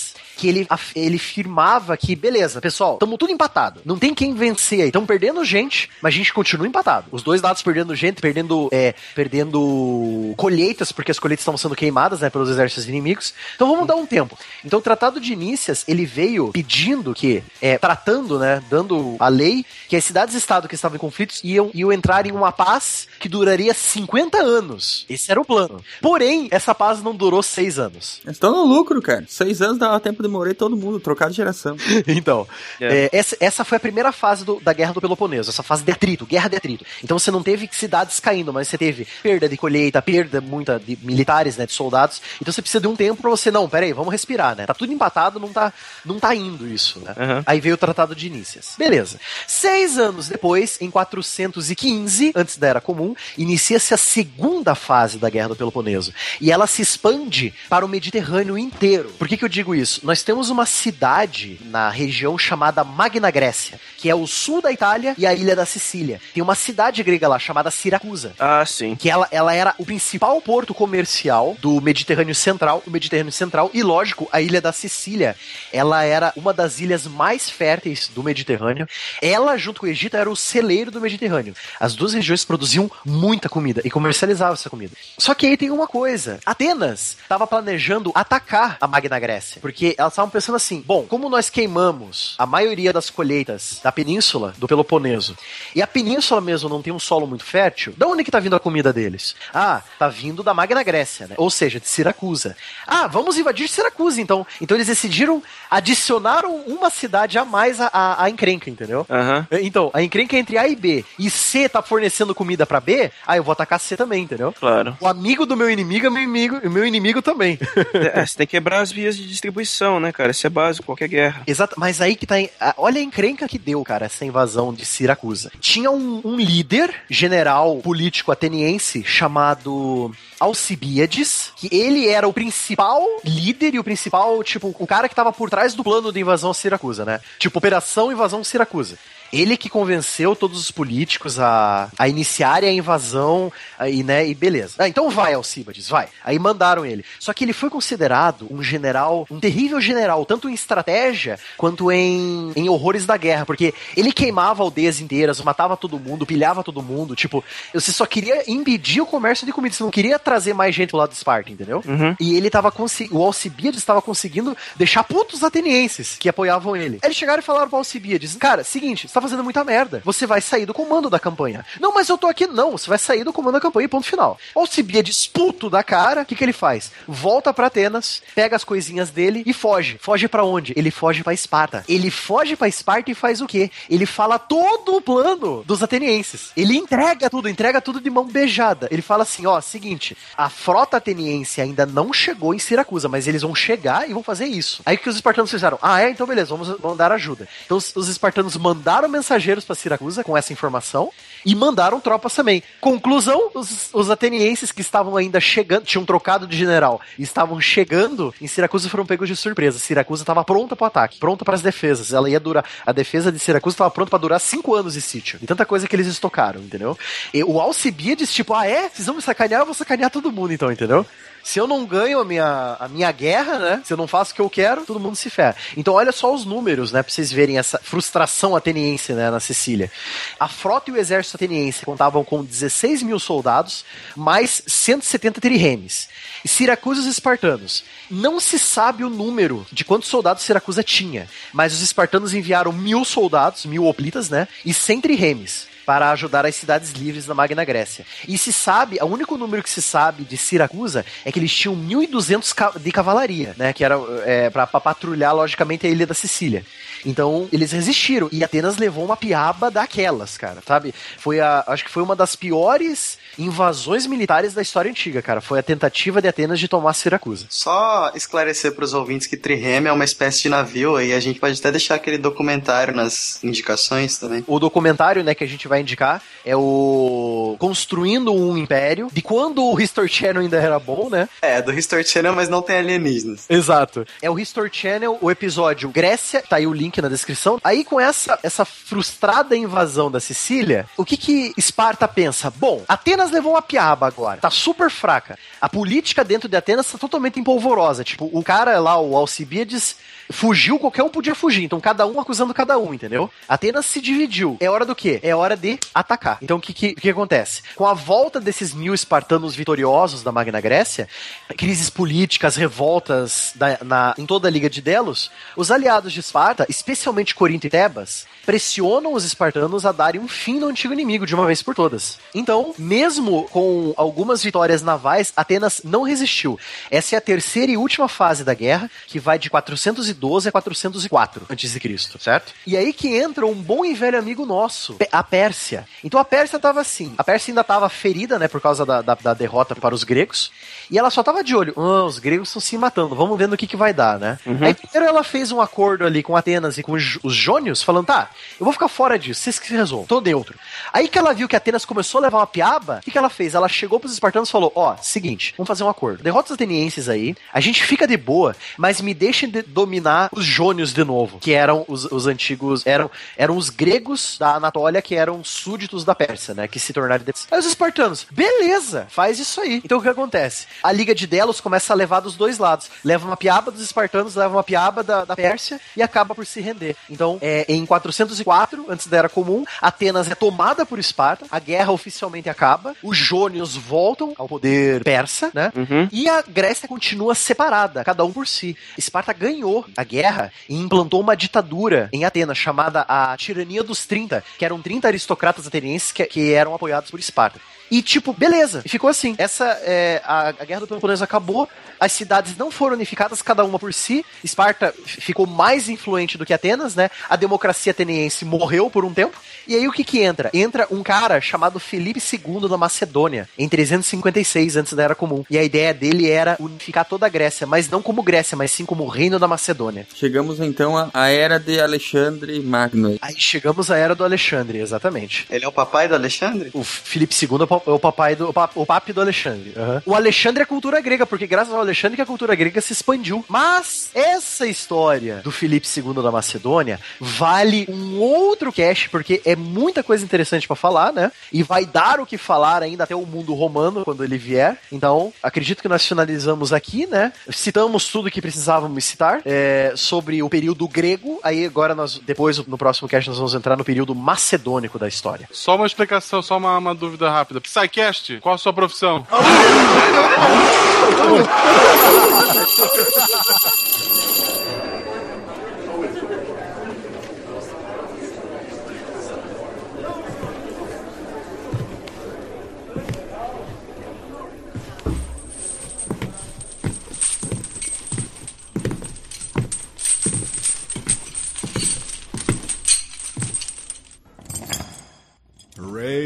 Nícias. Que ele, ele firmava que, beleza, pessoal, estamos tudo empatado. Não tem quem vencer aí. Estamos perdendo gente, mas a gente continua empatado. Os dois lados perdendo gente, perdendo, é, perdendo colheitas, porque as colheitas estavam sendo queimadas, né, pelos exércitos inimigos. Então vamos dar um tempo. Então o Tratado de Nícias, ele veio pedindo que, é, tratando, né, dando a lei, que as cidades-estado que estavam em conflitos iam, iam entrar em uma paz que duraria 50 anos. Esse era o plano. Porém, essa paz não durou seis anos. Estão no lucro, cara. Seis anos dava tempo de morrer todo mundo, trocar de geração. Então, é, essa, essa foi a primeira fase do- da Guerra do Peloponeso, essa fase de atrito, guerra de atrito. Então você não teve cidades caindo, mas você teve perda de colheita, perda muita de militares, né, de soldados. Então você precisa de um tempo pra você, não, peraí, vamos respirar, né? Tá tudo empatado, não tá, não tá indo isso, né? Uhum. Aí veio o Tratado de Nícias. Beleza. Seis anos depois, em 415, antes da Era Comum, inicia-se a segunda fase da Guerra do Peloponeso. E ela se expande para o Mediterrâneo inteiro. Por que, que eu digo isso? Nós temos uma cidade na região chamada Magna Grécia, que é o sul da Itália e a ilha da Sicília. Tem uma cidade grega lá chamada Siracusa. Ah, sim. Que ela, ela era o principal porto comercial do Mediterrâneo Central, o Mediterrâneo Central, e lógico, a ilha da Sicília. Ela era uma das ilhas mais férteis do Mediterrâneo. Ela, junto com o Egito, era o celeiro do Mediterrâneo. As duas regiões produziam muita comida e comercializavam essa comida. Só que aí tem uma coisa: Atenas estava planejando atacar a Magna Grécia, porque elas estavam pensando assim: bom, como nós queimamos a maioria das colheitas da península do Peloponeso e a península mesmo não tem um solo muito fértil, da onde que tá vindo a comida deles? Ah, tá vindo da Magna Grécia, né? Ou seja, de Siracusa. Ah, vamos invadir Siracusa, então. Então eles decidiram adicionaram uma cidade a mais à, à, encrenca, entendeu? Aham. Então, a encrenca é entre A e B. E C tá fornecendo comida pra B, aí eu vou atacar C também, entendeu? Claro. O amigo do meu inimigo é meu inimigo, e meu inimigo também. É, você tem que quebrar as vias de distribuição, né, cara? Isso é básico, qualquer guerra. Exato, mas aí que tá. em- Olha a encrenca que deu, cara, essa invasão de Siracusa. Tinha um, um líder, general político ateniense, chamado Alcibíades, que ele era o principal líder e o principal, tipo, o cara que tava por trás do plano de invasão a Siracusa, né? Tipo, Operação Invasão Siracusa. Ele que convenceu todos os políticos a, a iniciarem a invasão aí, né? E beleza. Ah, então vai, Alcíbades, vai. Aí mandaram ele. Só que ele foi considerado um general, um terrível general, tanto em estratégia quanto em, em horrores da guerra, porque ele queimava aldeias inteiras, matava todo mundo, pilhava todo mundo. Tipo, você só queria impedir o comércio de comida, você não queria trazer mais gente pro lado de Esparta, entendeu? E ele tava conseguindo, o Alcibíades estava conseguindo deixar putos os atenienses que apoiavam ele. Aí eles chegaram e falaram pro Alcibíades: Cara, seguinte, você tá fazendo muita merda. Você vai sair do comando da campanha. Não, mas eu tô aqui. Não, você vai sair do comando da campanha ponto final. O Alcibíades, puto da cara, o que, que ele faz? Volta pra Atenas, pega as coisinhas dele e foge. Foge pra onde? Ele foge pra Esparta. Ele foge pra Esparta e faz o quê? Ele fala todo o plano dos atenienses. Ele entrega tudo, entrega tudo de mão beijada. Ele fala assim: ó, seguinte, a frota ateniense ainda não chegou em Siracusa, mas eles vão chegar e vão fazer isso. Aí o que os espartanos fizeram? Ah, é? Então beleza, vamos mandar ajuda. Então os espartanos mandaram mensageiros pra Siracusa com essa informação e mandaram tropas também. Conclusão: os, os atenienses que estavam ainda chegando, tinham trocado de general e estavam chegando em Siracusa foram pegos de surpresa. Siracusa estava pronta para o ataque, pronta para as defesas. Ela ia durar. A defesa de Siracusa estava pronta para durar cinco anos de sítio. De tanta coisa que eles estocaram, entendeu? E o Alcibiades, tipo, ah, é? Vocês vão me sacanear? Eu vou sacanear todo mundo, então, entendeu? Se eu não ganho a minha, a minha guerra, né? Se eu não faço o que eu quero, todo mundo se ferra. Então, olha só os números, né? Pra vocês verem essa frustração ateniense, né? Na Sicília. A frota e o exército ateniense contavam com 16 mil soldados, mais 170 triremes. E Siracusa e os espartanos. Não se sabe o número de quantos soldados Siracusa tinha, mas os espartanos enviaram mil soldados, mil hoplitas, né? E 100 triremes para ajudar as cidades livres da Magna Grécia. E se sabe, o único número que se sabe de Siracusa é que eles tinham 1.200 ca- de cavalaria, né? Que era é, para patrulhar, logicamente, a ilha da Sicília. Então, eles resistiram. E Atenas levou uma piaba daquelas, cara, sabe? Foi a. Acho que foi uma das piores invasões militares da história antiga, cara. Foi a tentativa de Atenas de tomar Siracusa. Só esclarecer para os ouvintes que trireme é uma espécie de navio e a gente pode até deixar aquele documentário nas indicações também. O documentário, né, que a gente vai indicar é o Construindo um Império, de quando o History Channel ainda era bom, né? É, do History Channel, mas não tem alienígenas. Exato. É o History Channel, o episódio Grécia, tá aí o link na descrição. Aí com essa essa frustrada invasão da Sicília, o que que Esparta pensa? Bom, Atenas levou uma piaba agora, tá super fraca. A política dentro de Atenas tá totalmente empolvorosa. Tipo, o cara lá, o Alcibiades, fugiu, qualquer um podia fugir. Então cada um acusando cada um, entendeu? Atenas se dividiu. É hora do quê? É hora de atacar. Então o que, que, que acontece? Com a volta desses mil espartanos vitoriosos da Magna Grécia, crises políticas, revoltas da- na- em toda a Liga de Delos, os aliados de Esparta, especialmente Corinto e Tebas, pressionam os espartanos a darem um fim no antigo inimigo de uma vez por todas. Então, mesmo com algumas vitórias navais, Atenas não resistiu. Essa é a terceira e última fase da guerra, que vai de 412 a 404 a.C., certo? E aí que entra um bom e velho amigo nosso, a Pérsia. Então a Pérsia tava assim, a Pérsia ainda tava ferida, né, por causa da, da, da derrota para os gregos, e ela só tava de olho, ah, os gregos estão se matando, vamos ver no que que vai dar, né? Aí primeiro ela fez um acordo ali com Atenas e com os, os jônios, falando, tá, eu vou ficar fora disso, vocês que se resolvam, tô neutro. Aí que ela viu que Atenas começou a levar uma piaba, o que que ela fez? Ela chegou pros espartanos e falou, ó, seguinte, vamos fazer um acordo, derrota os atenienses aí, a gente fica de boa, mas me deixem de dominar os jônios de novo, que eram os, os antigos, eram, eram os gregos da Anatólia que eram súditos da Pérsia, né, que se tornaram... de- Aí os espartanos, beleza, faz isso aí. Então o que acontece? A Liga de Delos começa a levar dos dois lados, leva uma piaba dos espartanos, leva uma piaba da, da Pérsia e acaba por se render. Então, é, em 404, antes da Era Comum, Atenas é tomada por Esparta, a guerra oficialmente acaba, os jônios voltam ao poder persa, né? E a Grécia continua separada, cada um por si. Esparta ganhou a guerra e implantou uma ditadura em Atenas chamada a Tirania dos 30, que eram 30 aristocratas atenienses que, que eram apoiados por Esparta. E, tipo, beleza. E ficou assim. Essa, é, a, a Guerra do Peloponeso acabou, as cidades não foram unificadas, cada uma por si. Esparta ficou mais influente do que Atenas, né? A democracia ateniense morreu por um tempo. E aí o que que entra? Entra um cara chamado Felipe II da Macedônia, em 356 antes da Era Comum. E a ideia dele era unificar toda a Grécia, mas não como Grécia, mas sim como Reino da Macedônia. Chegamos então à- à era de Alexandre Magno. Aí chegamos à Era do Alexandre, exatamente. Ele é o papai do Alexandre? O Felipe II é o o papai do. O, pa- o papi do Alexandre. aham. O Alexandre é cultura grega, porque graças ao Alexandre que a cultura grega se expandiu. Mas essa história do Felipe II da Macedônia vale um outro cast, porque é muita coisa interessante pra falar, né? E vai dar o que falar ainda até o mundo romano quando ele vier. Então, acredito que nós finalizamos aqui, né? Citamos tudo que precisávamos citar é, sobre o período grego. Aí agora nós, depois no próximo cast, nós vamos entrar no período macedônico da história. Só uma explicação, só uma, uma dúvida rápida. Psycast, qual a sua profissão?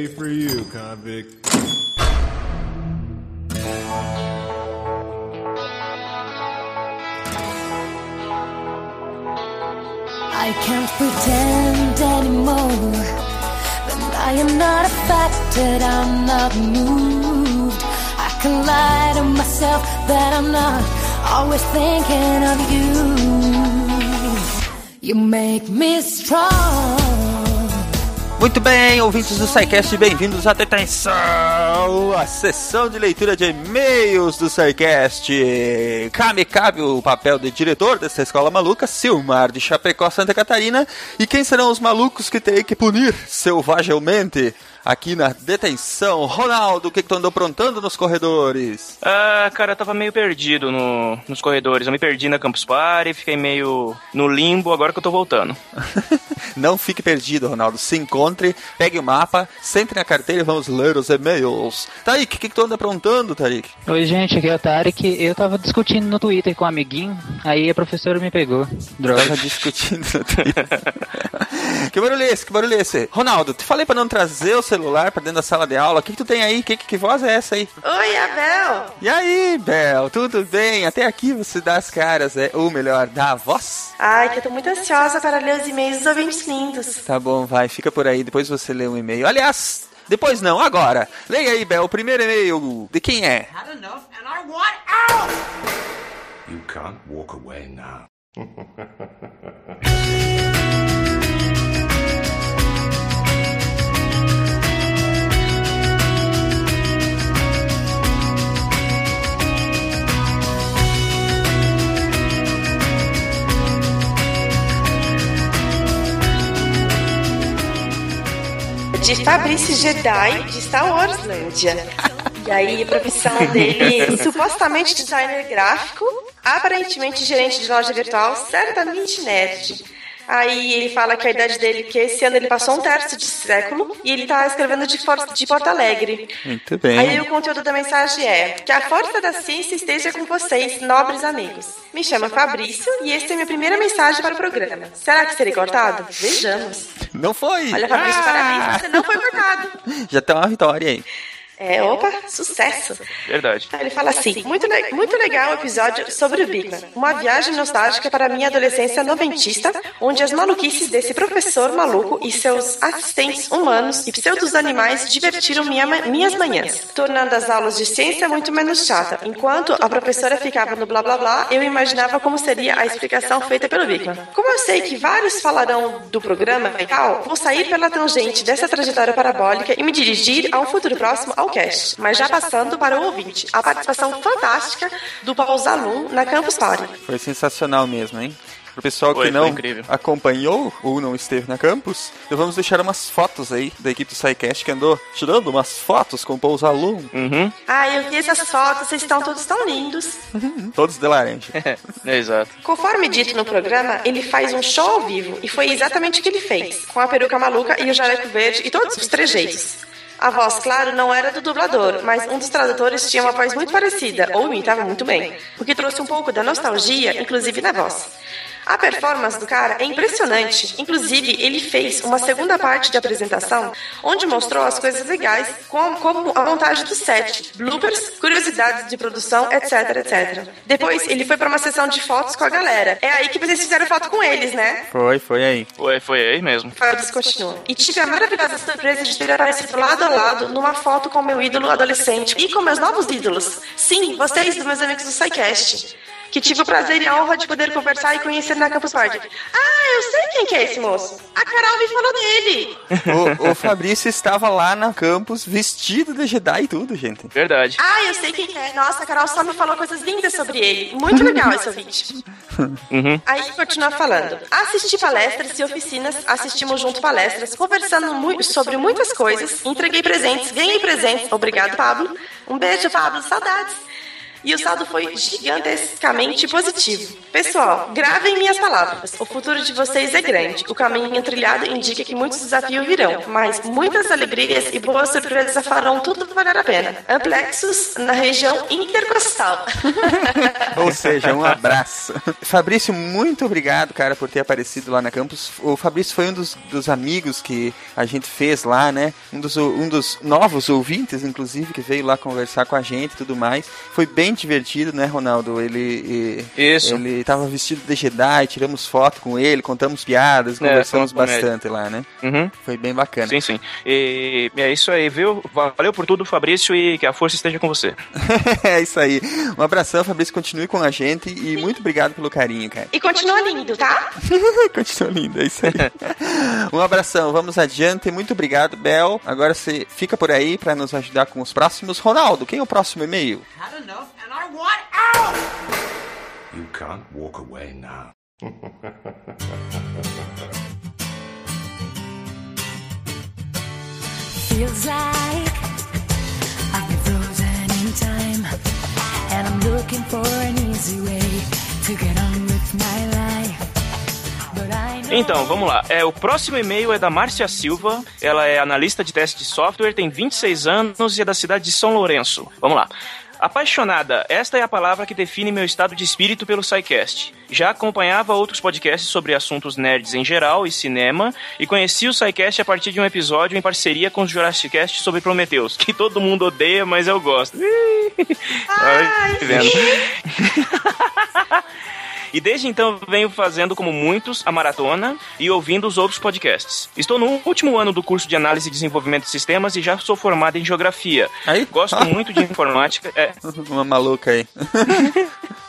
For you, convict. I can't pretend anymore that I am not affected, I'm not moved. I can lie to myself that I'm not always thinking of you. You make me strong. Muito bem, ouvintes do SciCast, bem-vindos à atenção! A sessão de leitura de e-mails do SciCast. Cabe, cabe o papel de diretor dessa escola maluca, Silmar de Chapecó, Santa Catarina. E quem serão os malucos que terei que punir selvagemente aqui na detenção? Ronaldo, o que, que tu andou aprontando nos corredores? Ah, cara, eu tava meio perdido no, nos corredores. Eu me perdi na Campus Party, fiquei meio no limbo, agora que eu tô voltando. Não fique perdido, Ronaldo. Se encontre, pegue o mapa, sente na carteira e vamos ler os e-mails. Tarik, o que, que tu anda aprontando, Tarik? Oi, gente, aqui é o Tarek. Eu tava discutindo no Twitter com um amiguinho, aí a professora me pegou. Droga. Tava discutindo no Twitter. que barulho é esse? Que barulho é esse? Ronaldo, te falei pra não trazer o celular pra dentro da sala de aula. O que, que tu tem aí? Que, que, que voz é essa aí? Oi, Abel! E aí, Bel? Tudo bem? Até aqui você dá as caras, é? Ou melhor, dá a voz? Ai, que eu tô muito ansiosa para ler os e-mails dos ouvintes lindos. Tá bom, vai, fica por aí, depois você lê um e-mail. Aliás, depois não, agora. Leia aí, Bel, o primeiro e-mail. De quem é? You can't walk away now. De Fabrício Jedi, de Star Warslândia. E aí, a profissão dele, supostamente designer gráfico, aparentemente gerente de loja virtual, certamente nerd. Aí ele fala que a idade dele, que esse ano ele passou um terço de século e ele tá escrevendo de, For de Porto Alegre. Muito bem. Aí o conteúdo da mensagem é: Que a força da ciência esteja com vocês, nobres amigos. Me chamo Fabrício e esta é minha primeira mensagem para o programa. Será que serei cortado? Vejamos. Não foi! Olha, Fabrício, Ah! parabéns, você não foi cortado. Já tem uma vitória aí. É, opa, sucesso. Verdade. Ele fala assim: muito, le- muito legal o episódio sobre o Bigman. Uma viagem nostálgica para minha adolescência noventista, onde as maluquices desse professor maluco e seus assistentes humanos e pseudos animais divertiram minha ma- minhas manhãs, tornando as aulas de ciência muito menos chata. Enquanto a professora ficava no blá blá blá, eu imaginava como seria a explicação feita pelo Bigman. Como eu sei que vários falarão do programa e tal, vou sair pela tangente dessa trajetória parabólica e me dirigir a um futuro próximo ao cast, mas já passando para o ouvinte, a participação fantástica do Paul Zalum na Campus Party. Foi sensacional mesmo, hein? Pro pessoal Foi, que não acompanhou ou não esteve na campus, então vamos deixar umas fotos aí da equipe do SciCast que andou tirando umas fotos com os alunos, Uhum. Ah, eu vi essas fotos, vocês estão todos tão lindos. todos de laranja. é, exato. Conforme dito no programa, ele faz um show ao vivo e foi exatamente o que ele fez, com a peruca maluca e o jaleco verde e todos os trejeitos. A voz, claro, não era do dublador, mas um dos tradutores tinha uma voz muito parecida, ou imitava muito bem, o que trouxe um pouco da nostalgia, inclusive na voz. A performance do cara é impressionante. Inclusive, ele fez uma segunda parte de apresentação onde mostrou as coisas legais, como, como a montagem do set, bloopers, curiosidades de produção, etc, etc. Depois, ele foi para uma sessão de fotos com a galera. É aí que vocês fizeram foto com eles, né? Foi, foi aí. Foi, foi aí mesmo. Fabius continua. E tive a maravilhosa surpresa de ter aparecido lado a lado numa foto com meu ídolo adolescente e com meus novos ídolos. Sim, vocês, dos meus amigos do SciCast. Que tive o prazer e a honra de poder conversar e conhecer na Campus Party. Ah, eu sei quem que é esse moço. A Carol me falou dele. O, o Fabrício estava lá na campus vestido de Jedi e tudo, gente. Verdade. Ah, eu sei quem que é. Nossa, a Carol só me falou coisas lindas sobre ele. Muito legal esse ouvinte. Uhum. Aí continua falando. Assisti palestras e oficinas, assistimos junto palestras, conversando mu- sobre muitas coisas, entreguei presentes, ganhei presentes. Obrigado, Pablo. Um beijo, Pablo, saudades. E o saldo foi gigantescamente positivo. Pessoal, gravem minhas palavras. O futuro de vocês é grande. O caminho trilhado indica que muitos desafios virão, mas muitas alegrias e boas surpresas farão tudo valer a pena. Amplexus na região intercostal. Ou seja, um abraço. Fabrício, muito obrigado, cara, por ter aparecido lá na campus. O Fabrício foi um dos, dos amigos que a gente fez lá, né? Um dos, um dos novos ouvintes, inclusive, que veio lá conversar com a gente e tudo mais. Foi bem divertido, né, Ronaldo? Ele, Isso. ele tava vestido de Jedi, tiramos foto com ele, contamos piadas, É, conversamos bastante lá, né? Uhum. Foi bem bacana. Sim, sim. E é isso aí, viu? Valeu por tudo, Fabrício, e que a força esteja com você. é isso aí. Um abração, Fabrício. Continue com a gente e muito obrigado pelo carinho, cara. E continua lindo, tá? Continua lindo, é isso aí. um abração, vamos adiante. Muito obrigado, Bel. Agora você fica por aí para nos ajudar com os próximos. Ronaldo, quem é o próximo e-mail? Had enough and I want out! You can't walk away now. Feels like I've been frozen in time, and I'm looking for an easy way to get on with my life. But I know Então, vamos lá. É, o próximo e-mail é da Márcia Silva. Ela é analista de teste de software, tem 26 anos e é da cidade de São Lourenço. Vamos lá. Apaixonada, esta é a palavra que define meu estado de espírito pelo SciCast. Já acompanhava outros podcasts sobre assuntos nerds em geral e cinema, e conheci o SciCast a partir de um episódio em parceria com o Jurassic Cast sobre Prometheus, que todo mundo odeia, mas eu gosto. Ai, vendo. E desde então venho fazendo, como muitos, a maratona e ouvindo os outros podcasts. Estou no último ano do curso de análise e desenvolvimento de sistemas e já sou formado em geografia. Aí? Gosto muito de informática. É, Uma maluca aí.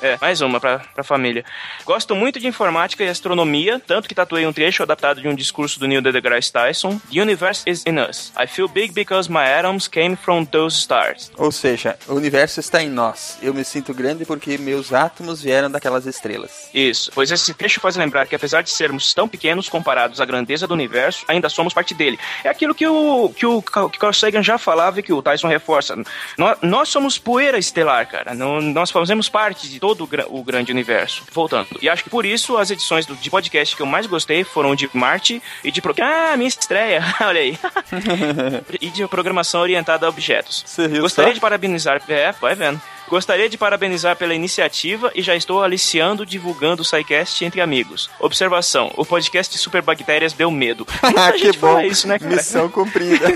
é, mais uma pra, pra família. Gosto muito de informática e astronomia, tanto que tatuei um trecho adaptado de um discurso do Neil deGrasse Tyson. The universe is in us. I feel big because my atoms came from those stars. Ou seja, o universo está em nós. Eu me sinto grande porque meus átomos vieram daquelas estrelas. Isso, pois esse trecho faz lembrar que apesar de sermos tão pequenos comparados à grandeza do universo, ainda somos parte dele. É aquilo que o que o que Carl Sagan já falava e que o Tyson reforça. Nós, nós somos poeira estelar, cara. Não- nós fazemos parte de todo o, gra- o grande universo. Voltando. E acho que por isso as edições do, de podcast que eu mais gostei foram de Marte e de... pro- Ah, minha estreia! Olha aí. e de programação orientada a objetos. viu Gostaria só? de parabenizar... É, vai vendo. Gostaria de parabenizar pela iniciativa e já estou aliciando divulgando o SciCast entre amigos. Observação: o podcast de Superbactérias deu medo. Muita que gente bom. isso, né, cara? Missão cumprida.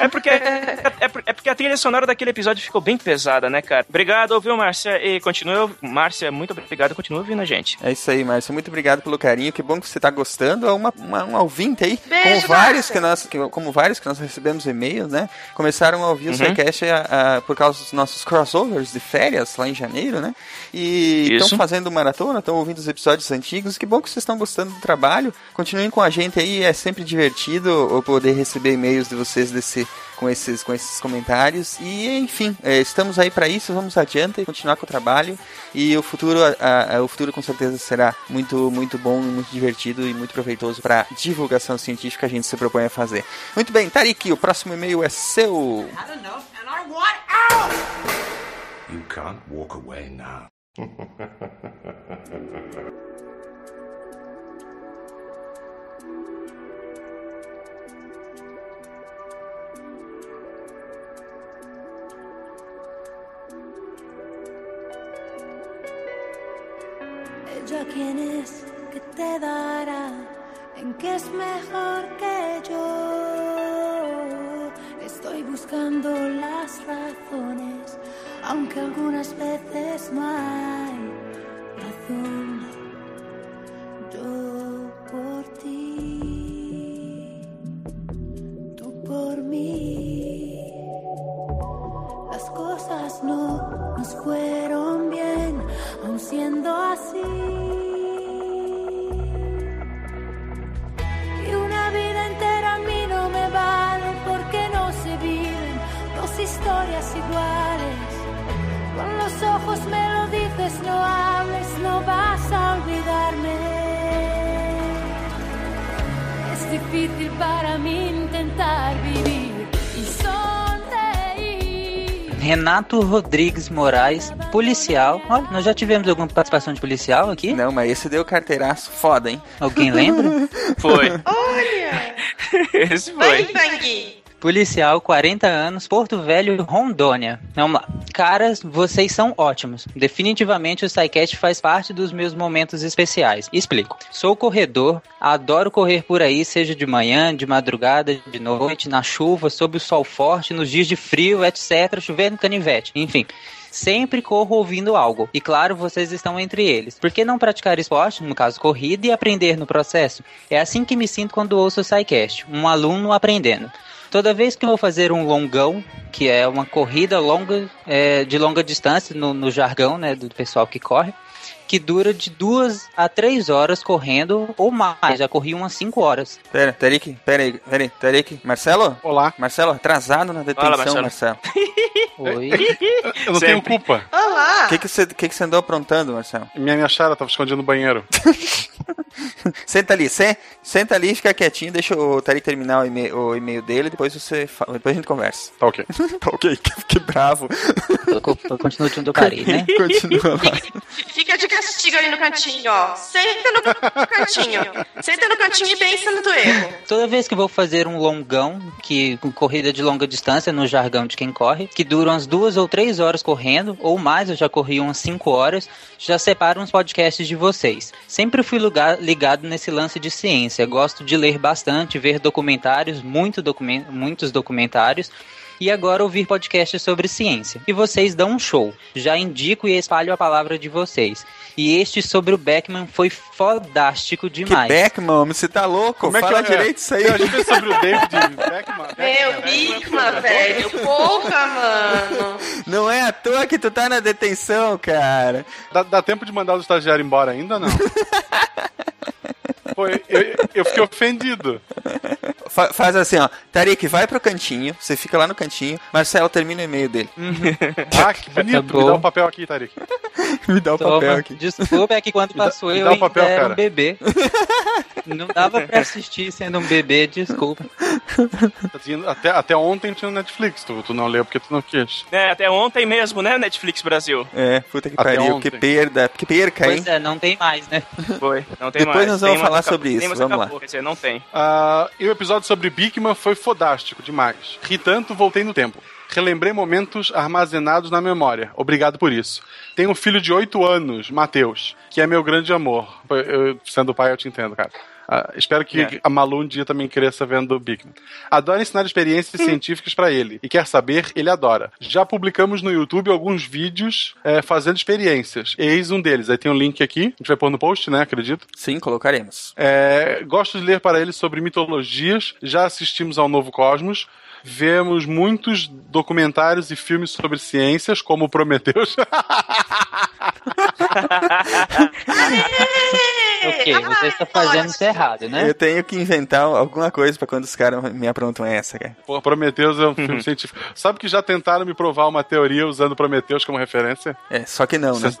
É porque, é, por- é porque a trilha sonora daquele episódio ficou bem pesada, né, cara? Obrigado, ouviu, Márcia? E continua. Márcia, muito obrigado, continua ouvindo a gente. É isso aí, Márcio. Muito obrigado pelo carinho. Que bom que você está gostando. É uma, uma, um ouvinte aí. Beijo, como vários Márcia. que nós, que- como vários que nós recebemos e-mails, né? Começaram a ouvir o Uhum. SciCast a- a- por causa dos nossos crossovers de férias lá em janeiro, né? E estão fazendo maratona, estão ouvindo os episódios antigos. Que bom que vocês estão gostando do trabalho. Continuem com a gente aí. É sempre divertido eu poder receber e-mails de vocês desse, com esses, com esses comentários. E, enfim, é, estamos aí para isso, vamos adiante, continuar com o trabalho. E o futuro, a, a, o futuro com certeza será muito, muito bom, muito divertido e muito proveitoso para divulgação científica que a gente se propõe a fazer. Muito bem, Tarik, o próximo e-mail é seu. I don't know, and I want out! You can't walk away now. Ella quién es que te dará en qué es mejor que yo. Estoy buscando las razones, aunque algunas veces no hay razón. Yo por ti, tú por mí. Las cosas no nos fueron bien, aun siendo así. Ojos me lo dices, no hables, no vas a olvidarme. Es difícil para mí intentar vivir y sonreír. Renato Rodrigues Moraes, policial. Olha, nós já tivemos alguma participação de policial aqui? Não, mas esse deu carteiraço foda, hein? Alguém lembra? Foi. Olha! Esse Vai, foi. Policial, 40 anos, Porto Velho, Rondônia. Vamos lá. Caras, vocês são ótimos. Definitivamente o SciCast faz parte dos meus momentos especiais. Explico. Sou corredor, adoro correr por aí, seja de manhã, de madrugada, de noite, na chuva, sob o sol forte, nos dias de frio, etc., chovendo canivete, enfim. Sempre corro ouvindo algo. E claro, vocês estão entre eles. Por que não praticar esporte, no caso corrida, e aprender no processo? É assim que me sinto quando ouço o SciCast. Um aluno aprendendo. Toda vez que eu vou fazer um longão, que é uma corrida longa, é, de longa distância, no, no jargão né, do pessoal que corre, que dura de duas a três horas correndo ou mais. Já corri umas cinco horas. Pera, Tarik, pera aí, pera aí, Tarik. Marcelo? Olá. Marcelo, atrasado na detenção, Fala, Marcelo. Oi. Eu não tenho Sempre. culpa. Olá! O que, que, você, que, que você andou aprontando, Marcelo? Minha minha chara tava escondida no banheiro. Senta ali, se, senta ali, fica quietinho, deixa o Tarik terminar o e-mail, o e-mail dele, depois você fala, depois a gente conversa. Tá ok. tá ok, que, que bravo. Eu, co- eu continuo junto do Cari, né? Continua. Fica de castigo ali no cantinho, ó. Senta no cantinho. Senta no cantinho e pensa no teu erro. Toda vez que vou fazer um longão, que com corrida de longa distância, no jargão de quem corre, que dura umas duas ou três horas correndo, ou mais, eu já corri umas cinco horas, já separo uns podcasts de vocês. Sempre fui lugar- ligado nesse lance de ciência. Gosto de ler bastante, ver documentários, muito documen- muitos documentários. E agora ouvir podcasts sobre ciência. E vocês dão um show. Já indico e espalho a palavra de vocês. E este sobre o Beckman foi fodástico Que demais. Beckman, homem, você tá louco? Como é que Fala eu- direito isso aí. Eu achei sobre o David Beckman. Meu, Bigma, velho. Porra, mano. Não é à toa que tu tá na detenção, cara. Dá, dá tempo de mandar o estagiário embora ainda ou não? Pô, eu, eu fiquei ofendido. Fa- faz assim, ó. Tarik, vai pro cantinho. Você fica lá no cantinho. Marcelo, termina o e-mail dele. Ah, que bonito. Tá Me dá o papel aqui, Tarik. Me dá o Toma. papel aqui. Desculpa, é que quando Me dá- passou eu ainda papel, era cara. um bebê. Não dava pra assistir sendo um bebê, desculpa. Até, até ontem tinha no Netflix. Tu, tu não leu porque tu não quis. É, até ontem mesmo, né, Netflix Brasil? É, puta que Até pariu. ontem. Que perda. Que perca, hein? Pois é, não tem mais, né? Foi, não tem Depois mais. nós Tem, vamos mas falar. Sobre isso, vamos lá. acabou. Quer dizer, não tem. Ah, e o episódio sobre Bigman foi fodástico demais. Ri tanto, voltei no tempo. Relembrei momentos armazenados na memória. Obrigado por isso. Tenho um filho de 8 anos, Matheus, que é meu grande amor. Eu, sendo pai, eu te entendo, cara. Ah, espero que É. a Malu um dia também cresça vendo o Bigman. Adoro ensinar experiências científicas pra ele. E quer saber, ele adora. Já publicamos no YouTube alguns vídeos eh, fazendo experiências. Eis um deles. Aí tem um link aqui. A gente vai pôr no post, né? Acredito. Sim, colocaremos. É, gosto de ler para ele sobre mitologias. Já assistimos ao Novo Cosmos. Vemos muitos documentários e filmes sobre ciências, como Prometheus. Ok. Você está fazendo isso errado, né? Eu tenho que inventar alguma coisa pra quando os caras me aprontam essa, cara. Pô, Prometheus é um filme científico. Sabe que já tentaram me provar uma teoria usando Prometheus como referência? É, só que não, né?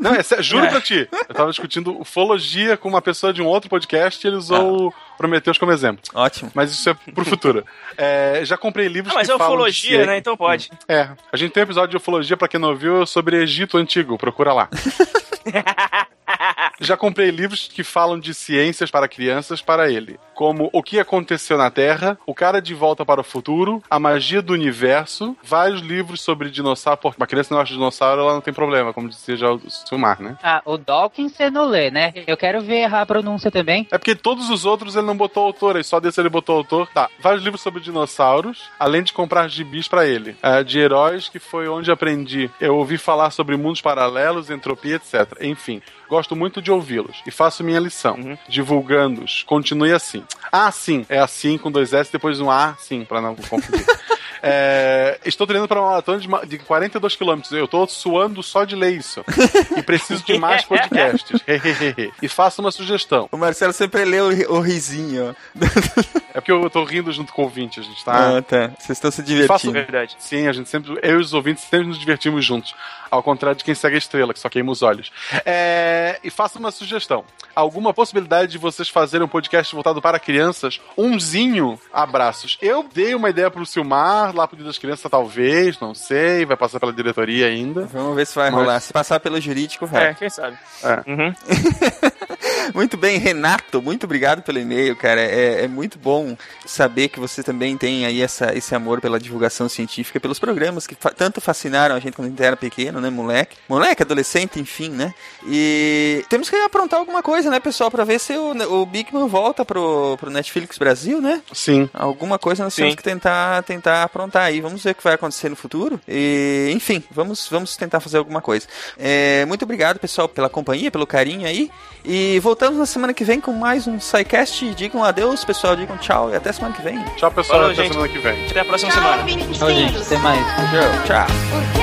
Não, é juro pra ti. Eu tava discutindo ufologia com uma pessoa de um outro podcast e ele usou o Prometheus como exemplo. Ótimo. Mas isso é pro futuro. É, já comprei livros Ah, mas que é falam de ufologia, ciência- né? Então pode. É, a gente tem um episódio de ufologia, pra quem não viu, sobre Egito Antigo, procura lá. Já comprei livros que falam de ciências para crianças para ele, como O que aconteceu na Terra, O cara de volta para o futuro, A magia do universo, vários livros sobre dinossauro, porque uma criança não de dinossauro, ela não tem problema, como dizia já o Silmar, né? Ah, o Dawkins você não lê, né? Eu quero ver errar a pronúncia também. É porque todos os outros ele não botou autor, aí só desse ele botou autor. Tá, vários livros sobre dinossauros, além de comprar gibis pra ele. É, de heróis, que foi onde aprendi. Eu ouvi falar sobre mundos paralelos, entropia, etc. Enfim, gosto muito de ouvi-los e faço minha lição, divulgando-os. Continue assim. Ah, sim, é assim com dois S depois um A, sim, pra não confundir. É, estou treinando para uma maratona de, de 42 quilômetros. Eu estou suando só de ler isso. E preciso de mais podcasts. e faço uma sugestão. O Marcelo sempre lê o, o risinho. É porque eu tô rindo junto com o ouvinte, a gente tá. Ah, tá. Vocês estão se E faço- divertindo. Sim, a gente sempre. Eu e os ouvintes sempre nos divertimos juntos. Ao contrário de quem segue a estrela, que só queima os olhos. É, e faço uma sugestão. Alguma possibilidade de vocês fazerem um podcast voltado para crianças? Umzinho, abraços. Eu dei uma ideia pro Silmar, lá pro Dia das Crianças, talvez, não sei, vai passar pela diretoria ainda. Vamos ver se vai Mas- rolar. Se passar pelo jurídico, vai. É, quem sabe. É. Muito bem, Renato, muito obrigado pelo e-mail, cara. É, é muito bom saber que você também tem aí essa, esse amor pela divulgação científica, pelos programas que fa- tanto fascinaram a gente quando a gente era pequeno, né, moleque? Moleque, adolescente, enfim, né? E temos que aprontar alguma coisa, né, pessoal, pra ver se o, o Big Man volta pro, pro Netflix Brasil, né? Sim. Alguma coisa nós Sim. temos que tentar, tentar aprontar aí. Vamos ver o que vai acontecer no futuro. E, enfim, vamos, vamos tentar fazer alguma coisa. É, muito obrigado, pessoal, pela companhia, pelo carinho aí. E voltamos na semana que vem com mais um SciCast. Digam adeus, pessoal. Digam tchau e até semana que vem. Tchau, pessoal. Falou, até gente. semana que vem. Até a próxima Tchau, semana. ouvintes Tchau, gente. Até mais. Tchau. tchau.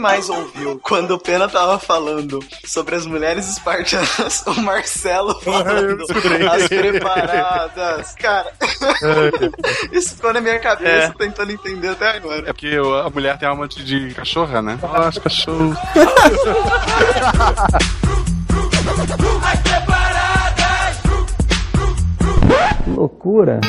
Mais ouviu quando o Pena tava falando sobre as mulheres espartanas, o Marcelo falando as preparadas. Cara, isso ficou na minha cabeça É. tentando entender até agora. É porque a mulher tem alma de, de cachorra, né? Ah, as cachorros. Que loucura.